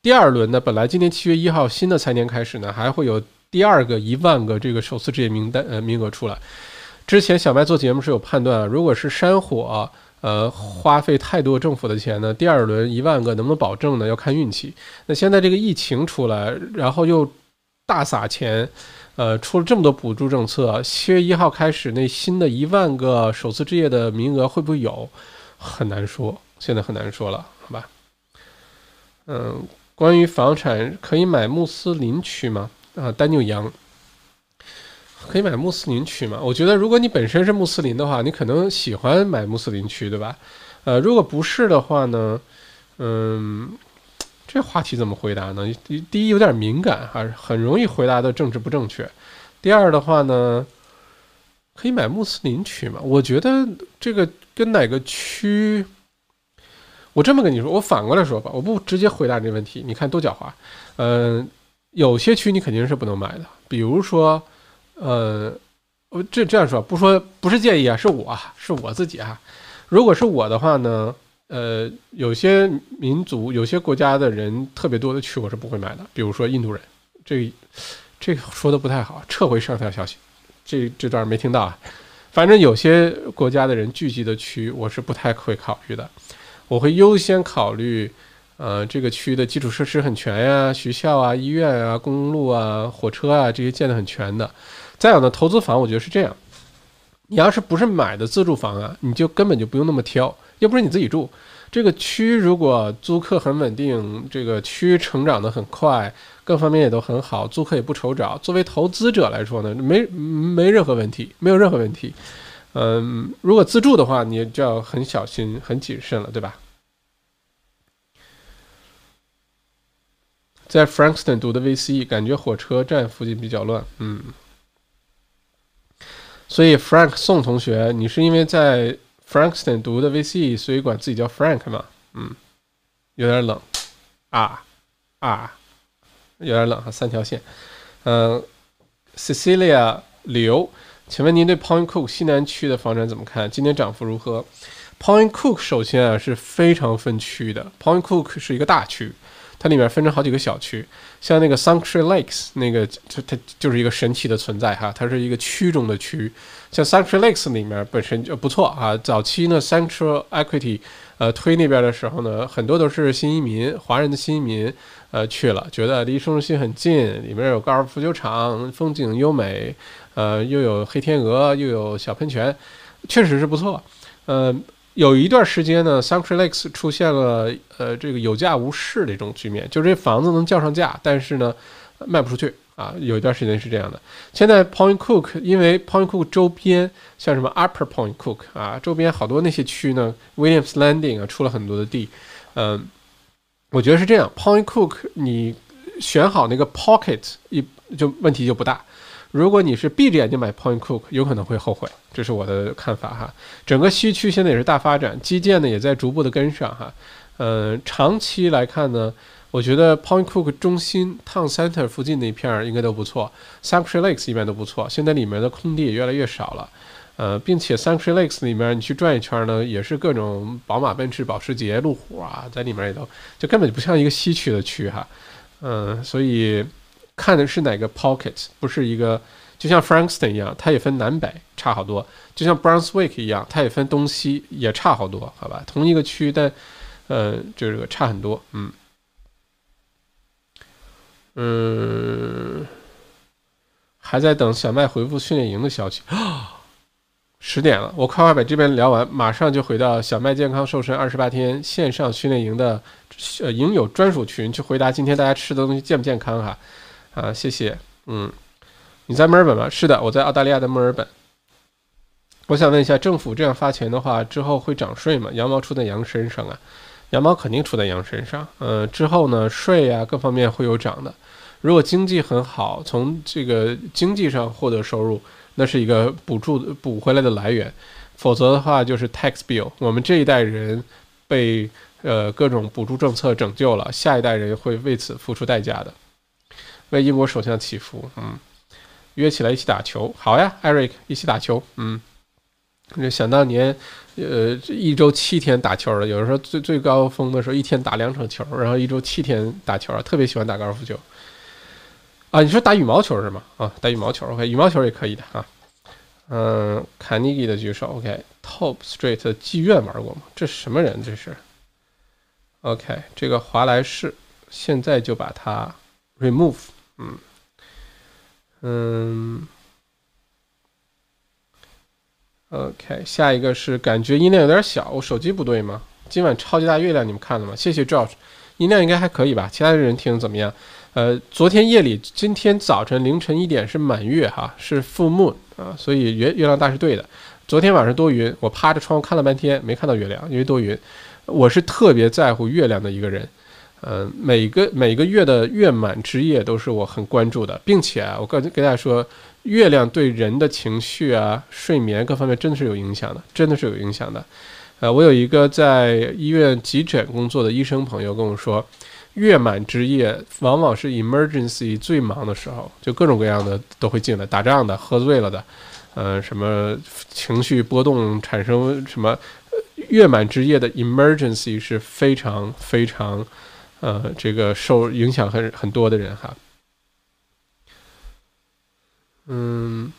第二轮呢，本来今年七月一号新的财年开始呢，还会有第二个一万个这个首次置业名单呃名额出来。之前小麦做节目是有判断啊，如果是山火。呃，花费太多政府的钱呢。第二轮一万个能不能保证呢？要看运气。那现在这个疫情出来，然后又大撒钱，呃，出了这么多补助政策，七月一号开始那新的一万个首次置业的名额会不会有？很难说，现在很难说了，好吧？嗯，关于房产可以买穆斯林区吗？啊，丹纽杨。可以买穆斯林区嘛？我觉得如果你本身是穆斯林的话，你可能喜欢买穆斯林区，对吧？呃，如果不是的话呢，嗯，这话题怎么回答呢？第一有点敏感，还是很容易回答的政治不正确。第二的话呢，可以买穆斯林区嘛？我觉得这个跟哪个区，我这么跟你说，我反过来说吧，我不直接回答这问题，你看多狡猾。嗯，有些区你肯定是不能买的，比如说。呃，我这这样说，不说不是建议啊，是我是我自己啊。如果是我的话呢，呃，有些民族、有些国家的人特别多的区，我是不会买的。比如说印度人，这这说的不太好，撤回上条消息，这这段没听到啊。反正有些国家的人聚集的区，我是不太会考虑的。我会优先考虑，呃，这个区的基础设施很全呀，学校啊、医院啊、公路啊、火车啊这些建的很全的。再有呢，投资房我觉得是这样，你要是不是买的自住房啊，你就根本就不用那么挑，又不是你自己住。这个区如果租客很稳定，这个区成长的很快，各方面也都很好，租客也不愁找。作为投资者来说呢，没没任何问题，没有任何问题。嗯，如果自住的话，你就要很小心、很谨慎了，对吧？在 Frankston 读的 VC，感觉火车站附近比较乱，嗯。所以，Frank 宋同学，你是因为在 Frankston 读的 VC，所以管自己叫 Frank 嘛，嗯，有点冷啊啊，有点冷哈，三条线，嗯，Cecilia 刘，请问您对 Point Cook 西南区的房产怎么看？今年涨幅如何？Point Cook 首先啊是非常分区的，Point Cook 是一个大区。它里面分成好几个小区，像那个 Sanctuary Lakes 那个，就它就是一个神奇的存在哈，它是一个区中的区。像 Sanctuary Lakes 里面本身就不错啊。早期呢，Sanctuary Equity 呃推那边的时候呢，很多都是新移民，华人的新移民呃去了，觉得离市中心很近，里面有高尔夫球场，风景优美，呃又有黑天鹅，又有小喷泉，确实是不错，嗯。有一段时间呢，Sanctuary Lakes 出现了呃这个有价无市的这种局面，就是这房子能叫上价，但是呢卖不出去啊。有一段时间是这样的。现在 Point Cook 因为 Point Cook 周边像什么 Upper Point Cook 啊，周边好多那些区呢，Williams Landing 啊出了很多的地，嗯，我觉得是这样。Point Cook 你选好那个 pocket 一就问题就不大。如果你是闭着眼睛买 Point Cook，有可能会后悔，这是我的看法哈。整个西区现在也是大发展，基建呢也在逐步的跟上哈。嗯，长期来看呢，我觉得 Point Cook 中心 Town Center 附近那片儿应该都不错，Sanctuary Lakes 一般都不错。现在里面的空地也越来越少了，呃，并且 Sanctuary Lakes 里面你去转一圈呢，也是各种宝马、奔驰、保时捷、路虎啊，在里面也都就根本就不像一个西区的区哈。嗯，所以。看的是哪个 pocket，不是一个，就像 Frankston 一样，它也分南北，差好多；就像 Brunswick 一样，它也分东西，也差好多，好吧？同一个区，但，呃，这个差很多，嗯，嗯，还在等小麦回复训练营的消息啊！十点了，我快快把这边聊完，马上就回到小麦健康瘦身二十八天线上训练营的呃营友专属群，去回答今天大家吃的东西健不健康哈。啊谢谢。嗯，你在墨尔本吗？是的，我在澳大利亚的墨尔本。我想问一下，政府这样发钱的话，之后会涨税吗？羊毛出在羊身上啊，羊毛肯定出在羊身上。嗯，之后呢，税啊各方面会有涨的。如果经济很好，从这个经济上获得收入，那是一个补助补回来的来源。否则的话，就是 tax bill。我们这一代人被呃各种补助政策拯救了，下一代人会为此付出代价的。为英国首相祈福，嗯，约起来一起打球，好呀，Eric，一起打球，嗯，想当年，呃，一周七天打球的，有的时候最最高峰的时候一天打两场球，然后一周七天打球，特别喜欢打高尔夫球。啊，你说打羽毛球是吗？啊，打羽毛球，OK，羽毛球也可以的啊。嗯，卡尼基的举手，OK，Top Street 的妓院玩过吗？这什么人？这是？OK，这个华莱士，现在就把它 remove。嗯嗯，OK，下一个是感觉音量有点小，我手机不对吗？今晚超级大月亮你们看了吗？谢谢 George，音量应该还可以吧？其他的人听怎么样？呃，昨天夜里，今天早晨凌晨一点是满月哈，是 full moon 啊，所以月月亮大是对的。昨天晚上多云，我趴着窗户看了半天没看到月亮，因为多云。我是特别在乎月亮的一个人。嗯，每个每个月的月满之夜都是我很关注的，并且啊，我跟跟大家说，月亮对人的情绪啊、睡眠各方面真的是有影响的，真的是有影响的。呃，我有一个在医院急诊工作的医生朋友跟我说，月满之夜往往是 emergency 最忙的时候，就各种各样的都会进来，打仗的、喝醉了的，呃，什么情绪波动产生什么，月满之夜的 emergency 是非常非常。呃，这个受影响很很多的人哈，嗯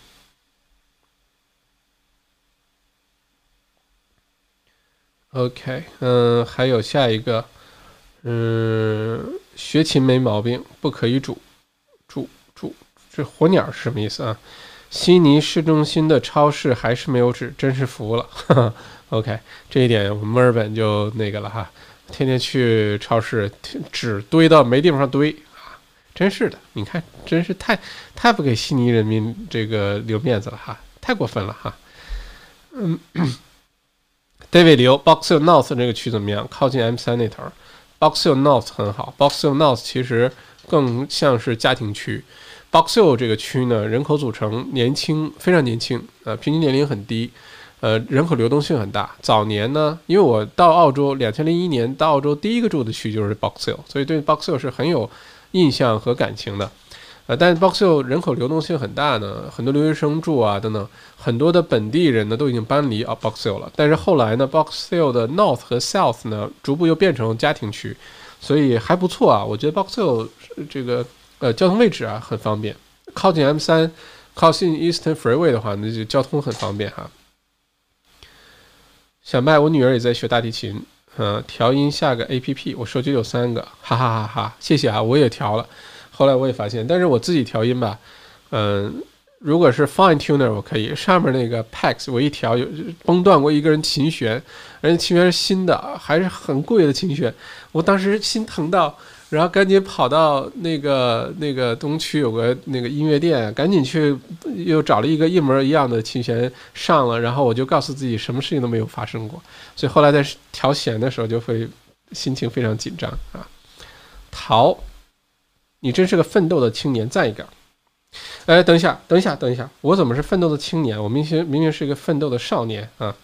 ，OK，嗯，还有下一个，嗯，学琴没毛病，不可以煮，煮煮，这火鸟是什么意思啊？悉尼市中心的超市还是没有纸，真是服了。<laughs> OK，这一点我们墨尔本就那个了哈。天天去超市，纸堆到没地方堆啊！真是的，你看，真是太太不给悉尼人民这个留面子了哈，太过分了哈。嗯，<clears throat> David 刘 Box Hill North 这个区怎么样？靠近 M 三那头，Box Hill North 很好。Box Hill North 其实更像是家庭区。Box Hill 这个区呢，人口组成年轻，非常年轻，呃，平均年龄很低。呃，人口流动性很大。早年呢，因为我到澳洲，两千零一年到澳洲第一个住的区就是 Box Hill，所以对 Box Hill 是很有印象和感情的。呃，但是 Box Hill 人口流动性很大呢，很多留学生住啊等等，很多的本地人呢都已经搬离啊 Box Hill 了。但是后来呢，Box Hill 的 North 和 South 呢逐步又变成家庭区，所以还不错啊。我觉得 Box Hill 这个呃交通位置啊很方便，靠近 M 三，靠近 Eastern Freeway 的话，那就交通很方便哈。小麦，我女儿也在学大提琴，嗯，调音下个 A P P，我手机有三个，哈哈哈哈，谢谢啊，我也调了。后来我也发现，但是我自己调音吧，嗯，如果是 Fine Tuner 我可以，上面那个 Pax 我一调有崩断过一个人琴弦，而且琴弦是新的，还是很贵的琴弦，我当时心疼到，然后赶紧跑到那个那个东区有个那个音乐店，赶紧去又找了一个一模一样的琴弦上了，然后我就告诉自己什么事情都没有发生过，所以后来在调弦的时候就会心情非常紧张啊，陶。你真是个奋斗的青年，赞一个。哎，等一下，等一下，等一下，我怎么是奋斗的青年？我明明明明是一个奋斗的少年啊。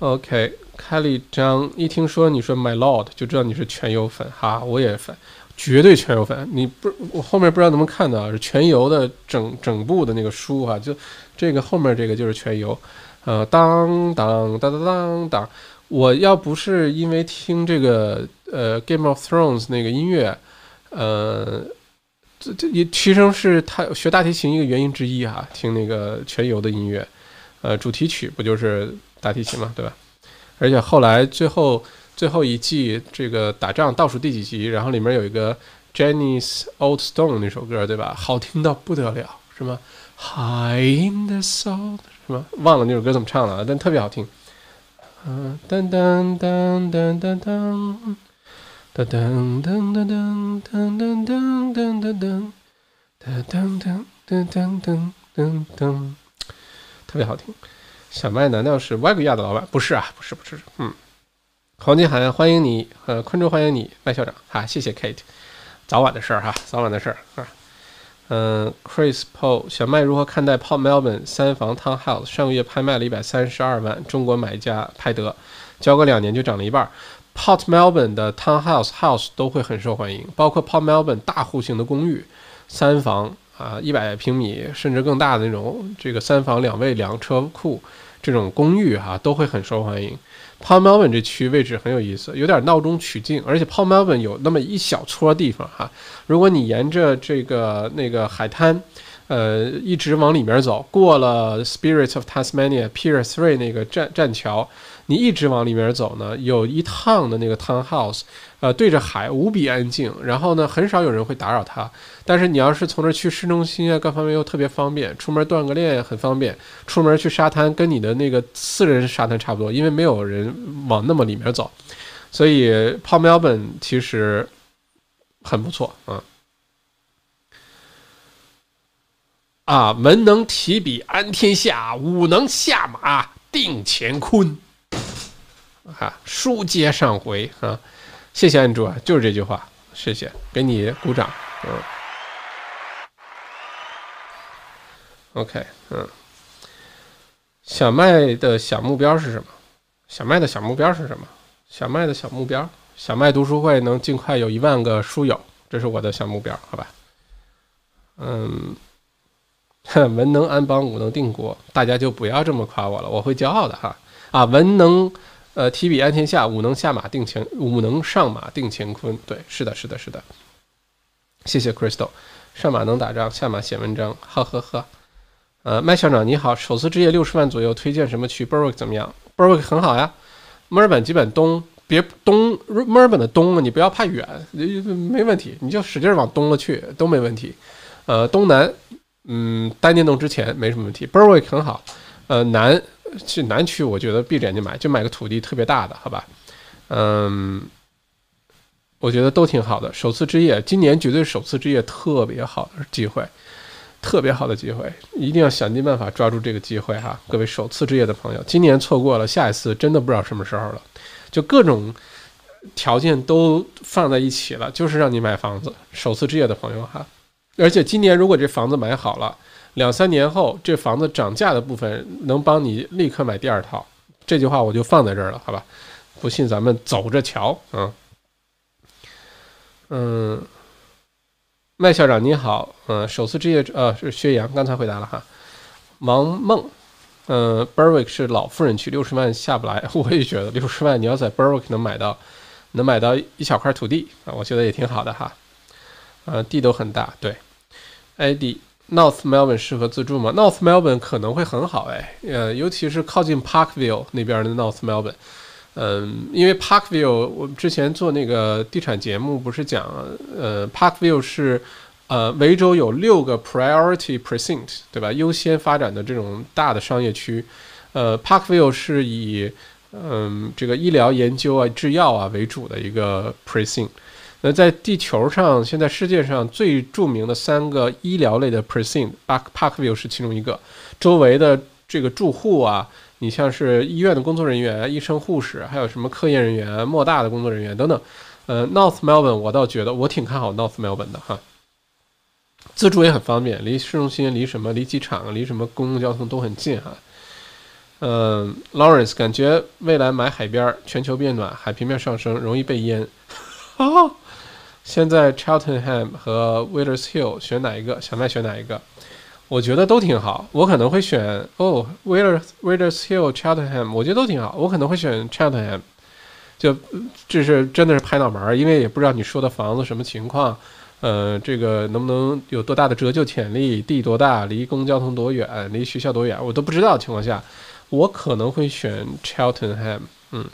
OK，开了一张，一听说你说 My Lord，就知道你是全游粉哈，我也粉，绝对全游粉。你不，我后面不知道能不能看到，是全游的整整部的那个书哈，就这个后面这个就是全游。呃，当当当当当当，我要不是因为听这个呃 Game of Thrones 那个音乐。呃，这这也其实是他学大提琴一个原因之一哈。听那个全游的音乐，呃，主题曲不就是大提琴嘛，对吧？而且后来最后最后一季这个打仗倒数第几集，然后里面有一个 Jenny's Old Stone 那首歌，对吧？好听到不得了，什么？High in the soul，是吗？忘了那首歌怎么唱了，但特别好听。嗯，噔噔噔噔噔噔。噔噔噔噔噔噔噔噔噔噔噔噔噔噔噔噔噔噔，特别好听。小麦难道是外国亚的老板？不是啊，不是不是。嗯，黄金海欢迎你，呃，昆州欢迎你，麦校长。哈，谢谢 Kate。早晚的事儿哈，早晚的事儿啊。嗯，Chris Paul，小麦如何看待 Paul Melbourne 三房 Townhouse？上个月拍卖了一百三十二万，中国买家拍得，交个两年就涨了一半。Port Melbourne 的 townhouse house 都会很受欢迎，包括 Port Melbourne 大户型的公寓，三房啊，一百平米甚至更大的那种，这个三房两卫两车库这种公寓哈，都会很受欢迎。Paul Melbourne 这区位置很有意思，有点闹中取静，而且 Paul Melbourne 有那么一小撮地方哈，如果你沿着这个那个海滩，呃，一直往里面走，过了 Spirit of Tasmania Pier Three 那个栈栈桥。你一直往里面走呢，有一趟的那个 townhouse，呃，对着海，无比安静。然后呢，很少有人会打扰它。但是你要是从这去市中心啊，各方面又特别方便，出门锻个炼很方便，出门去沙滩跟你的那个私人沙滩差不多，因为没有人往那么里面走。所以泡苗本其实很不错啊。啊，文能提笔安天下，武能下马定乾坤。啊，书接上回啊，谢谢安卓啊，就是这句话，谢谢，给你鼓掌，嗯，OK，嗯，小麦的小目标是什么？小麦的小目标是什么？小麦的小目标，小麦读书会能尽快有一万个书友，这是我的小目标，好吧？嗯，<laughs> 文能安邦，武能定国，大家就不要这么夸我了，我会骄傲的哈。啊，文能。呃，提笔安天下，武能下马定乾，武能上马定乾坤。对，是的，是的，是的。谢谢 Crystal，上马能打仗，下马写文章。呵呵呵。呃，麦校长你好，首次置业六十万左右，推荐什么区？Berwick 怎么样？Berwick 很好呀，墨尔本基本东，别东，墨尔本的东，你不要怕远，没问题，你就使劲往东了去都没问题。呃，东南，嗯，单电动之前没什么问题。Berwick 很好，呃，南。去南区，我觉得闭着眼睛买，就买个土地特别大的，好吧？嗯，我觉得都挺好的。首次置业，今年绝对首次置业特别好的机会，特别好的机会，一定要想尽办法抓住这个机会哈！各位首次置业的朋友，今年错过了，下一次真的不知道什么时候了。就各种条件都放在一起了，就是让你买房子。首次置业的朋友哈，而且今年如果这房子买好了。两三年后这房子涨价的部分能帮你立刻买第二套。这句话我就放在这儿了，好吧？不信咱们走着瞧啊。嗯，麦校长你好，嗯，首次职业呃是薛洋，刚才回答了哈。王梦，嗯，Berwick 是老富人区，六十万下不来，<laughs> 我也觉得六十万你要在 Berwick 能买到，能买到一小块土地啊，我觉得也挺好的哈。呃，地都很大，对。ID North Melbourne 适合自住吗？North Melbourne 可能会很好哎，呃，尤其是靠近 Parkville 那边的 North Melbourne。嗯，因为 Parkville 我之前做那个地产节目不是讲，呃，Parkville 是呃维州有六个 Priority Precinct，对吧？优先发展的这种大的商业区，呃，Parkville 是以嗯这个医疗研究啊、制药啊为主的一个 Precinct。那在地球上，现在世界上最著名的三个医疗类的 precinct，Parkville 是其中一个。周围的这个住户啊，你像是医院的工作人员、医生、护士，还有什么科研人员、莫大的工作人员等等。呃，North Melbourne 我倒觉得我挺看好 North Melbourne 的哈。自助也很方便，离市中心、离什么、离机场、离什么公共交通都很近哈。嗯，Lawrence 感觉未来买海边，全球变暖，海平面上升，容易被淹。啊。现在 Cheltenham 和 Willers Hill 选哪一个？小麦选哪一个？我觉得都挺好。我可能会选哦，Willers Willers Hill Cheltenham，我觉得都挺好。我可能会选 Cheltenham，就这是真的是拍脑门儿，因为也不知道你说的房子什么情况，呃，这个能不能有多大的折旧潜力，地多大，离公共交通多远，离学校多远，我都不知道的情况下，我可能会选 Cheltenham。嗯，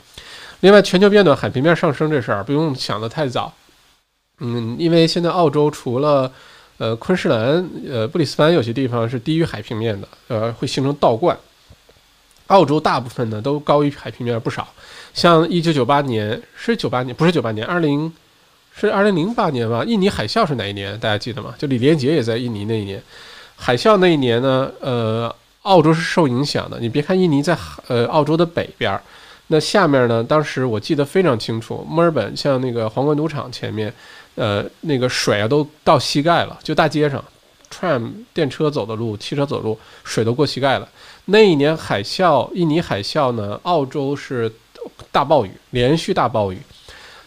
另外全球变暖、海平面上升这事儿不用想得太早。嗯，因为现在澳洲除了，呃，昆士兰、呃，布里斯班有些地方是低于海平面的，呃，会形成倒灌。澳洲大部分呢都高于海平面不少，像一九九八年是九八年，不是九八年，二零是二零零八年吧？印尼海啸是哪一年？大家记得吗？就李连杰也在印尼那一年，海啸那一年呢，呃，澳洲是受影响的。你别看印尼在呃澳洲的北边，那下面呢，当时我记得非常清楚，墨尔本像那个皇冠赌场前面。呃，那个水啊都到膝盖了，就大街上，tram 电车走的路，汽车走路，水都过膝盖了。那一年海啸，印尼海啸呢，澳洲是大暴雨，连续大暴雨。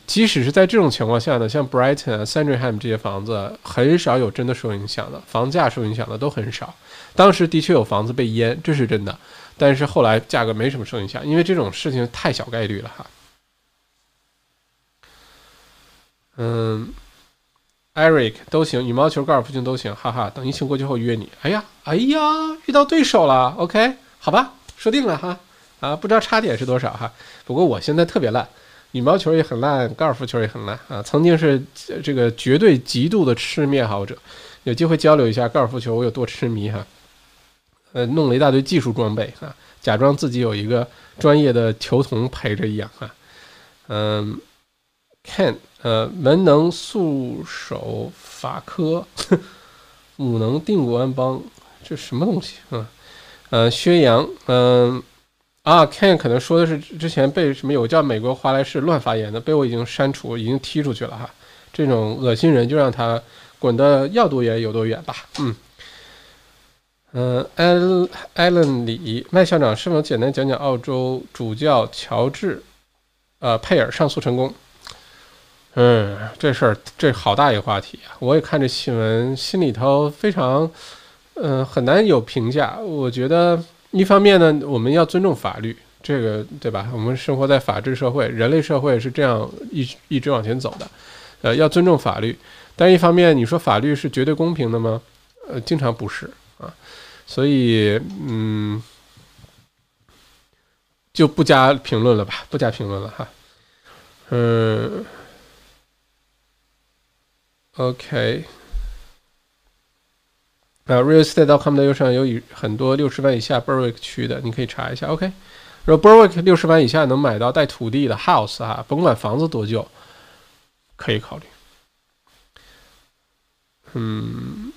即使是在这种情况下呢，像 Brighton 啊、Sandringham 这些房子，很少有真的受影响的，房价受影响的都很少。当时的确有房子被淹，这是真的，但是后来价格没什么受影响，因为这种事情太小概率了哈。嗯。Eric 都行，羽毛球、高尔夫球都行，哈哈。等疫情过去后约你。哎呀，哎呀，遇到对手了。OK，好吧，说定了哈。啊，不知道差点是多少哈。不过我现在特别烂，羽毛球也很烂，高尔夫球也很烂啊。曾经是这个绝对极度的痴迷爱好者，有机会交流一下高尔夫球我有多痴迷哈。呃，弄了一大堆技术装备啊，假装自己有一个专业的球童陪着一样哈。嗯，Ken。呃，文能速守法科，<laughs> 武能定国安邦，这什么东西啊？呃，薛洋，嗯，啊，Ken 可能说的是之前被什么有叫美国华莱士乱发言的，被我已经删除，已经踢出去了哈。这种恶心人就让他滚得要多远有多远吧。嗯，嗯，艾艾伦李麦校长是否简单讲讲澳洲主教乔治，呃，佩尔上诉成功？嗯，这事儿这好大一个话题啊！我也看这新闻，心里头非常，嗯，很难有评价。我觉得一方面呢，我们要尊重法律，这个对吧？我们生活在法治社会，人类社会是这样一一直往前走的，呃，要尊重法律。但一方面，你说法律是绝对公平的吗？呃，经常不是啊，所以嗯，就不加评论了吧，不加评论了哈，嗯。OK，啊，realestate.com 的右上有很多六十万以下 Berwick 区的，你可以查一下。OK，如果 Berwick 六十万以下能买到带土地的 house 啊，甭管房子多旧，可以考虑。嗯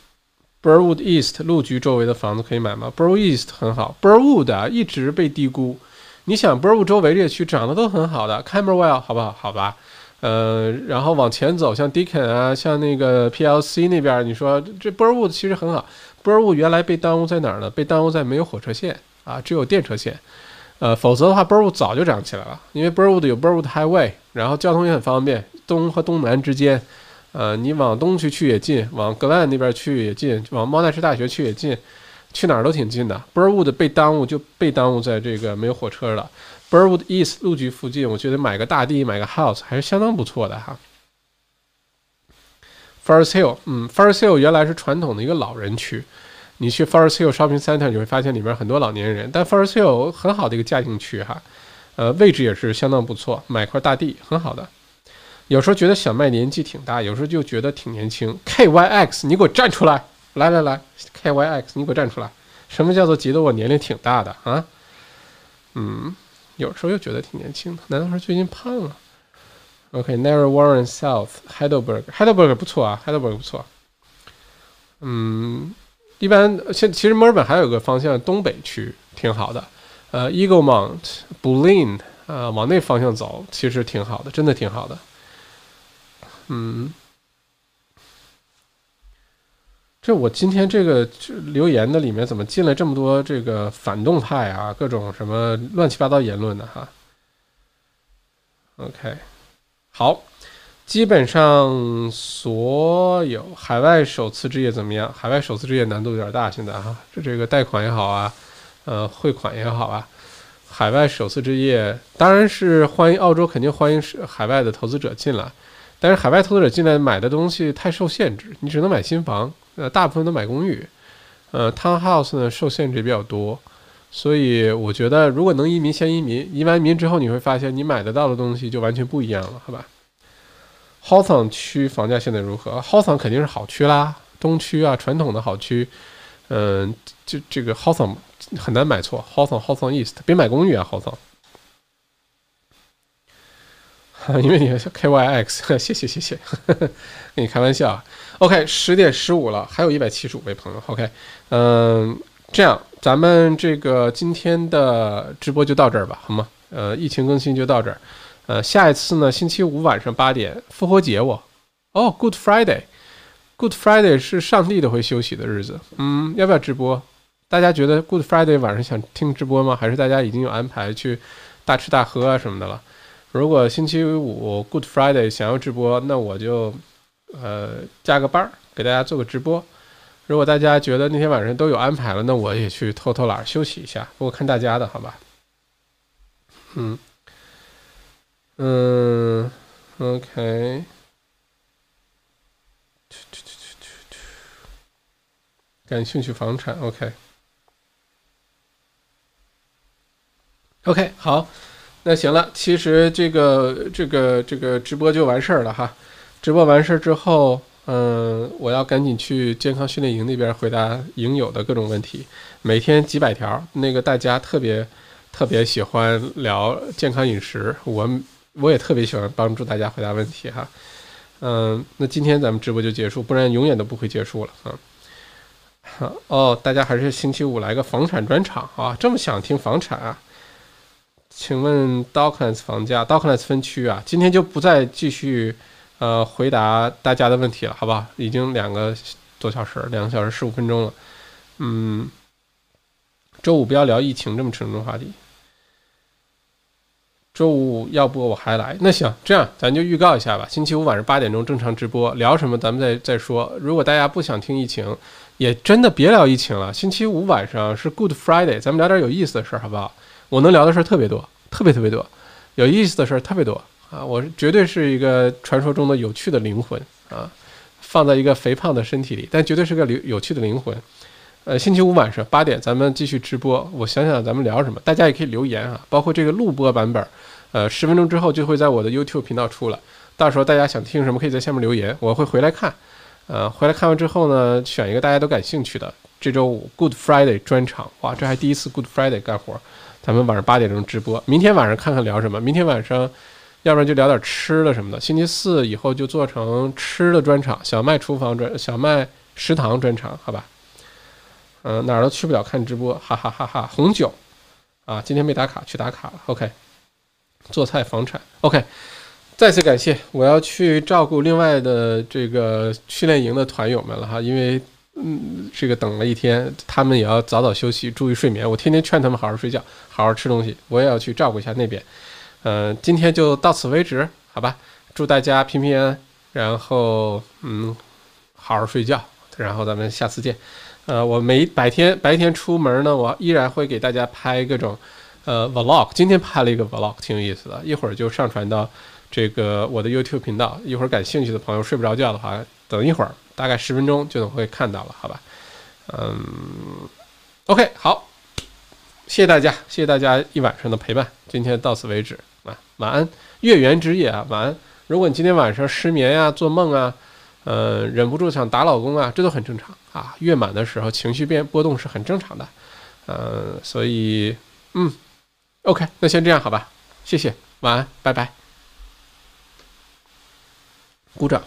，Burwood East 路局周围的房子可以买吗？Burwood East 很好，Burwood 啊一直被低估。你想 Burwood 周围这些区长得都很好的，Camberwell 好不好？好吧。呃，然后往前走，像 Deacon 啊，像那个 PLC 那边，你说这 Burwood 其实很好 Burwood 原来被耽误在哪儿呢？被耽误在没有火车线啊，只有电车线。呃，否则的话，Burwood 早就长起来了，因为 Burwood 有 Burwood Highway，然后交通也很方便，东和东南之间，呃，你往东去去也近，往格兰那边去也近，往猫奈士大学去也近，去哪儿都挺近的。Burwood 被耽误就被耽误在这个没有火车了。Burwood East 路局附近，我觉得买个大地，买个 house 还是相当不错的哈。Forest Hill，嗯，Forest Hill 原来是传统的一个老人区。你去 Forest Hill Shopping Center，你会发现里面很多老年人。但 Forest Hill 很好的一个家庭区哈，呃，位置也是相当不错，买块大地很好的。有时候觉得小麦年纪挺大，有时候就觉得挺年轻。KYX，你给我站出来！来来来，KYX，你给我站出来！什么叫做觉得我年龄挺大的啊？嗯，有时候又觉得挺年轻的，难道是最近胖了？OK，Narrow Warren South，Heidelberg，Heidelberg 不错啊，Heidelberg 不错。嗯。一般现其实墨尔本还有个方向，东北区挺好的，呃，Eagle Mount、Bulleen，呃，往那方向走其实挺好的，真的挺好的。嗯，这我今天这个留言的里面怎么进来这么多这个反动派啊？各种什么乱七八糟言论的哈？OK，好。基本上所有海外首次置业怎么样？海外首次置业难度有点大，现在哈，这这个贷款也好啊，呃，汇款也好啊，海外首次置业当然是欢迎澳洲，肯定欢迎是海外的投资者进来，但是海外投资者进来买的东西太受限制，你只能买新房，呃，大部分都买公寓，呃，townhouse 呢受限制比较多，所以我觉得如果能移民先移民，移完民之后你会发现你买得到的东西就完全不一样了，好吧？Hawthorne 区房价现在如何？Hawthorne 肯定是好区啦，东区啊，传统的好区。嗯，就这个 Hawthorne 很难买错，Hawthorne Hawthorne East，别买公寓啊，Hawthorne。<laughs> 因为你是 KYX，谢谢谢谢，<laughs> 跟你开玩笑。OK，十点十五了，还有一百七十五位朋友。OK，嗯，这样咱们这个今天的直播就到这儿吧，好吗？呃，疫情更新就到这儿。呃，下一次呢？星期五晚上八点，复活节我，哦，Good Friday，Good Friday 是上帝都会休息的日子。嗯，要不要直播？大家觉得 Good Friday 晚上想听直播吗？还是大家已经有安排去大吃大喝啊什么的了？如果星期五 Good Friday 想要直播，那我就呃加个班儿给大家做个直播。如果大家觉得那天晚上都有安排了，那我也去偷偷懒休息一下。不过看大家的好吧？嗯。嗯，OK，感兴趣房产，OK，OK，好，那行了，其实这个这个这个直播就完事儿了哈。直播完事儿之后，嗯，我要赶紧去健康训练营那边回答营友的各种问题，每天几百条，那个大家特别特别喜欢聊健康饮食，我。我也特别喜欢帮助大家回答问题哈，嗯，那今天咱们直播就结束，不然永远都不会结束了啊。哦，大家还是星期五来个房产专场啊，这么想听房产啊？请问 Docklands 房价，Docklands 分区啊？今天就不再继续呃回答大家的问题了，好吧？已经两个多小时，两个小时十五分钟了，嗯，周五不要聊疫情这么沉重的话题。周五要不我还来？那行，这样咱就预告一下吧。星期五晚上八点钟正常直播，聊什么咱们再再说。如果大家不想听疫情，也真的别聊疫情了。星期五晚上是 Good Friday，咱们聊点有意思的事儿，好不好？我能聊的事儿特别多，特别特别多，有意思的事儿特别多啊！我是绝对是一个传说中的有趣的灵魂啊，放在一个肥胖的身体里，但绝对是个有有趣的灵魂。呃，星期五晚上八点咱们继续直播。我想想咱们聊什么，大家也可以留言啊，包括这个录播版本。呃，十分钟之后就会在我的 YouTube 频道出了，到时候大家想听什么，可以在下面留言，我会回来看。呃，回来看完之后呢，选一个大家都感兴趣的。这周五 Good Friday 专场，哇，这还第一次 Good Friday 干活。咱们晚上八点钟直播，明天晚上看看聊什么。明天晚上，要不然就聊点吃的什么的。星期四以后就做成吃的专场，小麦厨房专，小麦食堂专场，好吧？嗯，哪儿都去不了看直播，哈哈哈哈。红酒，啊，今天没打卡，去打卡了。OK。做菜房产，OK，再次感谢，我要去照顾另外的这个训练营的团友们了哈，因为嗯，这个等了一天，他们也要早早休息，注意睡眠。我天天劝他们好好睡觉，好好吃东西，我也要去照顾一下那边。嗯，今天就到此为止，好吧？祝大家平平安安，然后嗯，好好睡觉，然后咱们下次见。呃，我每白天白天出门呢，我依然会给大家拍各种呃 vlog。今天拍了一个 vlog，挺有意思的，一会儿就上传到这个我的 YouTube 频道。一会儿感兴趣的朋友睡不着觉的话，等一会儿。大概十分钟就能会看到了，好吧？嗯，OK，好，谢谢大家，谢谢大家一晚上的陪伴，今天到此为止啊，晚安，月圆之夜啊，晚安。如果你今天晚上失眠呀、做梦啊，呃，忍不住想打老公啊，这都很正常啊。月满的时候情绪变波动是很正常的，呃，所以，嗯，OK，那先这样好吧？谢谢，晚安，拜拜，鼓掌。